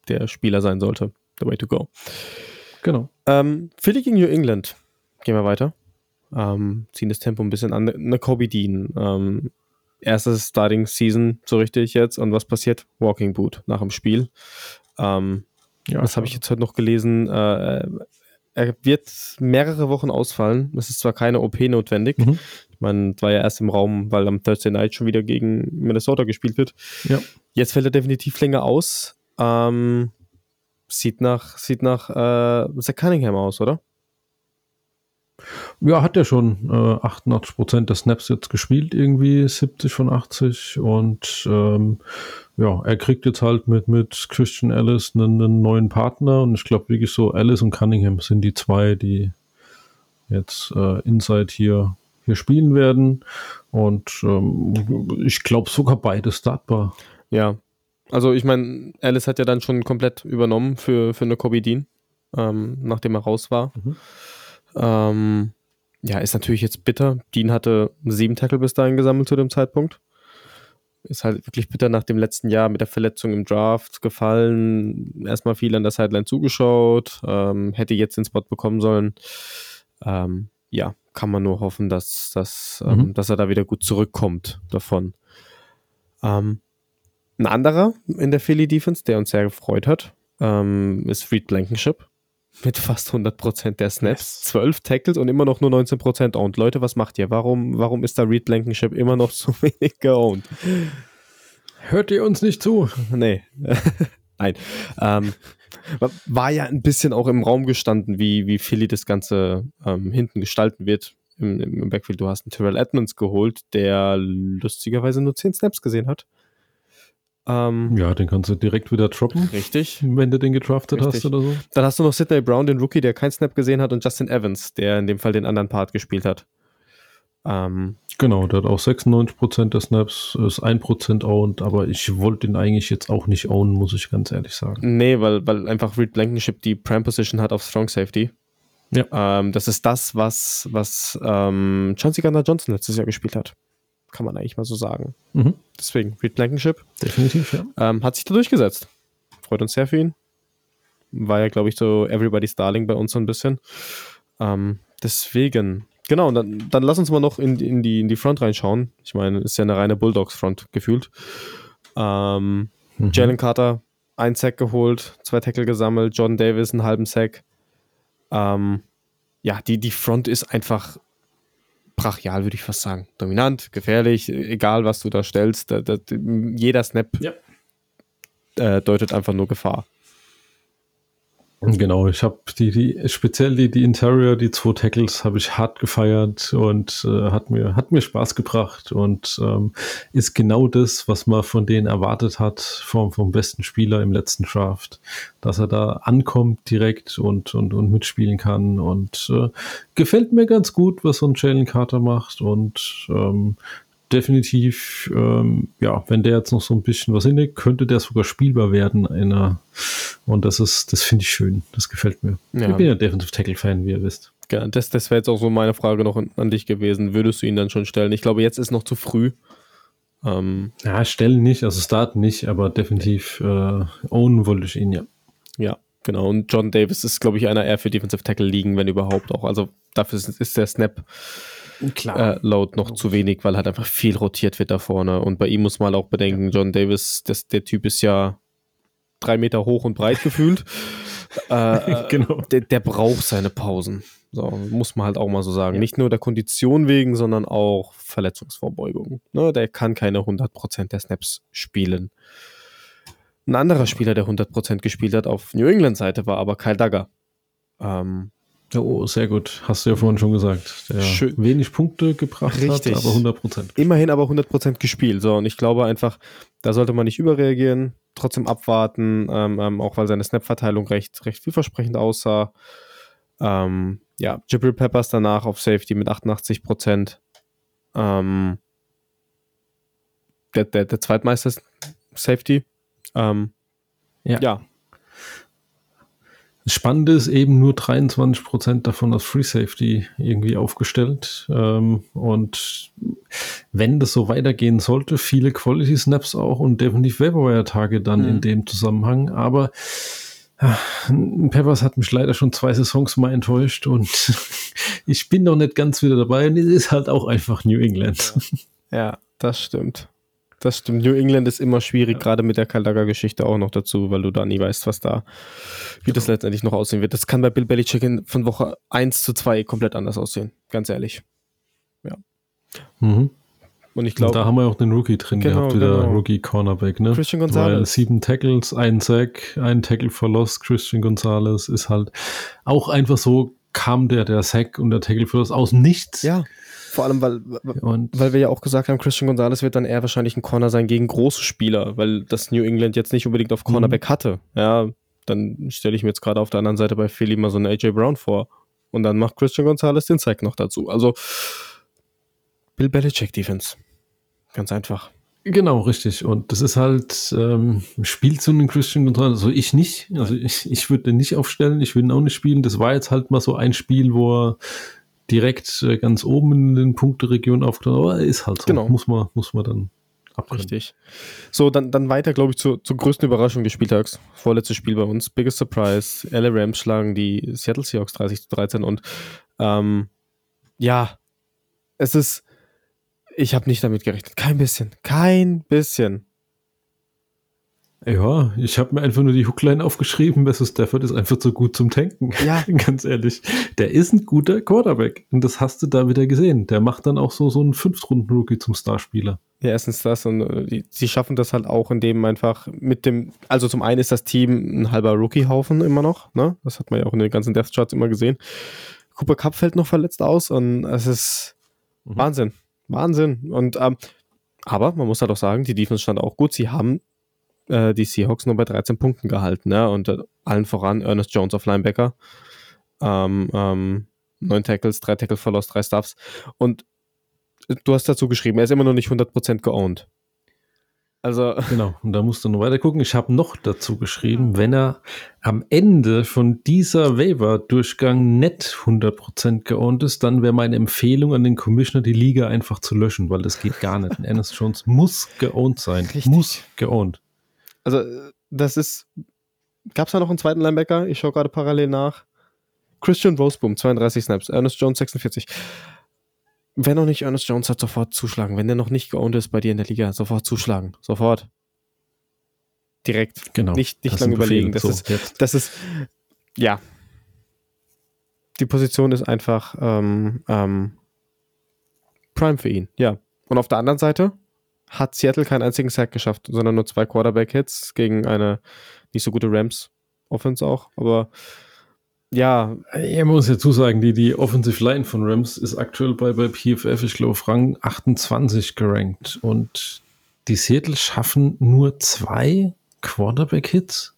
der Spieler sein sollte. The way to go. genau. Ähm, Philly gegen New England. Gehen wir weiter. Ähm, ziehen das Tempo ein bisschen an. Eine Kobe Dean. Ähm, erstes Starting Season so richtig jetzt. Und was passiert? Walking Boot nach dem Spiel. Ähm, Ja, was habe ich jetzt heute noch gelesen? Äh, er wird mehrere Wochen ausfallen. Es ist zwar keine OP notwendig. Mhm. Ich meine, war ja erst im Raum, weil am Thursday Night schon wieder gegen Minnesota gespielt wird. Ja. Jetzt fällt er definitiv länger aus. Ähm, sieht nach, sieht nach äh, Zach Cunningham aus, oder? Ja, hat er schon äh, 88% der Snaps jetzt gespielt, irgendwie 70 von 80. Und ähm, ja, er kriegt jetzt halt mit, mit Christian Ellis einen, einen neuen Partner. Und ich glaube wirklich so, Ellis und Cunningham sind die zwei, die jetzt äh, Inside hier, hier spielen werden. Und ähm, ich glaube sogar beide startbar. Ja. Also ich meine, Alice hat ja dann schon komplett übernommen für, für eine Kobe Dean, ähm, nachdem er raus war. Mhm. Ähm, ja, ist natürlich jetzt bitter. Dean hatte sieben Tackle bis dahin gesammelt zu dem Zeitpunkt. Ist halt wirklich bitter nach dem letzten Jahr mit der Verletzung im Draft gefallen. Erstmal viel an der Sideline zugeschaut. Ähm, hätte jetzt den Spot bekommen sollen. Ähm, ja, kann man nur hoffen, dass, dass, ähm, Mhm. dass er da wieder gut zurückkommt davon. Ähm, ein anderer in der Philly Defense, der uns sehr gefreut hat, ähm, ist Reed Blankenship. Mit fast 100% der Snaps, 12 Tackles und immer noch nur 19% owned. Leute, was macht ihr? Warum, warum ist da Reed Blankenship immer noch so wenig geowned? Hört ihr uns nicht zu? Nee. Nein. Ähm, wa- war ja ein bisschen auch im Raum gestanden, wie, wie Philly das Ganze ähm, hinten gestalten wird im, im Backfield. Du hast einen Terrell Edmonds geholt, der lustigerweise nur 10 Snaps gesehen hat. Ähm, Ja, den kannst du direkt wieder droppen, Richtig. wenn du den gedraftet Richtig. hast oder so. Dann hast du noch Sidney Brown, den Rookie, der keinen Snap gesehen hat, und Justin Evans, der in dem Fall den anderen Part gespielt hat. Ähm, Genau, der hat auch 96% der Snaps, ist 1% owned, aber ich wollte ihn eigentlich jetzt auch nicht ownen, muss ich ganz ehrlich sagen. nee, weil, weil einfach Reed Blankenship die Prime Position hat auf Strong Safety. Ja. Ähm, das ist das, was, was ähm, Chauncey Gardner Johnson letztes Jahr gespielt hat. Kann man eigentlich mal so sagen. Mhm, Deswegen, Reed Blankenship definitiv, ja. ähm, hat sich da durchgesetzt. Freut uns sehr für ihn. War ja, glaube ich, so Everybody's Darling bei uns so ein bisschen. Ähm, deswegen, genau, und dann, dann lass uns mal noch in, die- in, die, in die Front reinschauen. Ich meine, ist ja eine reine Bulldogs-Front gefühlt. Ähm, Mhm. Jalen Carter, ein Sack geholt, zwei Tackle gesammelt, John Davis einen halben Sack. Ähm, ja, die, die Front ist einfach brachial, würde ich fast sagen. Dominant, gefährlich, egal was du da stellst. Da, da, jeder Snap Ja. äh, deutet einfach nur Gefahr. Genau, ich habe die, die, speziell die, die Interior, die zwei Tackles, habe ich hart gefeiert und äh, hat, mir, hat mir Spaß gebracht und ähm, ist genau das, was man von denen erwartet hat, vom, vom besten Spieler im letzten Draft. Dass er da ankommt direkt und, und, und mitspielen kann und äh, gefällt mir ganz gut, was so ein Jalen Carter macht und ähm, definitiv, ähm, ja, wenn der jetzt noch so ein bisschen was hinlegt, könnte der sogar spielbar werden in einer, und das ist, das finde ich schön. Das gefällt mir. Ja. Ich bin ja Defensive Tackle Fan, wie ihr wisst. Ja, das das wäre jetzt auch so meine Frage noch an, an dich gewesen. Würdest du ihn dann schon stellen? Ich glaube, jetzt ist noch zu früh. Ähm, Ja, stellen nicht, also starten nicht, aber definitiv äh, ownen wollte ich ihn, ja. ja, genau. Und John Davis ist, glaube ich, einer eher für Defensive Tackle liegen, wenn überhaupt auch. Also dafür ist, ist der Snap äh, Load noch zu wenig, weil halt einfach viel rotiert wird da vorne. Und bei ihm muss man halt auch bedenken, John Davis, das, der Typ ist ja drei Meter hoch und breit gefühlt. äh, Genau. Der, der braucht seine Pausen. So, muss man halt auch mal so sagen. Nicht nur der Kondition wegen, sondern auch Verletzungsvorbeugung. Ne, der kann keine 100% der Snaps spielen. Ein anderer Spieler, der 100% gespielt hat auf New England Seite, war aber Kyle Dagger. Ähm, Oh, sehr gut. Hast du ja vorhin schon gesagt. Der Schön. wenig Punkte gebracht Richtig. hat, aber 100 Prozent. immerhin aber 100% gespielt. So, und ich glaube einfach, da sollte man nicht überreagieren, trotzdem abwarten, ähm, ähm, auch weil seine Snap-Verteilung recht, recht vielversprechend aussah. Ähm, ja, Jibril Peppers danach auf Safety mit 88%. Ähm, der, der, der zweitmeister Safety. Ähm, Ja. Ja, Spannend ist eben nur 23% davon als Free Safety irgendwie aufgestellt. Ähm, und wenn das so weitergehen sollte, viele Quality Snaps auch und definitiv Vaporware-Tage dann mhm. in dem Zusammenhang. Aber ja, Peppers hat mich leider schon zwei Saisons mal enttäuscht und ich bin noch nicht ganz wieder dabei. Und es ist halt auch einfach New England. Ja, ja das stimmt. Das stimmt. New England ist immer schwierig, ja. gerade mit der Kaldaga-Geschichte auch noch dazu, weil du da nie weißt, was da, wie genau. das letztendlich noch aussehen wird. Das kann bei Bill Belichick in, von Woche 1 zu 2 komplett anders aussehen. Ganz ehrlich. Ja. Mhm. Und ich glaube. Da haben wir auch den Rookie drin genau, gehabt, wieder genau. Rookie Cornerback, ne? Christian Gonzalez. Weil sieben Tackles, ein Sack, ein Tackle verlost. Christian Gonzalez ist halt auch einfach so, kam der, der Sack und der Tackle verlost aus nichts. Ja. Vor allem, weil, und weil wir ja auch gesagt haben, Christian Gonzalez wird dann eher wahrscheinlich ein Corner sein gegen große Spieler, weil das New England jetzt nicht unbedingt auf Cornerback mhm. hatte. Ja, dann stelle ich mir jetzt gerade auf der anderen Seite bei Philly mal so einen AJ Brown vor. Und dann macht Christian Gonzalez den Sack noch dazu. Also Bill Belichick Defense. Ganz einfach. Genau, richtig. Und das ist halt, ähm, spielt so einen Christian Gonzalez, also ich nicht. Also ich, ich würde den nicht aufstellen, ich würde ihn auch nicht spielen. Das war jetzt halt mal so ein Spiel, wo er direkt äh, ganz oben in den Punkteregionen aufgenommen, aber ist halt so. Genau. Muss man, muss man dann abrennen. Richtig. So, dann, dann weiter, glaube ich, zur, zur größten Überraschung des Spieltags. Vorletztes Spiel bei uns. Biggest Surprise. LA Rams schlagen die Seattle Seahawks 30 zu 13 und ähm, ja, es ist, ich habe nicht damit gerechnet. Kein bisschen. Kein bisschen. Ja, ich habe mir einfach nur die Hookline aufgeschrieben. Besser Stafford ist einfach zu gut zum Tanken. Ja. Ganz ehrlich. Der ist ein guter Quarterback. Und das hast du da wieder gesehen. Der macht dann auch so, so einen Fünftrunden-Rookie zum Starspieler. Ja, erstens das und äh, die, sie schaffen das halt auch, indem einfach mit dem, also zum einen ist das Team ein halber Rookie-Haufen immer noch, ne? Das hat man ja auch in den ganzen Death Charts immer gesehen. Cooper Cup fällt noch verletzt aus und es ist mhm. Wahnsinn. Wahnsinn. Und ähm, aber man muss halt auch sagen, die Defense stand auch gut. Sie haben äh, die Seahawks nur bei 13 Punkten gehalten. Ne? Und äh, allen voran Ernest Jones auf Linebacker. Ähm, ähm, neun Tackles, drei Tackle verlost, drei Stuffs. Und äh, du hast dazu geschrieben, er ist immer noch nicht 100% geowned. Also. Genau, und da musst du noch weiter gucken. Ich habe noch dazu geschrieben, wenn er am Ende von dieser Waiver-Durchgang nicht 100% geowned ist, dann wäre meine Empfehlung an den Commissioner, die Liga einfach zu löschen, weil das geht gar nicht. Ernest Jones muss geowned sein. Richtig. Muss geowned. Also, das ist. Gab es da noch einen zweiten Linebacker? Ich schaue gerade parallel nach. Christian Roseboom, 32 Snaps. Ernest Jones, 46. Wenn noch nicht Ernest Jones hat, sofort zuschlagen. Wenn der noch nicht geowned ist bei dir in der Liga, sofort zuschlagen. Sofort. Direkt. Genau. Nicht, nicht lange überlegen. Das, so, ist, jetzt. das ist, ja. Die Position ist einfach ähm, ähm, Prime für ihn, ja. Und auf der anderen Seite, hat Seattle keinen einzigen Sack geschafft, sondern nur zwei Quarterback-Hits gegen eine nicht so gute Rams-Offense auch. Aber ja. Ich muss dazu sagen, die, die Offensive Line von Rams ist aktuell bei, bei PFF, ich glaube, Rang 28 gerankt. Und die Seattle schaffen nur zwei Quarterback-Hits.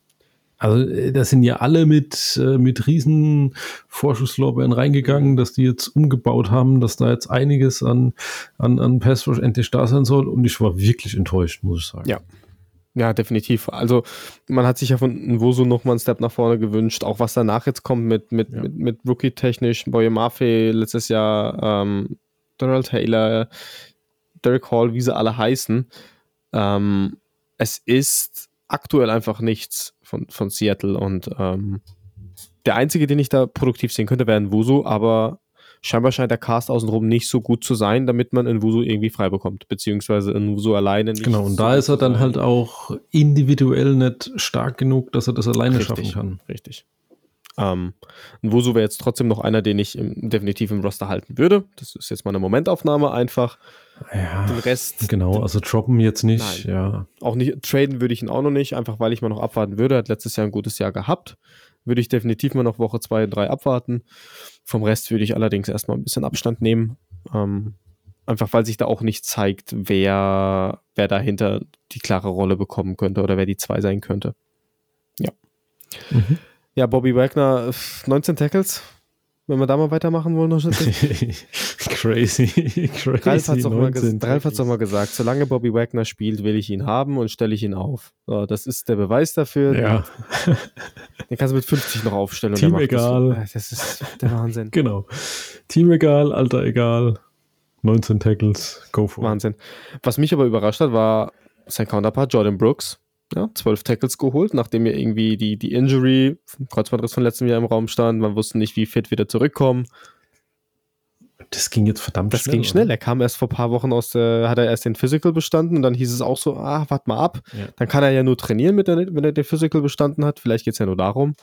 Also äh, da sind ja alle mit, äh, mit riesen Vorschusslorbeeren reingegangen, dass die jetzt umgebaut haben, dass da jetzt einiges an, an, an Pass endlich da sein soll. Und ich war wirklich enttäuscht, muss ich sagen. Ja. Ja, definitiv. Also man hat sich ja von Nwosu noch mal einen Step nach vorne gewünscht, auch was danach jetzt kommt mit, mit, ja. mit, mit Rookie-technisch, Boye Mafe letztes Jahr, ähm, Donald Taylor, Derek Hall, wie sie alle heißen. Ähm, es ist aktuell einfach nichts von, von Seattle und ähm, der einzige, den ich da produktiv sehen könnte, wäre ein Wusu, aber scheinbar scheint der Cast außenrum nicht so gut zu sein, damit man in Wusu irgendwie frei bekommt, beziehungsweise in Wusu alleine nicht. Genau, und so da ist er dann halt auch individuell nicht stark genug, dass er das alleine richtig, schaffen kann. Richtig. Ähm, Wusu wäre jetzt trotzdem noch einer, den ich im, definitiv im Roster halten würde. Das ist jetzt mal eine Momentaufnahme einfach. Ja, den Rest. Genau, also droppen jetzt nicht. Nein. Ja. Auch nicht, traden würde ich ihn auch noch nicht, einfach weil ich mal noch abwarten würde. Er hat letztes Jahr ein gutes Jahr gehabt. Würde ich definitiv mal noch Woche 2, 3 abwarten. Vom Rest würde ich allerdings erstmal ein bisschen Abstand nehmen. Ähm, einfach weil sich da auch nicht zeigt, wer, wer dahinter die klare Rolle bekommen könnte oder wer die zwei sein könnte. Ja. Mhm. Ja, Bobby Wagner, 19 Tackles, wenn wir da mal weitermachen wollen. crazy, crazy. Ralf hat es doch, mal gesagt, solange Bobby Wagner spielt, will ich ihn haben und stelle ich ihn auf. So, das ist der Beweis dafür. Ja, Den kannst du mit 50 noch aufstellen. Team egal. Das, das ist der Wahnsinn. genau. Team egal, Alter egal. 19 Tackles, go for it. Wahnsinn. Was mich aber überrascht hat, war sein Counterpart Jordan Brooks. Ja, 12 Tackles geholt, nachdem ja irgendwie die, die Injury, Kreuzbandriss von letztem Jahr im Raum stand. Man wusste nicht, wie fit wieder zurückkommen. Das ging jetzt verdammt Das schnell. ging schnell. oder? Er kam erst vor ein paar Wochen aus der, hat er erst den Physical bestanden und dann hieß es auch so, ah, warte mal ab. Ja. Dann kann er ja nur trainieren, der, wenn er den Physical bestanden hat. Vielleicht geht es ja nur darum.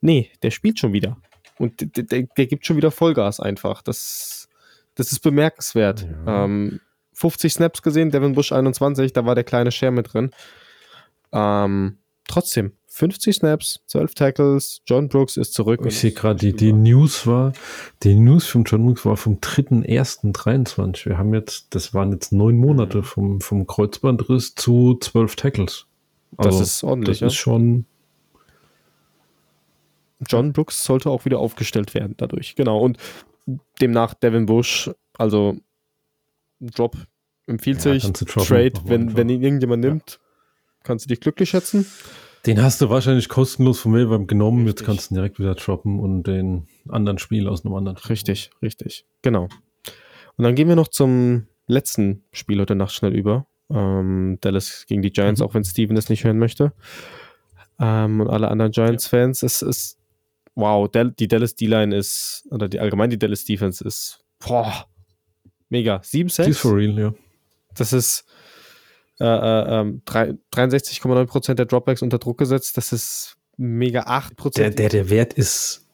Nee, der spielt schon wieder. Und der, der, der gibt schon wieder Vollgas einfach. Das, das ist bemerkenswert. Ja. Ähm, 50 Snaps gesehen, Devin Bush 21, da war der kleine Share mit drin. Ähm, trotzdem, 50 Snaps, 12 Tackles, John Brooks ist zurück. Ich sehe gerade, die, die News war, die News von John Brooks war vom 3.1.23. Wir haben jetzt, das waren jetzt neun Monate vom, vom Kreuzbandriss zu 12 Tackles. Das ist ordentlich, Das ja. ist schon, John Brooks sollte auch wieder aufgestellt werden dadurch. Genau. Und demnach Devin Bush, also Drop empfiehlt Ja, sich. Trade, wenn, wenn ihn irgendjemand Ja. Kannst du dich glücklich schätzen. den hast du wahrscheinlich kostenlos vom Waiver genommen. Jetzt Richtig. kannst du ihn direkt wieder droppen und den anderen Spiel aus einem anderen. Richtig, richtig. Genau. Und dann gehen wir noch zum letzten Spiel heute Nacht schnell über. Ähm, Dallas gegen die Giants, Mhm. auch wenn Steven es nicht hören möchte. Ähm, und alle anderen Giants-Fans. Es ist, wow, die Dallas D-Line ist, oder die allgemein die Dallas Defense ist, boah, mega. 7 Die ist for real, ja. Das ist äh, äh, ähm, drei- 63,9% der Dropbacks unter Druck gesetzt. Das ist mega 8%. Der, der, der Wert ist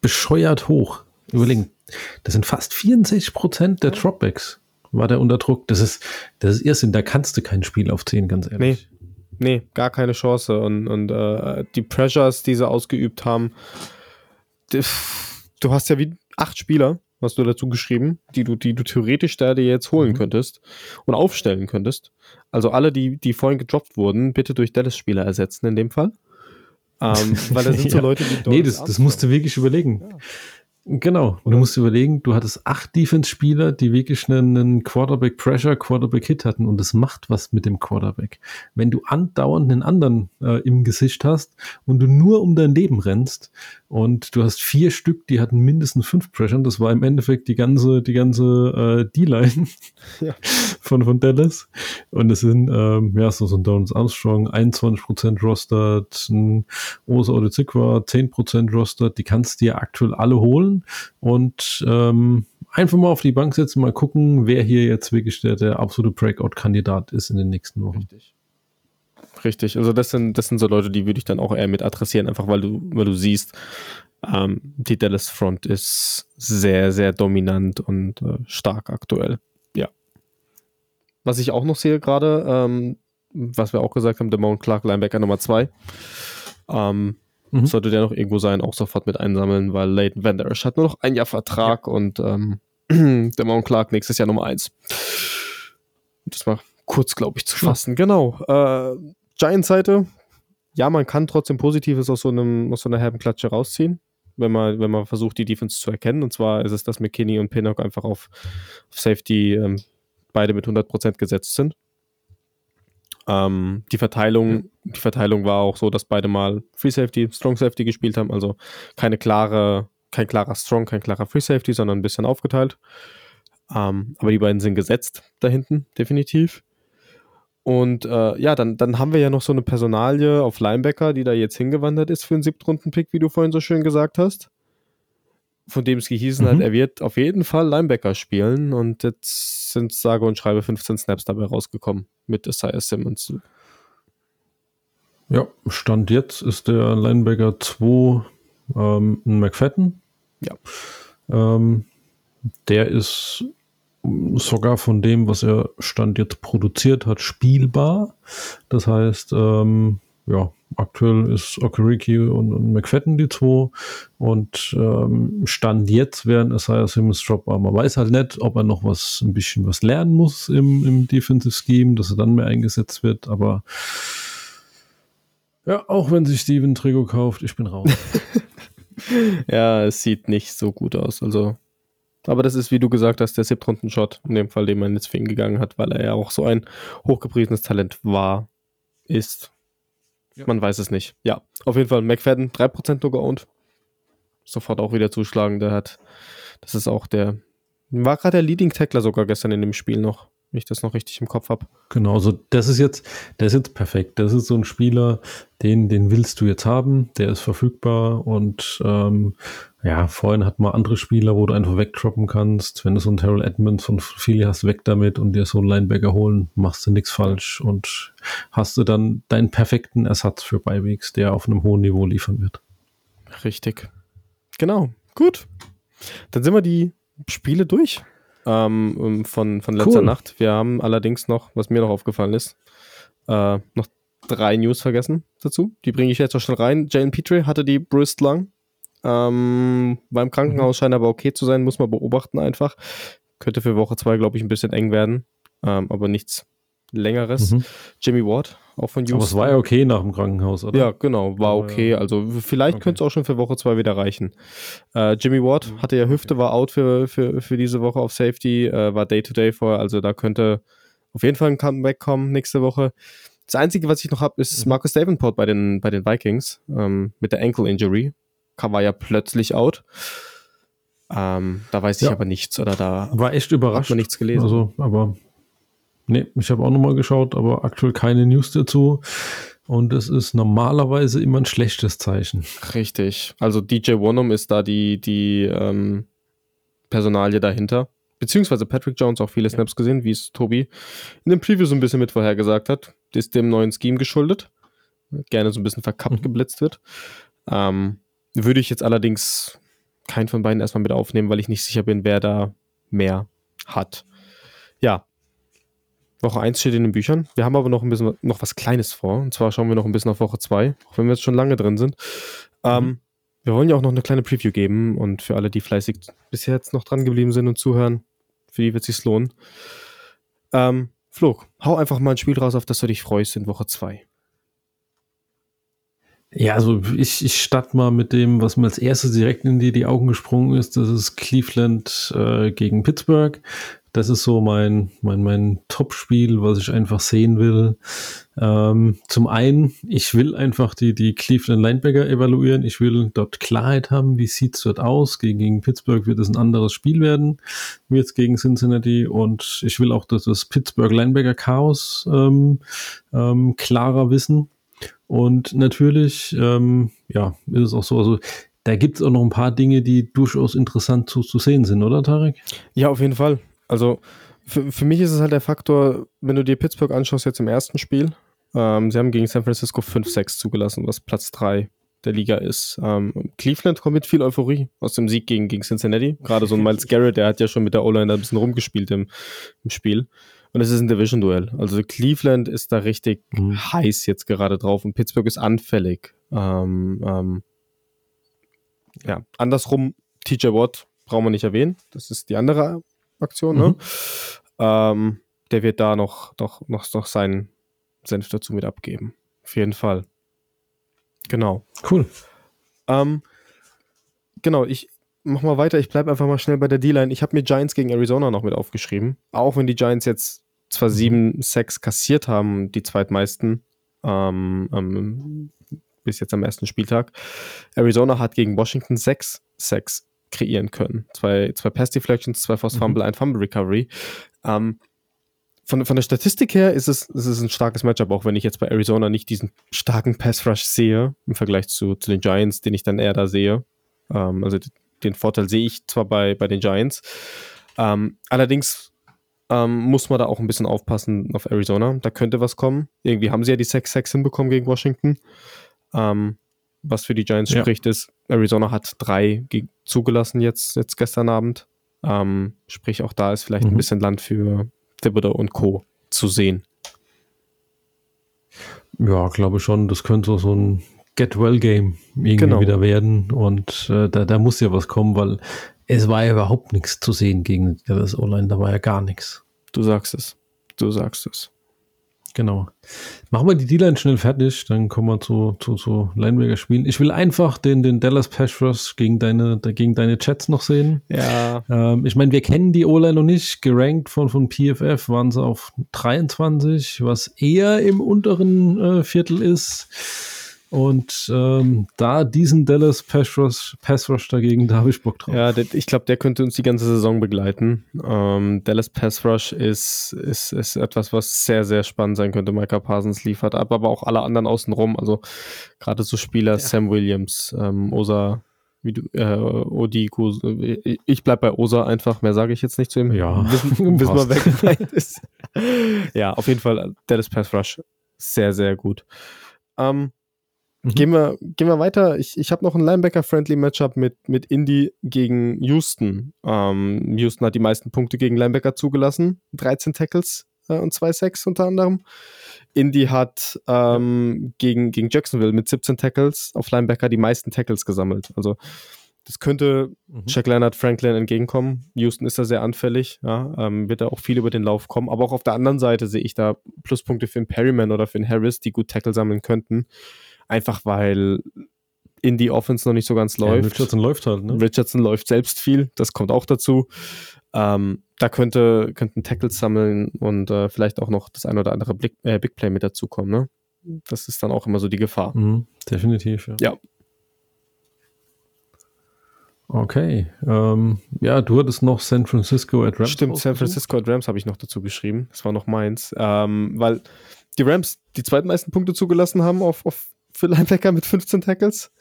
bescheuert hoch. Überlegen. Das sind fast 64 Prozent der Dropbacks. War der unter Druck. Das ist, das ist Irrsinn. Da kannst du kein Spiel aufziehen, ganz ehrlich. Nee, gar keine Chance. Und, und äh, die Pressures, die sie ausgeübt haben, du hast ja wie acht Spieler, hast du dazu geschrieben, die du, die du theoretisch da dir jetzt holen Mhm. könntest und aufstellen könntest. Also alle, die, die vorhin gedroppt wurden, bitte durch Dallas-Spieler ersetzen in dem Fall. Ähm, weil da sind so Ja. Leute, die Nee, das, das musst du wirklich überlegen. Ja. Genau. Und du musst überlegen, du hattest acht Defense-Spieler, die wirklich einen, einen Quarterback-Pressure, Quarterback-Hit hatten und das macht was mit dem Quarterback. Wenn du andauernd einen anderen äh, im Gesicht hast und du nur um dein Leben rennst und du hast vier Stück, die hatten mindestens fünf Pressure, das war im Endeffekt die ganze, die ganze äh, D-Line Ja. von, von Dallas. Und es sind, ähm, ja, so, so ein Donald Armstrong, 21% rostert, ein Osa Odezikwa, 10% rostert, die kannst du dir aktuell alle holen und ähm, einfach mal auf die Bank setzen, mal gucken, wer hier jetzt wirklich der, der absolute Breakout-Kandidat ist in den nächsten Wochen. Richtig. Richtig. Also das sind, das sind so Leute, die würde ich dann auch eher mit adressieren, einfach weil du, weil du siehst, ähm, die Dallas Front ist sehr, sehr dominant und äh, stark aktuell. Ja. Was ich auch noch sehe gerade, ähm, was wir auch gesagt haben, Damone Clark, Linebacker Nummer 2. Ähm, Mhm. Sollte der noch irgendwo sein, auch sofort mit einsammeln, weil Leighton Van Der Esch hat nur noch ein Jahr Vertrag und ähm, Damone Clark nächstes Jahr Nummer 1. Das war kurz, glaube ich, zu Ja. fassen. Genau. Äh, Giants-Seite, ja, man kann trotzdem Positives aus so, einem, aus so einer herben Klatsche rausziehen, wenn man, wenn man versucht, die Defense zu erkennen. Und zwar ist es, dass McKinney und Pinnock einfach auf, auf Safety ähm, beide mit 100% gesetzt sind. Ähm, die Verteilung, die Verteilung war auch so, dass beide mal Free Safety, Strong Safety gespielt haben, also keine klare, kein klarer Strong, kein klarer Free Safety, sondern ein bisschen aufgeteilt. Ähm, aber die beiden sind gesetzt da hinten, definitiv. Und äh, ja, dann, dann haben wir ja noch so eine Personalie auf Linebacker, die da jetzt hingewandert ist für einen Siebtrunden-Pick, wie du vorhin so schön gesagt hast. Von dem es gehießen Mhm. hat, er wird auf jeden Fall Linebacker spielen. Und jetzt sind sage und schreibe 15 Snaps dabei rausgekommen mit Isaiah Simmons. Ja, Stand jetzt ist der Linebacker 2 ähm, ein McFadden. Ja. Ähm, der ist sogar von dem, was er Stand jetzt produziert hat, spielbar. Das heißt, ähm, ja, aktuell ist Okereke und, und McFadden die zwei und ähm, Stand jetzt wären Isaiah Simmons Dropper. Man weiß halt nicht, ob er noch was, ein bisschen was lernen muss im, im Defensive Scheme, dass er dann mehr eingesetzt wird, aber ja, auch wenn sich Steven Trigo kauft, ich bin raus. ja, es sieht nicht so gut aus. Also, aber das ist, wie du gesagt hast, der Siebtrunden-Shot, in dem Fall, den man jetzt für ihn gegangen hat, weil er ja auch so ein hochgepriesenes Talent war, ist. Ja. Man weiß es nicht. Ja, auf jeden Fall McFadden 3% nur geowned. Sofort auch wieder zuschlagen. Der hat, das ist auch der, war gerade der Leading Tackler sogar gestern in dem Spiel noch wenn ich das noch richtig im Kopf habe. Genau, also das ist jetzt, der ist jetzt perfekt. Das ist so ein Spieler, den, den willst du jetzt haben, der ist verfügbar und ähm, ja, vorhin hat man andere Spieler, wo du einfach wegdroppen kannst. Wenn du so einen Terrell Edmonds von Philly hast, weg damit und dir so einen Linebacker holen, machst du nichts falsch und hast du dann deinen perfekten Ersatz für Beiwegs, der auf einem hohen Niveau liefern wird. Richtig. Genau, gut. Dann sind wir die Spiele durch ähm, ähm, von, von letzter cool. Nacht. Wir haben allerdings noch, was mir noch aufgefallen ist, äh, noch drei News vergessen dazu. Die bringe ich jetzt noch schnell rein. Jane Petrie hatte die Brist Lung. Ähm, beim Krankenhaus mhm. scheint aber okay zu sein, muss man beobachten einfach. Könnte für Woche zwei, glaube ich, ein bisschen eng werden, ähm, aber nichts längeres. Mhm. Jimmy Ward, auch von Houston. Aber es war ja okay nach dem Krankenhaus, oder? Ja, genau, war okay. Also vielleicht okay. könnte es auch schon für Woche zwei wieder reichen. Äh, Jimmy Ward mhm. hatte ja Hüfte, war out für, für, für diese Woche auf Safety, äh, war Day-to-Day -Day vorher, also da könnte auf jeden Fall ein Comeback kommen nächste Woche. Das Einzige, was ich noch habe, ist mhm. Marcus Davenport bei den, bei den Vikings ähm, mit der Ankle Injury. War ja plötzlich out. Ähm, da weiß ich ja. aber nichts oder da war echt überrascht. Hat man nichts gelesen. Also, aber Nee, ich habe auch nochmal geschaut, aber aktuell keine News dazu. Und es ist normalerweise immer ein schlechtes Zeichen. Richtig. Also DJ Wonham ist da die, die ähm, Personalie dahinter. Beziehungsweise Patrick Jones auch viele Snaps gesehen, wie es Tobi in dem Preview so ein bisschen mit vorhergesagt hat. Ist dem neuen Scheme geschuldet. Gerne so ein bisschen verkappt mhm. geblitzt wird. Ähm, würde ich jetzt allerdings keinen von beiden erstmal mit aufnehmen, weil ich nicht sicher bin, wer da mehr hat. Ja, Woche 1 steht in den Büchern. Wir haben aber noch ein bisschen noch was Kleines vor. Und zwar schauen wir noch ein bisschen auf Woche 2, auch wenn wir jetzt schon lange drin sind. Ähm, mhm. wir wollen ja auch noch eine kleine Preview geben und für alle, die fleißig bisher jetzt noch dran geblieben sind und zuhören, für die wird es sich lohnen. Ähm, Flo, hau einfach mal ein Spiel raus, auf das du dich freust in Woche 2. Ja, also ich, ich starte mal mit dem, was mir als erstes direkt in die, die Augen gesprungen ist. Das ist Cleveland äh, gegen Pittsburgh. Das ist so mein, mein, mein Top-Spiel, was ich einfach sehen will. Ähm, zum einen, ich will einfach die, die Cleveland Linebacker evaluieren. Ich will dort Klarheit haben, wie sieht's dort aus. Gegen, gegen Pittsburgh wird es ein anderes Spiel werden, wie jetzt gegen Cincinnati. Und ich will auch dass das Pittsburgh Linebacker Chaos ähm, ähm, klarer wissen. Und natürlich, ähm, ja, ist es auch so, also da gibt es auch noch ein paar Dinge, die durchaus interessant zu, zu sehen sind, oder Tarek? Ja, auf jeden Fall. Also für, für mich ist es halt der Faktor, wenn du dir Pittsburgh anschaust jetzt im ersten Spiel, ähm, sie haben gegen San Francisco 5-6 zugelassen, was Platz 3 der Liga ist. Ähm, Cleveland kommt mit viel Euphorie aus dem Sieg gegen, gegen Cincinnati. Gerade so ein Miles Garrett, der hat ja schon mit der O-Line ein bisschen rumgespielt im, im Spiel. Und es ist ein Division-Duell. Also Cleveland ist da richtig mhm. heiß jetzt gerade drauf und Pittsburgh ist anfällig. Ähm, ähm, ja, andersrum, TJ Watt brauchen wir nicht erwähnen. Das ist die andere Aktion, ne? mhm. ne? Ähm, der wird da noch, noch, noch, noch seinen Senf dazu mit abgeben. Auf jeden Fall. Genau. Cool. Ähm, genau, ich mach mal weiter. Ich bleibe einfach mal schnell bei der D-Line. Ich habe mir Giants gegen Arizona noch mit aufgeschrieben. Auch wenn die Giants jetzt zwar sieben Sacks kassiert haben, die zweitmeisten, ähm, ähm, bis jetzt am ersten Spieltag. Arizona hat gegen Washington sechs Sacks kreieren können. Zwei, zwei Pass Deflections, zwei Force mhm. Fumble, mhm. ein Fumble Recovery. Ähm, von, von der Statistik her ist es, ist es ein starkes Matchup, auch wenn ich jetzt bei Arizona nicht diesen starken Pass Rush sehe, im Vergleich zu, zu den Giants, den ich dann eher da sehe. Ähm, also den Vorteil sehe ich zwar bei, bei den Giants. Ähm, allerdings ähm, muss man da auch ein bisschen aufpassen auf Arizona. Da könnte was kommen. Irgendwie haben sie ja die 6-6 hinbekommen gegen Washington. Ähm, was für die Giants ja. spricht, ist, Arizona hat drei zugelassen jetzt, jetzt gestern Abend. Ähm, sprich, auch da ist vielleicht mhm. ein bisschen Land für Thibodeau und Co. zu sehen. Ja, glaube schon. Das könnte so ein Get-Well-Game irgendwie genau. wieder werden. Und äh, da, da muss ja was kommen, weil es war ja überhaupt nichts zu sehen gegen das Online. Da war ja gar nichts. Du sagst es. Du sagst es. Genau. Machen wir die D-Line schnell fertig, dann kommen wir zu, zu, zu Linebacker spielen. Ich will einfach den, den Dallas Pass Rush gegen deine, gegen deine Chats noch sehen. Ja. Ähm, ich meine, wir kennen die O-Line noch nicht. Gerankt von, von PFF waren sie auf 23, was eher im unteren äh, Viertel ist. Und ähm, da diesen Dallas Pass Rush, Pass Rush dagegen, da habe ich Bock drauf. Ja, ich glaube, der könnte uns die ganze Saison begleiten. Ähm, Dallas Pass Rush ist, ist, ist etwas, was sehr, sehr spannend sein könnte. Micah Parsons liefert ab, aber auch alle anderen außenrum. Also gerade so Spieler, ja. Sam Williams, ähm, Osa, wie du, äh, Odiku. Ich bleib bei Osa einfach, mehr sage ich jetzt nicht zu ihm. Ja, wissen, bis man weg ist. ja, auf jeden Fall Dallas Pass Rush sehr, sehr gut. Ähm, Mhm. Gehen, wir, gehen wir weiter. Ich, ich habe noch ein Linebacker-Friendly-Matchup mit, mit Indy gegen Houston. Ähm, Houston hat die meisten Punkte gegen Linebacker zugelassen. 13 Tackles äh, und 2 Sacks unter anderem. Indy hat ähm, gegen, gegen Jacksonville mit 17 Tackles auf Linebacker die meisten Tackles gesammelt. Also das könnte mhm. Jack Leonard Franklin entgegenkommen. Houston ist da sehr anfällig, ja, ähm, wird da auch viel über den Lauf kommen. Aber auch auf der anderen Seite sehe ich da Pluspunkte für einen Perryman oder für einen Harris, die gut Tackle sammeln könnten. Einfach weil in die Offense noch nicht so ganz läuft. Ja, Richardson läuft halt, ne? Richardson läuft selbst viel, das kommt auch dazu. Ähm, da könnte, könnten Tackles sammeln und äh, vielleicht auch noch das ein oder andere Blick, äh, Big Play mit dazukommen, ne? Das ist dann auch immer so die Gefahr. Mhm, definitiv, ja. ja. Okay. Ähm, ja, du hattest noch San Francisco at Rams. Stimmt, San Francisco at Rams habe ich noch dazu geschrieben. Das war noch meins. Ähm, weil die Rams die zweitmeisten Punkte zugelassen haben auf, auf für Linebacker mit 15 Tackles.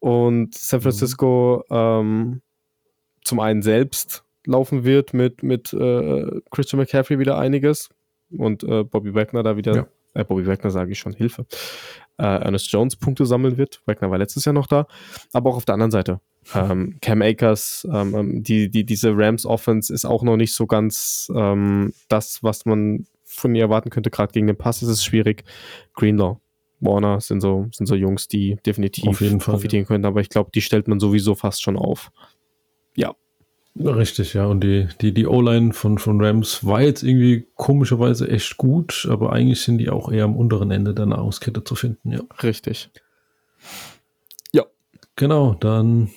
Und San Francisco mhm. ähm, zum einen selbst laufen wird mit, mit äh, Christian McCaffrey wieder einiges und äh, Bobby Wagner da wieder, ja. äh, Bobby Wagner sage ich schon, Hilfe, äh, Ernest Jones Punkte sammeln wird. Wagner war letztes Jahr noch da, aber auch auf der anderen Seite. Ähm, Cam Akers, ähm, ähm die, die, diese Rams Offense ist auch noch nicht so ganz ähm, das, was man von ihr erwarten könnte, gerade gegen den Pass ist es schwierig. Greenlaw Warner sind so, sind so Jungs, die definitiv Fall, profitieren ja. können, aber ich glaube, die stellt man sowieso fast schon auf. Ja. Richtig, ja. Und die, die, die O-Line von, von Rams war jetzt irgendwie komischerweise echt gut, aber eigentlich sind die auch eher am unteren Ende der Nahrungskette zu finden, ja. Richtig. Ja. Genau, dann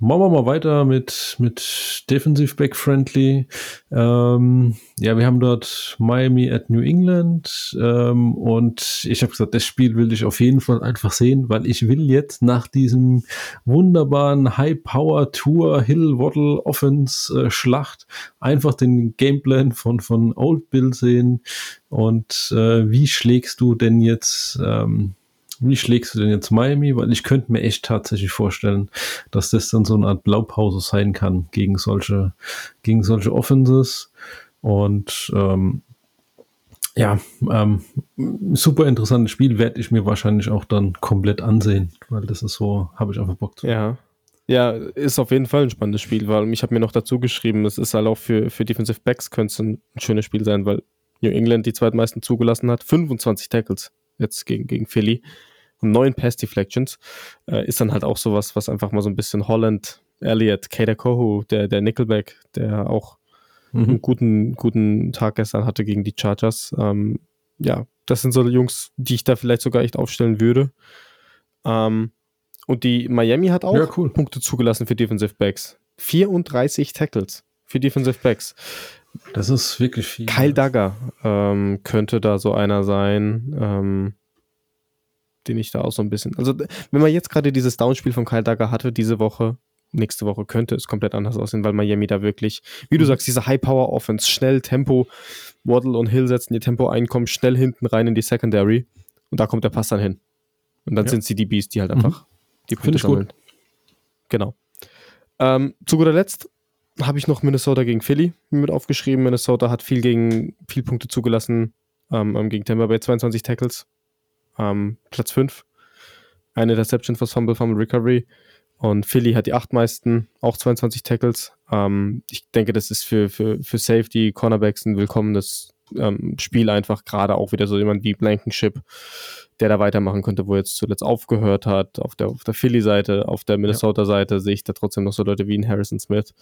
Machen wir mal weiter mit, mit Defensive Back Friendly. Ähm, ja, wir haben dort Miami at New England ähm, und ich habe gesagt, das Spiel will ich auf jeden Fall einfach sehen, weil ich will jetzt nach diesem wunderbaren High Power Tour Hill Waddle Offense äh, Schlacht einfach den Gameplan von, von Old Bill sehen und äh, wie schlägst du denn jetzt ähm, wie schlägst du denn jetzt Miami? Weil ich könnte mir echt tatsächlich vorstellen, dass das dann so eine Art Blaupause sein kann gegen solche, gegen solche Offenses. Und ähm, ja, ähm, super interessantes Spiel werde ich mir wahrscheinlich auch dann komplett ansehen, weil das ist so, habe ich einfach Bock zu. Ja. Ja, ist auf jeden Fall ein spannendes Spiel, weil ich habe mir noch dazu geschrieben, es ist halt auch für, für Defensive Backs könnte es ein schönes Spiel sein, weil New England die zweitmeisten zugelassen hat, 25 Tackles jetzt gegen, gegen Philly und neun Pass Deflections, äh, ist dann halt auch sowas, was einfach mal so ein bisschen Holland, Elliott, Kader Kohu, der, der Nickelback, der auch mhm. einen guten, guten Tag gestern hatte gegen die Chargers. Ähm, ja, das sind so Jungs, die ich da vielleicht sogar echt aufstellen würde. Ähm, und die Miami hat auch ja, cool. Punkte zugelassen für Defensive Backs. 34 Tackles für Defensive Backs. Das ist wirklich viel. Kyle Dagger ähm, könnte da so einer sein. Ähm, den ich da auch so ein bisschen. Also, wenn man jetzt gerade dieses Downspiel von Kyle Dagger hatte, diese Woche, nächste Woche könnte es komplett anders aussehen, weil Miami da wirklich, wie du mhm. sagst, diese High-Power-Offense, schnell Tempo, Waddle und Hill setzen ihr Tempo ein, kommen schnell hinten rein in die Secondary und da kommt der Pass dann hin. Und dann ja. sind sie die Beast, die halt einfach mhm. die Punkte sammeln. Gut. Genau. Ähm, zu guter Letzt habe ich noch Minnesota gegen Philly mit aufgeschrieben. Minnesota hat viel gegen viel Punkte zugelassen ähm, ähm gegen Tampa Bay 22 Tackles ähm, Platz 5. Eine Interception fürs Fumble, Fumble Recovery. Und Philly hat die acht meisten, auch 22 Tackles. Ähm, ich denke, das ist für, für, für Safety, Cornerbacks ein willkommenes ähm, Spiel einfach. Gerade auch wieder so jemand wie Blankenship, der da weitermachen könnte, wo er jetzt zuletzt aufgehört hat. Auf der, auf der Philly-Seite, auf der Minnesota-Seite sehe ich da trotzdem noch so Leute wie ein Harrison Smith,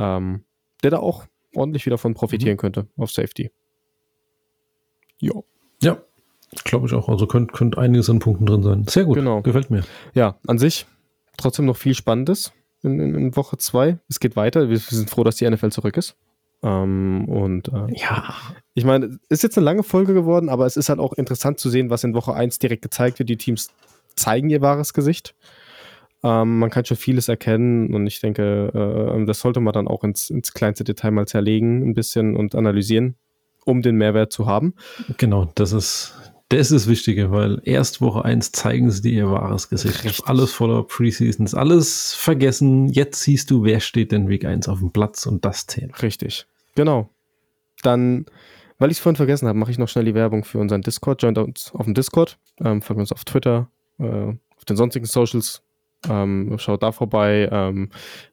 ähm, der da auch ordentlich wieder von profitieren mhm. könnte auf Safety. Ja. Ja, Glaube ich auch. Also könnte könnt einiges an Punkten drin sein. Sehr gut. Genau. Gefällt mir. Ja, an sich trotzdem noch viel Spannendes in, in, in Woche 2. Es geht weiter. Wir, wir sind froh, dass die NFL zurück ist. Ähm, und äh, Ja. ich meine, ist jetzt eine lange Folge geworden, aber es ist halt auch interessant zu sehen, was in Woche 1 direkt gezeigt wird. Die Teams zeigen ihr wahres Gesicht. Ähm, man kann schon vieles erkennen und ich denke, äh, das sollte man dann auch ins, ins kleinste Detail mal zerlegen, ein bisschen und analysieren, um den Mehrwert zu haben. Genau, das ist, das ist das Wichtige, weil erst Woche 1 zeigen sie dir ihr wahres Gesicht. Richtig. Alles voller Preseasons, alles vergessen. Jetzt siehst du, wer steht denn Week 1 auf dem Platz und das zählt. Richtig. Genau. Dann, weil ich es vorhin vergessen habe, mache ich noch schnell die Werbung für unseren Discord. Joint uns auf dem Discord. Ähm, folgt uns auf Twitter, äh, auf den sonstigen Socials. Ähm, schaut da vorbei. Ähm,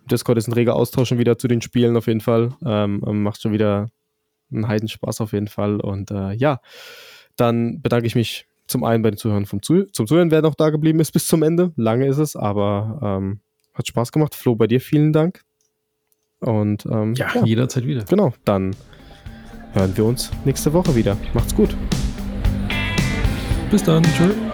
Discord ist ein reger Austausch schon wieder zu den Spielen auf jeden Fall. Ähm, ähm, macht schon wieder einen Heidenspaß auf jeden Fall. Und äh, ja, dann bedanke ich mich zum einen bei den Zuhörern vom Zu zum Zuhören, wer noch da geblieben ist bis zum Ende. Lange ist es, aber ähm, hat Spaß gemacht. Flo, bei dir vielen Dank. Und ähm, Ja, jederzeit wieder. Genau, dann hören wir uns nächste Woche wieder. Macht's gut. Bis dann. Tschüss.